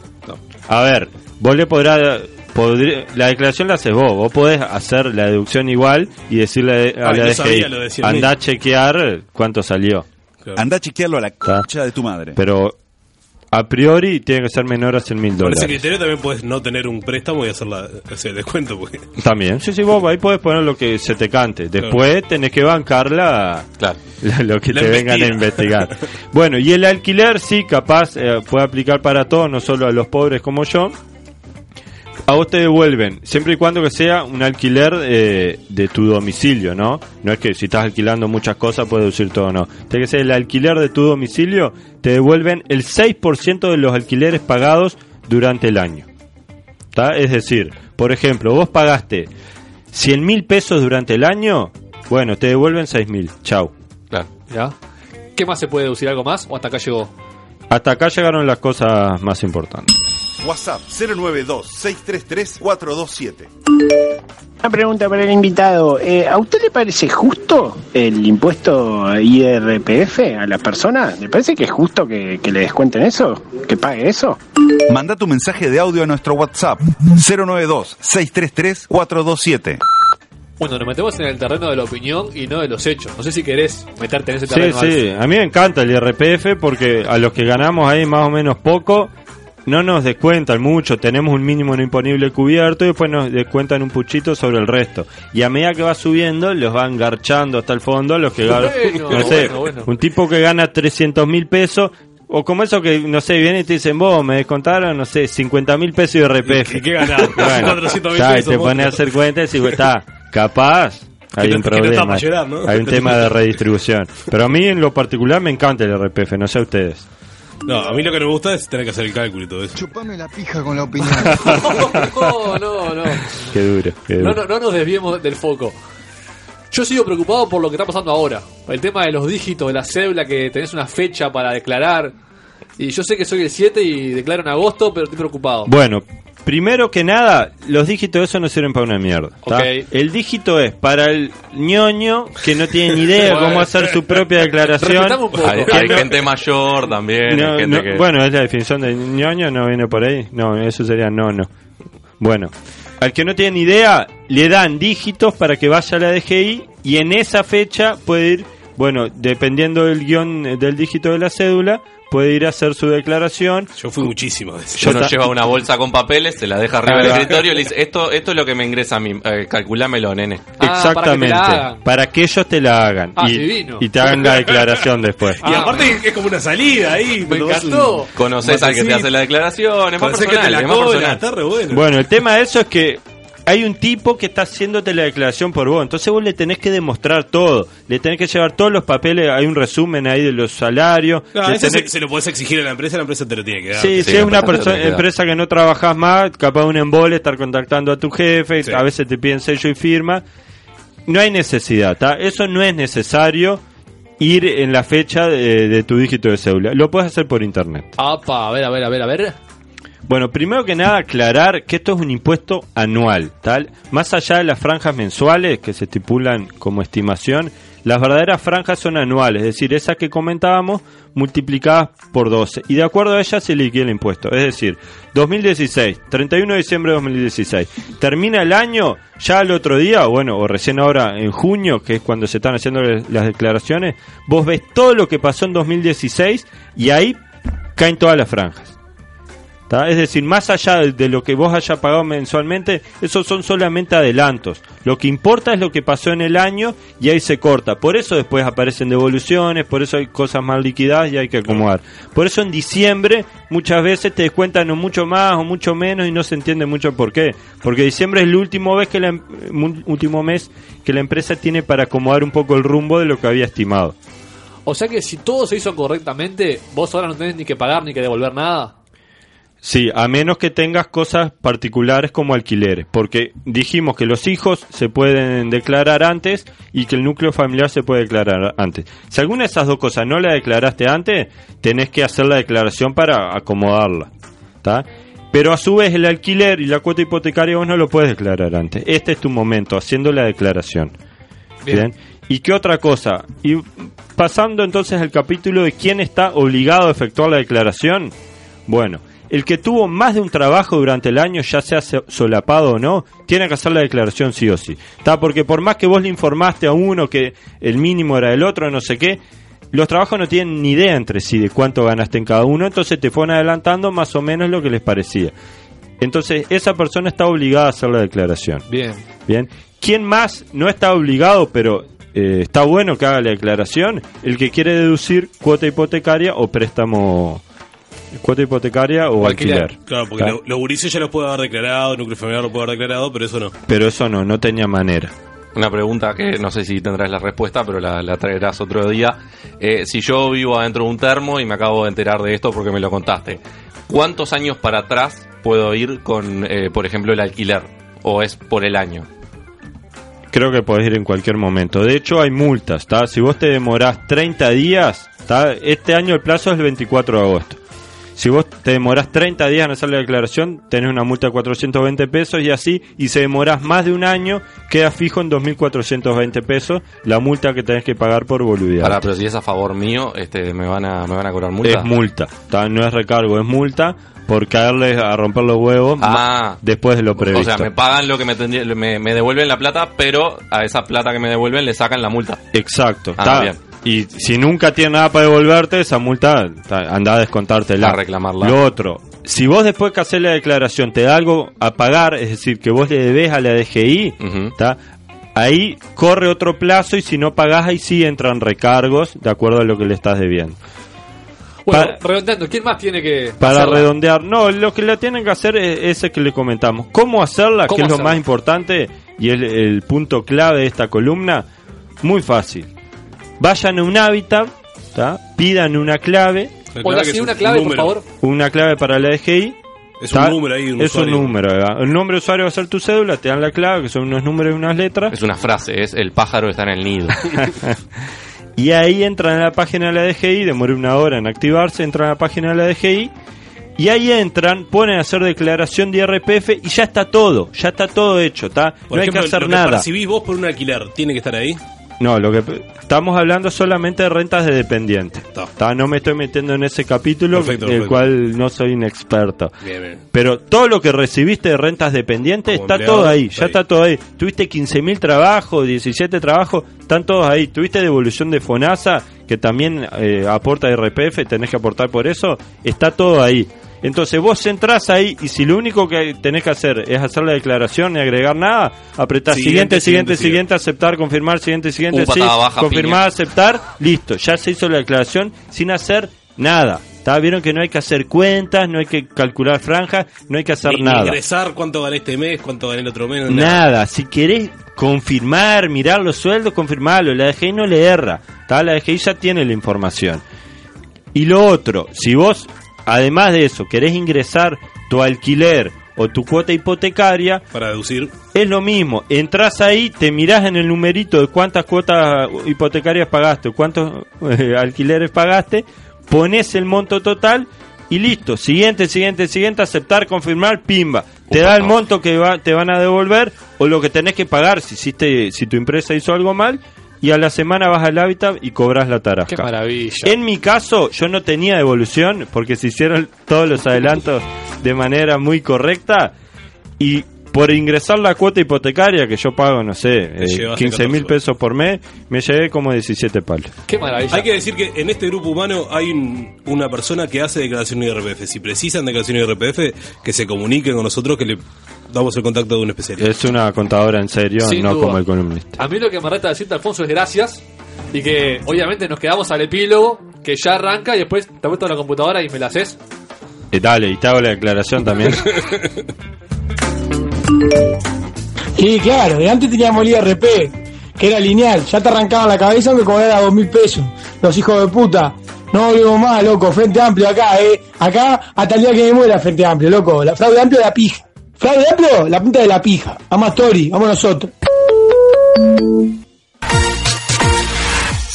A ver, vos le podrás. Podré- la declaración la haces vos. Vos podés hacer la deducción igual y decirle a Ay, la DGI, sabía lo de 100.000. anda a chequear cuánto salió. Anda a chequearlo a la concha de tu madre. Pero a priori tiene que ser menor a 100 mil Por ese dólares. criterio también puedes no tener un préstamo y hacer la, hacer el descuento. Porque... También, sí, sí, vos ahí podés poner lo que se te cante. Después tenés que bancarla la- lo que La te vengan a investiga. investigar. bueno, y el alquiler sí, capaz, eh, puede aplicar para todos, no solo a los pobres como yo. A vos te devuelven, siempre y cuando que sea un alquiler eh, de tu domicilio, ¿no? No es que si estás alquilando muchas cosas puedes deducir todo, no. Tiene que ser el alquiler de tu domicilio, te devuelven el 6% de los alquileres pagados durante el año. ¿Tá? Es decir, por ejemplo, vos pagaste 100 mil pesos durante el año, bueno, te devuelven 6 mil. Chau. ¿Ya? ¿Qué más se puede deducir? ¿Algo más? ¿O hasta acá llegó? Hasta acá llegaron las cosas más importantes. WhatsApp 092-633-427. Una pregunta para el invitado. Eh, ¿A usted le parece justo el impuesto IRPF a la persona? ¿Le parece que es justo que, que le descuenten eso? ¿Que pague eso? Manda tu mensaje de audio a nuestro WhatsApp 092-633-427. Bueno, nos metemos en el terreno de la opinión y no de los hechos. No sé si querés meterte en ese Sí, terreno. sí, a mí me encanta el IRPF porque a los que ganamos ahí más o menos poco, no nos descuentan mucho, tenemos un mínimo no imponible cubierto y después nos descuentan un puchito sobre el resto. Y a medida que va subiendo, los van garchando hasta el fondo, los que ganan, Bueno, no sé, bueno, bueno. un tipo que gana 300 mil pesos, o como eso que, no sé, viene y te dicen, vos me descontaron, no sé, 50 mil pesos de IRPF. ¿Y qué ganás? 400.000 ya, y pesos, te pones a hacer cuentas y está, capaz, hay un problema. para llorar, ¿no? Hay un tema de redistribución. Pero a mí en lo particular me encanta el RPF, no sé a ustedes. No, a mí lo que no me gusta es tener que hacer el cálculo y todo eso. Chupame la pija con la opinión. No, no, no. Qué duro, qué No, duro. no, no nos desviemos del foco. Yo sigo preocupado por lo que está pasando ahora. El tema de los dígitos, de la cédula, que tenés una fecha para declarar. Y yo sé que soy el 7 y declaro en agosto, pero estoy preocupado. Bueno, primero que nada, los dígitos de eso no sirven para una mierda. ¿tá? Ok. El dígito es para el ñoño que no tiene ni idea de cómo hacer su propia declaración. Respetame un poco. Hay- gente mayor también, No, hay gente no, que- Bueno, es la definición de ñoño, no viene por ahí. No, eso sería no, no. Bueno, al que no tiene ni idea, le dan dígitos para que vaya a la DGI y en esa fecha puede ir, bueno, dependiendo del guion eh, del dígito de la cédula, puede ir a hacer su declaración. Yo fui muchísimas veces. Uno ta- lleva una bolsa con papeles, se la deja arriba del escritorio y le dice, esto, esto es lo que me ingresa a mí, eh, calculámelo, nene. Exactamente, para que, ellos te la hagan Ah, y, te hagan la declaración después. Y aparte es como una salida ahí. Me encantó. Conoces al que te hace la declaración, es más que personal, te la es más cobra, personal. está re bueno. Bueno, el tema de eso es que hay un tipo que está haciéndote la declaración por vos. Entonces vos le tenés que demostrar todo. Le tenés que llevar todos los papeles. Hay un resumen ahí de los salarios. No, eso tenés- se, se lo podés exigir a la empresa, la empresa te lo tiene que dar. Sí, si es una empresa que no trabajas más, capaz un embole, estar contactando a tu jefe, a veces te piden sello y firma. No hay necesidad, ¿tá? Eso no es necesario ir en la fecha de, de tu dígito de cédula. Lo puedes hacer por internet. Apa, a ver, a ver, a ver, a ver. Bueno, primero que nada aclarar que esto es un impuesto anual, tal. Más allá de las franjas mensuales que se estipulan como estimación, las verdaderas franjas son anuales, es decir, esas que comentábamos multiplicadas por 12 y de acuerdo a ellas se liquida el impuesto. Es decir, 2016, 31 de diciembre de 2016, termina el año, ya al otro día, o bueno, o recién ahora en junio, que es cuando se están haciendo las declaraciones, vos ves todo lo que pasó en 2016 y ahí caen todas las franjas. Es decir, más allá de, lo que vos hayas pagado mensualmente, esos son solamente adelantos. Lo que importa es lo que pasó en el año y ahí se corta. Por eso después aparecen devoluciones, por eso hay cosas más liquidadas y hay que acomodar. Por eso en diciembre muchas veces te descuentan o mucho más o mucho menos y no se entiende mucho por qué. Porque diciembre es el último, vez que la, em- último mes que la empresa tiene para acomodar un poco el rumbo de lo que había estimado. O sea que si todo se hizo correctamente, vos ahora no tenés ni que pagar ni que devolver nada. Sí, a menos que tengas cosas particulares como alquileres, porque dijimos que los hijos se pueden declarar antes y que el núcleo familiar se puede declarar antes. Si alguna de esas dos cosas no la declaraste antes, tenés que hacer la declaración para acomodarla. ¿tá? Pero a su vez el alquiler y la cuota hipotecaria vos no lo puedes declarar antes. Este es tu momento, haciendo la declaración. Bien. ¿Y qué otra cosa? Y pasando entonces al capítulo de quién está obligado a efectuar la declaración. Bueno, el que tuvo más de un trabajo durante el año, ya sea so- solapado o no, tiene que hacer la declaración sí o sí. ¿Está? Porque por más que vos le informaste a uno que el mínimo era el otro, no sé qué, los trabajos no tienen ni idea entre sí de cuánto ganaste en cada uno, entonces te fueron adelantando más o menos lo que les parecía. Entonces, esa persona está obligada a hacer la declaración. Bien. Bien. ¿Quién más no está obligado, pero eh, está bueno que haga la declaración? El que quiere deducir cuota hipotecaria o préstamo. Cuota hipotecaria o, alquiler. Claro, porque los gurises ya los puede haber declarado, el núcleo familiar lo puede haber declarado, pero eso no. Pero eso no, no tenía manera. Una pregunta que no sé si tendrás la respuesta, pero la, la traerás otro día. Eh, si yo vivo adentro de un termo y me acabo de enterar de esto porque me lo contaste, ¿cuántos años para atrás puedo ir con, eh, por ejemplo, el alquiler? ¿O es por el año? Creo que podés ir en cualquier momento. De hecho, hay multas. ¿tá? Si vos te demorás 30 días, ¿tá? este año el plazo es el 24 de agosto. Si vos te demorás 30 días en hacer la declaración, tenés una multa de 420 pesos y así, y si demorás más de un año, queda fijo en 2.420 pesos la multa que tenés que pagar por boludear. Ahora, pero si es a favor mío, este, me van a, me van a cobrar multa. Es multa, no es recargo, es multa por caerles a romper los huevos Ah. después de lo previsto. O sea, me pagan lo que me, tendría- me, me devuelven la plata, pero a esa plata que me devuelven le sacan la multa. Exacto. Ah, está. bien. Y si nunca tiene nada para devolverte, esa multa ta, anda a descontártela. A reclamarla. Lo otro, si vos después que hacer la declaración te da algo a pagar, es decir, que vos le debes a la DGI, ta, ahí corre otro plazo y si no pagás, ahí sí entran recargos de acuerdo a lo que le estás debiendo. Bueno, Pa- redondeando, ¿quién más tiene que Para hacerla? redondear, no, lo que la tienen que hacer es ese que le comentamos. ¿Cómo hacerla? ¿Cómo que es lo más importante y el, el punto clave de esta columna. Muy fácil. Vayan a un hábitat, ¿tá? pidan una clave. Hola, sí, una clave, por favor. Una clave para la DGI. Es un ¿tá? número ahí, un Es usuario. un número. ¿verdad? El nombre de usuario va a ser tu cédula, te dan la clave, que son unos números y unas letras. Es una frase, es el pájaro está en el nido. Y ahí entran a la página de la DGI, demora una hora en activarse, entran a la página de la DGI. Y ahí entran, ponen a hacer declaración de IRPF y ya está todo, ya está todo hecho, ¿está? Por no ejemplo, hay que hacer lo nada. percibís vos por un alquiler, ¿tiene que estar ahí? No, lo que estamos hablando solamente de rentas de dependiente. ¿tá? No me estoy metiendo en ese capítulo, Perfecto, del perfecto. cual no soy un experto. Bien, bien. Pero todo lo que recibiste de rentas dependientes Como está empleado, todo ahí, está ya ahí. está todo ahí. Tuviste 15.000 trabajos, 17 trabajos, están todos ahí. Tuviste devolución de FONASA, que también eh, aporta RPF, tenés que aportar por eso, está todo ahí. Entonces vos entrás ahí y si lo único que tenés que hacer es hacer la declaración y agregar nada, apretás Siguiente, siguiente, siguiente, aceptar, confirmar, siguiente, siguiente, sí, confirmar, aceptar, listo, ya se hizo la declaración sin hacer nada. Vieron que no hay que hacer cuentas, no hay que calcular franjas, no hay que hacer Ni nada. Ingresar cuánto gané este mes, cuánto gané el otro mes. Nada, si querés confirmar, mirar los sueldos, confirmarlo. La DGI no le erra. ¿tá? La DGI ya tiene la información. Y lo otro, si vos, además de eso, querés ingresar tu alquiler o tu cuota hipotecaria, Para deducir. es lo mismo. Entrás ahí, te mirás en el numerito de cuántas cuotas hipotecarias pagaste, o cuántos eh, alquileres pagaste, pones el monto total y listo. Siguiente, siguiente, siguiente, aceptar, confirmar, pimba. Te da el monto que va- te van a devolver o lo que tenés que pagar si hiciste, si tu empresa hizo algo mal. Y a la semana vas al hábitat y cobras la tarasca. Qué maravilla. En mi caso, yo no tenía devolución porque se hicieron todos los adelantos de manera muy correcta y por ingresar la cuota hipotecaria que yo pago, no sé, eh, llevaste 15 mil 14. pesos por mes, me llevé como 17 palos. Qué maravilla. Hay que decir que en este grupo humano hay un- una persona que hace declaración IRPF. Si precisan declaración IRPF, que se comuniquen con nosotros que le damos el contacto de un especialista. Es una contadora en serio, Sin no duda. como el columnista. A mí lo que me resta decirte, Alfonso, es gracias. Y que obviamente nos quedamos al epílogo, que ya arranca y después te meto a la computadora y me la haces. Eh, dale, y te hago la declaración también. Y claro, y antes teníamos el IRP, que era lineal, ya te arrancaban la cabeza aunque cobrara dos mil pesos. Los hijos de puta. No volvemos más, loco, Frente Amplio acá, eh. Acá hasta el día que me muera Frente Amplio, loco. La fraude amplio de la pija. Fraude amplio, la punta de la pija. Vamos a Tori, vamos nosotros.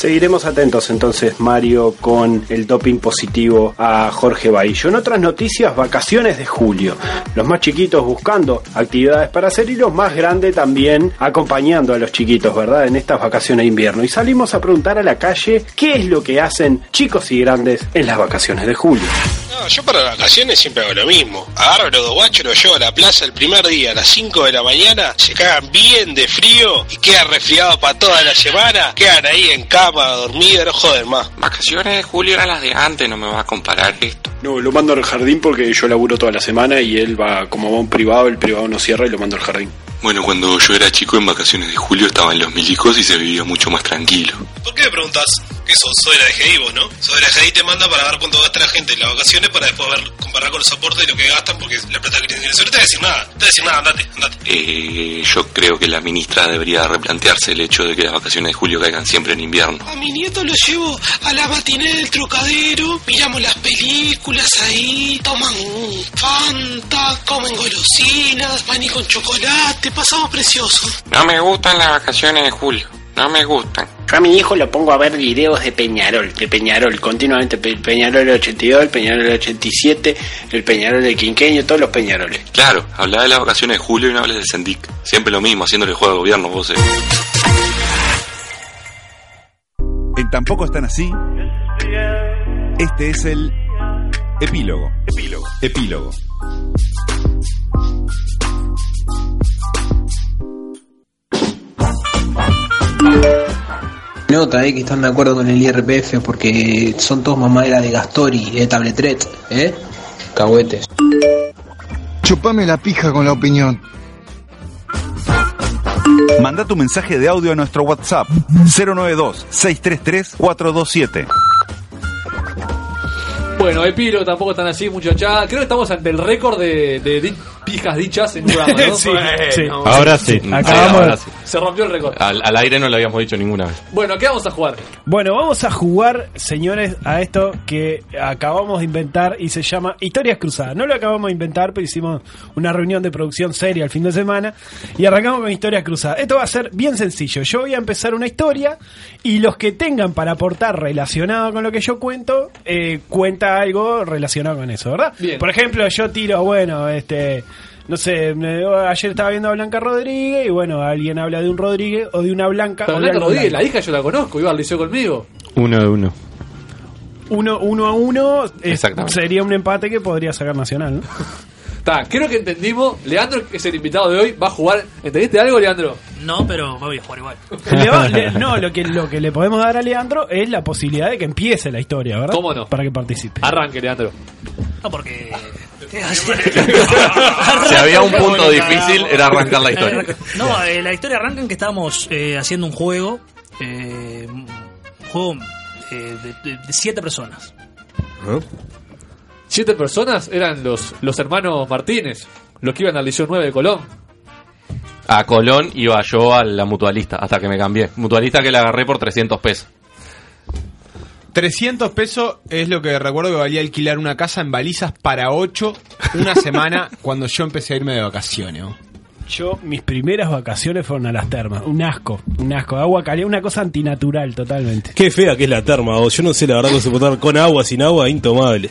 Seguiremos atentos entonces, Mario, con el doping positivo a Jorge Baillo. En otras noticias, vacaciones de julio. Los más chiquitos buscando actividades para hacer y los más grandes también acompañando a los chiquitos, ¿verdad? En estas vacaciones de invierno. Y salimos a preguntar a la calle qué es lo que hacen chicos y grandes en las vacaciones de julio. No, yo para vacaciones siempre hago lo mismo. Agarro a los dos guachos, los llevo a la plaza el primer día a las 5 de la mañana, se cagan bien de frío y quedan resfriados para toda la semana. Quedan ahí en cama, dormidos, no joden más. Vacaciones de julio eran las de antes, no me va a comparar esto. No, lo mando al jardín porque yo laburo toda la semana y él va, como va un privado, el privado no cierra y lo mando al jardín. Bueno, cuando yo era chico en vacaciones de julio estaban los milicos y se vivía mucho más tranquilo. ¿Por qué me preguntas? ¿Qué sos? Soy de la DGI vos, ¿no? La DGI te manda para ver cuánto gasta la gente en las vacaciones para después ver, comparar con los aportes de lo que gastan porque la plata que tienen. No te voy a decir nada, no te voy a decir nada, andate, andate. Eh, yo creo que la ministra debería replantearse el hecho de que las vacaciones de julio caigan siempre en invierno. A mi nieto lo llevo a la matiné del trocadero, miramos las películas ahí, toman Fanta, comen golosinas, maní con chocolate, pasamos precioso. No me gustan las vacaciones de julio, no me gustan. Yo a mi hijo lo pongo a ver videos de Peñarol, de Peñarol, continuamente Pe- Peñarol del 82, el Peñarol del 87, el Peñarol del Quinqueño, todos los Peñaroles. Claro, habla de las vacaciones de julio y no hables de Sendic. Siempre lo mismo, haciéndole el juego de gobierno, vos. eh. En Tampoco están así. Este es el epílogo. Epílogo. Epílogo. Nota, eh, que están de acuerdo con el IRPF porque son todos mamadera de Gastori, de Tabletret, ¿eh? Cagüetes. Chupame la pija con la opinión. Manda tu mensaje de audio a nuestro WhatsApp 092-633-427. Bueno, epílogo tampoco están así, muchachada. Creo que estamos ante el récord de, de pijas dichas en un programa, ¿no? Sí, sí. Ahora sí. Acabamos ahora sí. Se rompió el récord. Al, al aire no lo habíamos dicho ninguna vez. Bueno, ¿qué vamos a jugar? Bueno, vamos a jugar, señores, a esto que acabamos de inventar y se llama Historias Cruzadas. No lo acabamos de inventar, pero hicimos una reunión de producción seria el fin de semana y arrancamos con Historias Cruzadas. Esto va a ser bien sencillo. Yo voy a empezar una historia y los que tengan para aportar relacionado con lo que yo cuento, eh, cuenta algo relacionado con eso, ¿verdad? Bien. Por ejemplo, yo tiro, bueno, este... No sé, me- ayer estaba viendo a Blanca Rodríguez y bueno, alguien habla de un Rodríguez o de una Blanca. Pero Blanca Rodríguez, la hija yo la conozco, iba al liceo conmigo. Uno de uno. uno, uno a uno eh, Exactamente. sería un empate que podría sacar Nacional, ¿no? Está, creo que entendimos. Leandro, que es el invitado de hoy, va a jugar. ¿Entendiste algo, Leandro? No, pero voy a jugar igual. Le va- le- no, lo que, lo que le podemos dar a Leandro es la posibilidad de que empiece la historia, ¿verdad? ¿Cómo no? Para que participe. Arranque, Leandro. No, porque. Si había un punto difícil, era arrancar la historia. No, eh, la historia arranca en que estábamos eh, haciendo un juego. eh, un juego eh, de, de- de siete personas. siete personas eran los, los hermanos Martínez, los que iban al Liceo 9 de Colón. A Colón iba yo a la mutualista, hasta que me cambié. Mutualista que la agarré por 300 pesos. 300 pesos es lo que recuerdo que valía alquilar una casa en balizas para 8 una semana cuando yo empecé a irme de vacaciones. ¿no? Yo, mis primeras vacaciones fueron a las termas. Un asco, un asco. Agua caliente, una cosa antinatural totalmente. Qué fea que es la terma, o yo no sé la verdad cómo se puede con agua, sin agua, intomable.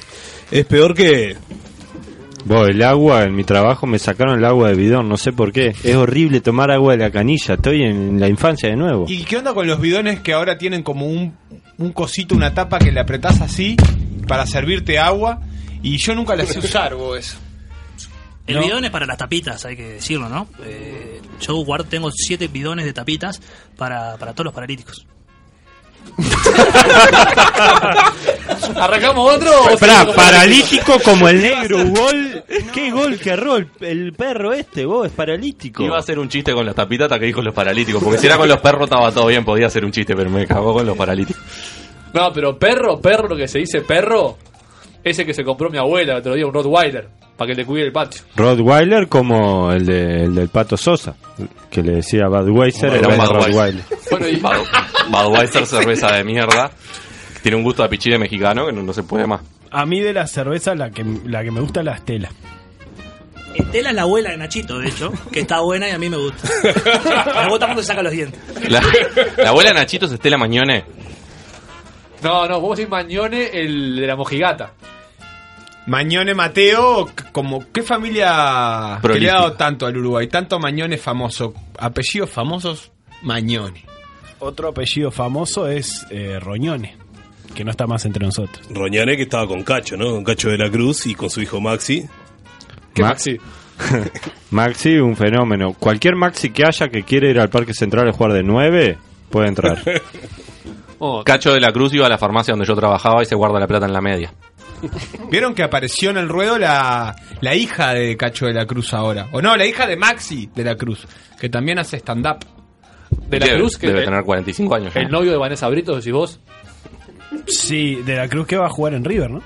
Es peor que. Vos, el agua, en mi trabajo me sacaron el agua de bidón, no sé por qué. Es horrible tomar agua de la canilla, estoy en la infancia de nuevo. ¿Y qué onda con los bidones que ahora tienen como un, un cosito, una tapa que le apretás así para servirte agua? Y yo nunca la sé usar, vos eso. El No. bidón es para las tapitas, hay que decirlo, ¿no? Eh, yo guardo, tengo siete bidones de tapitas para, para todos los paralíticos. ¿Arrancamos otro? o paralítico como el negro, gol. ¿Qué gol que erró el, el perro este, vos? Es paralítico. Iba a hacer un chiste con las tapitas hasta que dijo los paralíticos. Porque si era con los perros estaba todo bien, podía hacer un chiste, pero me cagó con los paralíticos. No, pero perro, perro, lo que se dice perro, ese que se compró mi abuela el otro día, un Rottweiler, para que le cuide el patio. Rottweiler como el, de- el del Pato Sosa, que le decía Budweiser Era un. Rottweiler. Bud- Budweiser, cerveza de mierda. Tiene un gusto de pichile mexicano que no, no se puede más. A mí de la cerveza la que, la que me gusta es la Estela. Estela es la abuela de Nachito, de hecho, que está buena y a mí me gusta. me gusta cuando se saca los dientes. La, la abuela de Nachito es Estela Mañone. No, no, vamos a decir Mañone, el de la mojigata. Mañone Mateo, como qué familia que le Prolífica. ha dado tanto al Uruguay, tanto Mañone famoso, apellidos famosos, Mañone. Otro apellido famoso es eh, Roñone, que no está más entre nosotros. Roñane que estaba con Cacho, ¿no? Con Cacho de la Cruz y con su hijo Maxi. ¿Qué Ma- Maxi? Maxi, un fenómeno. Cualquier Maxi que haya que quiere ir al Parque Central a jugar de 9, puede entrar. Cacho de la Cruz iba a la farmacia donde yo trabajaba y se guarda la plata en la media. ¿Vieron que apareció en el ruedo la, la hija de Cacho de la Cruz ahora? O no, la hija de Maxi de la Cruz, que también hace stand-up. De la Debe- Cruz, que debe el, tener 45 años. ya. el novio de Vanessa Brito, decís vos. Sí, de la Cruz que va a jugar en River, ¿no?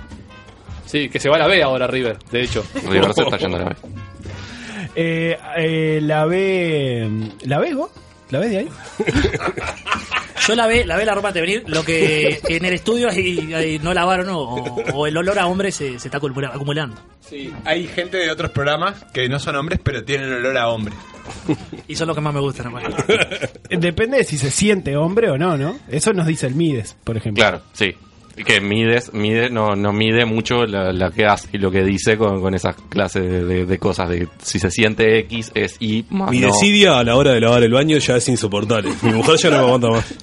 Sí, que se va a la B ahora River, de hecho. River se está yendo a la vez. Eh, eh, la ve. ¿La ves vos? ¿La ves de ahí? Yo la ve, la ve la ropa de venir, lo que en el estudio ahí, ahí no lavaron o, o el olor a hombre se, se está acumula- acumulando. Sí, hay gente de otros programas que no son hombres, pero tienen olor a hombre. Y son los que más me gustan. hermano. Depende de si se siente hombre o no, ¿no? Eso nos dice el Mides, por ejemplo. Claro, sí. Que mides, mide, no, no mide mucho la, la que hace y lo que dice con, con esas clases de, de- de cosas. De si se siente X es Y más Mi no. desidia a la hora de lavar el baño ya es insoportable. Mi mujer ya no me aguanta más.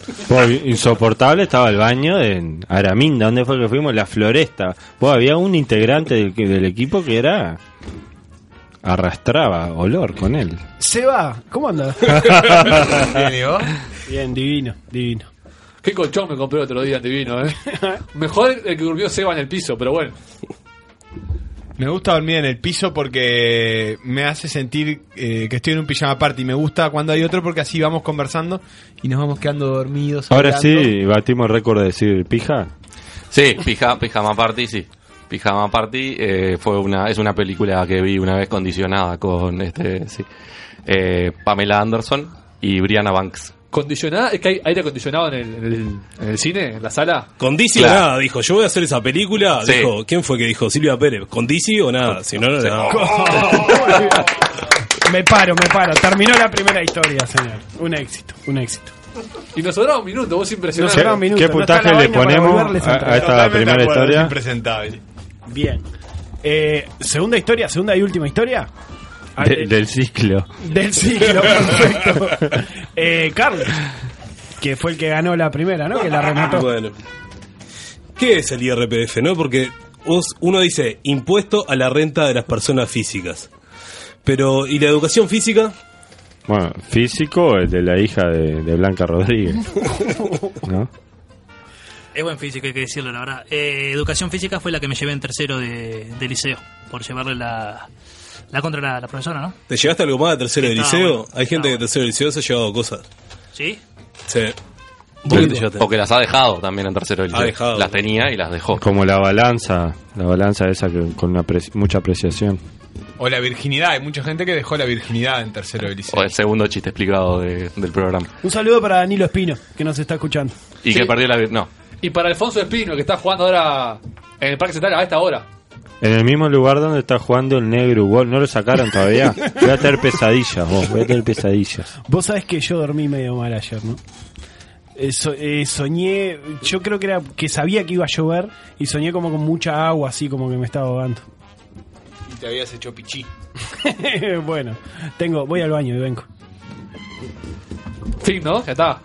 Insoportable estaba el baño en Araminda, ¿dónde fue que fuimos? La Floresta. Vos, había un integrante del, del equipo que era. arrastraba olor con él. Seba, ¿cómo andas? Bien, ¿y vos? Bien, divino, divino. Qué colchón me compré el otro día, divino, ¿eh? Mejor el que durmió Seba en el piso, pero bueno. Me gusta dormir en el piso porque me hace sentir eh, que estoy en un pijama party. Me gusta cuando hay otro porque así vamos conversando y nos vamos quedando dormidos. Ahora hablando. sí, batimos récord de decir pija. Sí, pija, Pijama Party, sí. Pijama Party eh, fue una, es una película que vi una vez condicionada con este, sí, eh, Pamela Anderson y Brianna Banks. ¿Condicionada? ¿Es que hay aire acondicionado en el, en el, en el cine, en la sala? Con Dizzy o Claro. nada, dijo. Yo voy a hacer esa película. Sí. Dijo, ¿quién fue que dijo? Silvia Pérez. ¿Con Dizzy o nada? Si no, no, no. me paro, me paro. Terminó la primera historia, señor. Un éxito, un éxito. Y nos sobraba un minuto, vos impresionante. Nos un minuto. ¿Qué puntaje la le ponemos a, esta Totalmente primera historia? impresentable. Bien. Eh, segunda historia, segunda y última historia. Ah, De- eh, del ciclo. Del ciclo, perfecto. Eh, Carlos, que fue el que ganó la primera, ¿no? Que la remató. Bueno. ¿Qué es el IRPF, no? Porque vos- uno dice impuesto a la renta de las personas físicas. Pero, ¿y la educación física? Bueno, físico, el de la hija de, de Blanca Rodríguez. ¿No? Es buen físico, hay que decirlo, la verdad. Eh, educación física fue la que me llevé en tercero de, de liceo, por llevarle la, la contra la, la profesora, ¿no? ¿Te llegaste algo más de tercero de Está liceo? bueno, Hay gente que de tercero de liceo se ha llevado cosas. ¿Sí? Sí. O que las ha dejado también en tercero del Ha liceo. dejado. Las tenía y las dejó. Como la balanza, la balanza esa que con una mucha apreciación. O la virginidad. Hay mucha gente que dejó la virginidad en tercero de liceo. O el segundo chiste explicado de- del programa. Un saludo para Danilo Espino, que nos está escuchando. Y que perdió la... vir- No. Y para Alfonso Espino, que está jugando ahora en el Parque Central a esta hora. En el mismo lugar donde está jugando el negro ¿no lo sacaron todavía? Voy a tener pesadillas, vos, voy a tener pesadillas. Vos sabés que yo dormí medio mal ayer, ¿no? Eh, so- eh, soñé, yo creo que era que sabía que iba a llover y soñé como con mucha agua, así como que me estaba ahogando. Y te habías hecho pichí. bueno, tengo, voy al baño y vengo. Fin, ¿no? Ya está.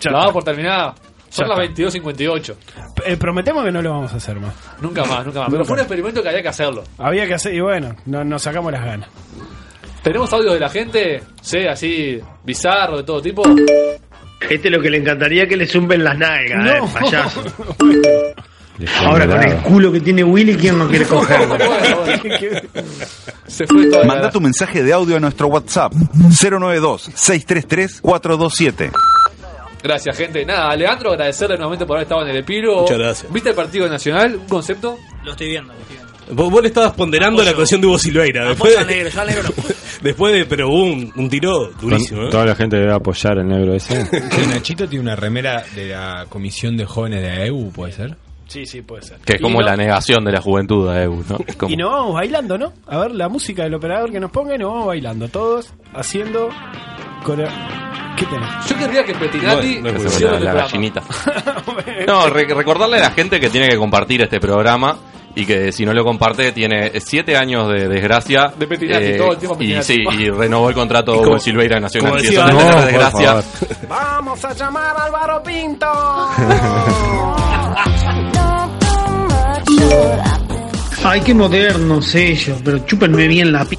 Ya damos está. por terminada. Son Ya las está. 22.58. Eh, prometemos que no lo vamos a hacer más. Nunca más, nunca más. Pero fue un experimento que había que hacerlo. Había que hacer, y bueno, no- nos sacamos las ganas. ¿Tenemos audio de la gente? Sí, así, bizarro, de todo tipo. Este es lo que le encantaría que le zumben las nalgas, No. eh, payaso. Ahora con el culo que tiene Willy, ¿quién no quiere cogerlo? Se fue toda Manda tu mensaje de audio a nuestro WhatsApp 092-633-427. Gracias, gente. Nada, Leandro, agradecerle nuevamente por haber estado en el Epiro. Muchas gracias. ¿Viste el partido nacional? ¿Un concepto? Lo estoy viendo. lo estoy viendo. Vos, vos le estabas ponderando la actuación de Hugo Silveira. Apoyo Después al de, negro, yo al negro no. después de, pero hubo un, un tiro durísimo. ¿eh? Toda la gente debe apoyar al negro ese. Nachito tiene una remera de la Comisión de Jóvenes de AEU, ¿puede ser? Sí, sí, puede ser. Que es como Y no- la negación de la juventud de EU, ¿no? Como- Y nos vamos bailando, ¿no? A ver, la música del operador que nos ponga y nos vamos bailando. Todos haciendo... core- ¿Qué tenés? Yo querría que Petinati No, no, la, la gallinita. No, re- recordarle a la gente que tiene que compartir este programa y que si no lo comparte tiene siete años de desgracia. De Petinati, todo el tiempo Y sí, y renovó el contrato Y como- con Silveira Nacional. como eso no No, por desgracia. Vamos a llamar a Álvaro Pinto. Ay, qué modernos ellos, pero chúpenme bien la p.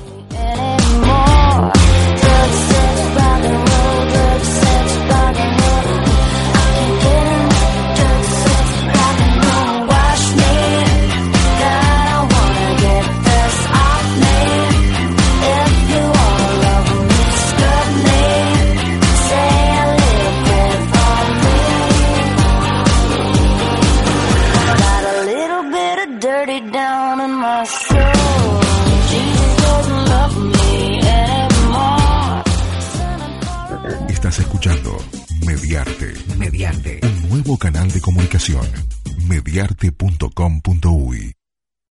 nuevo canal de comunicación. Mediarte.com.uy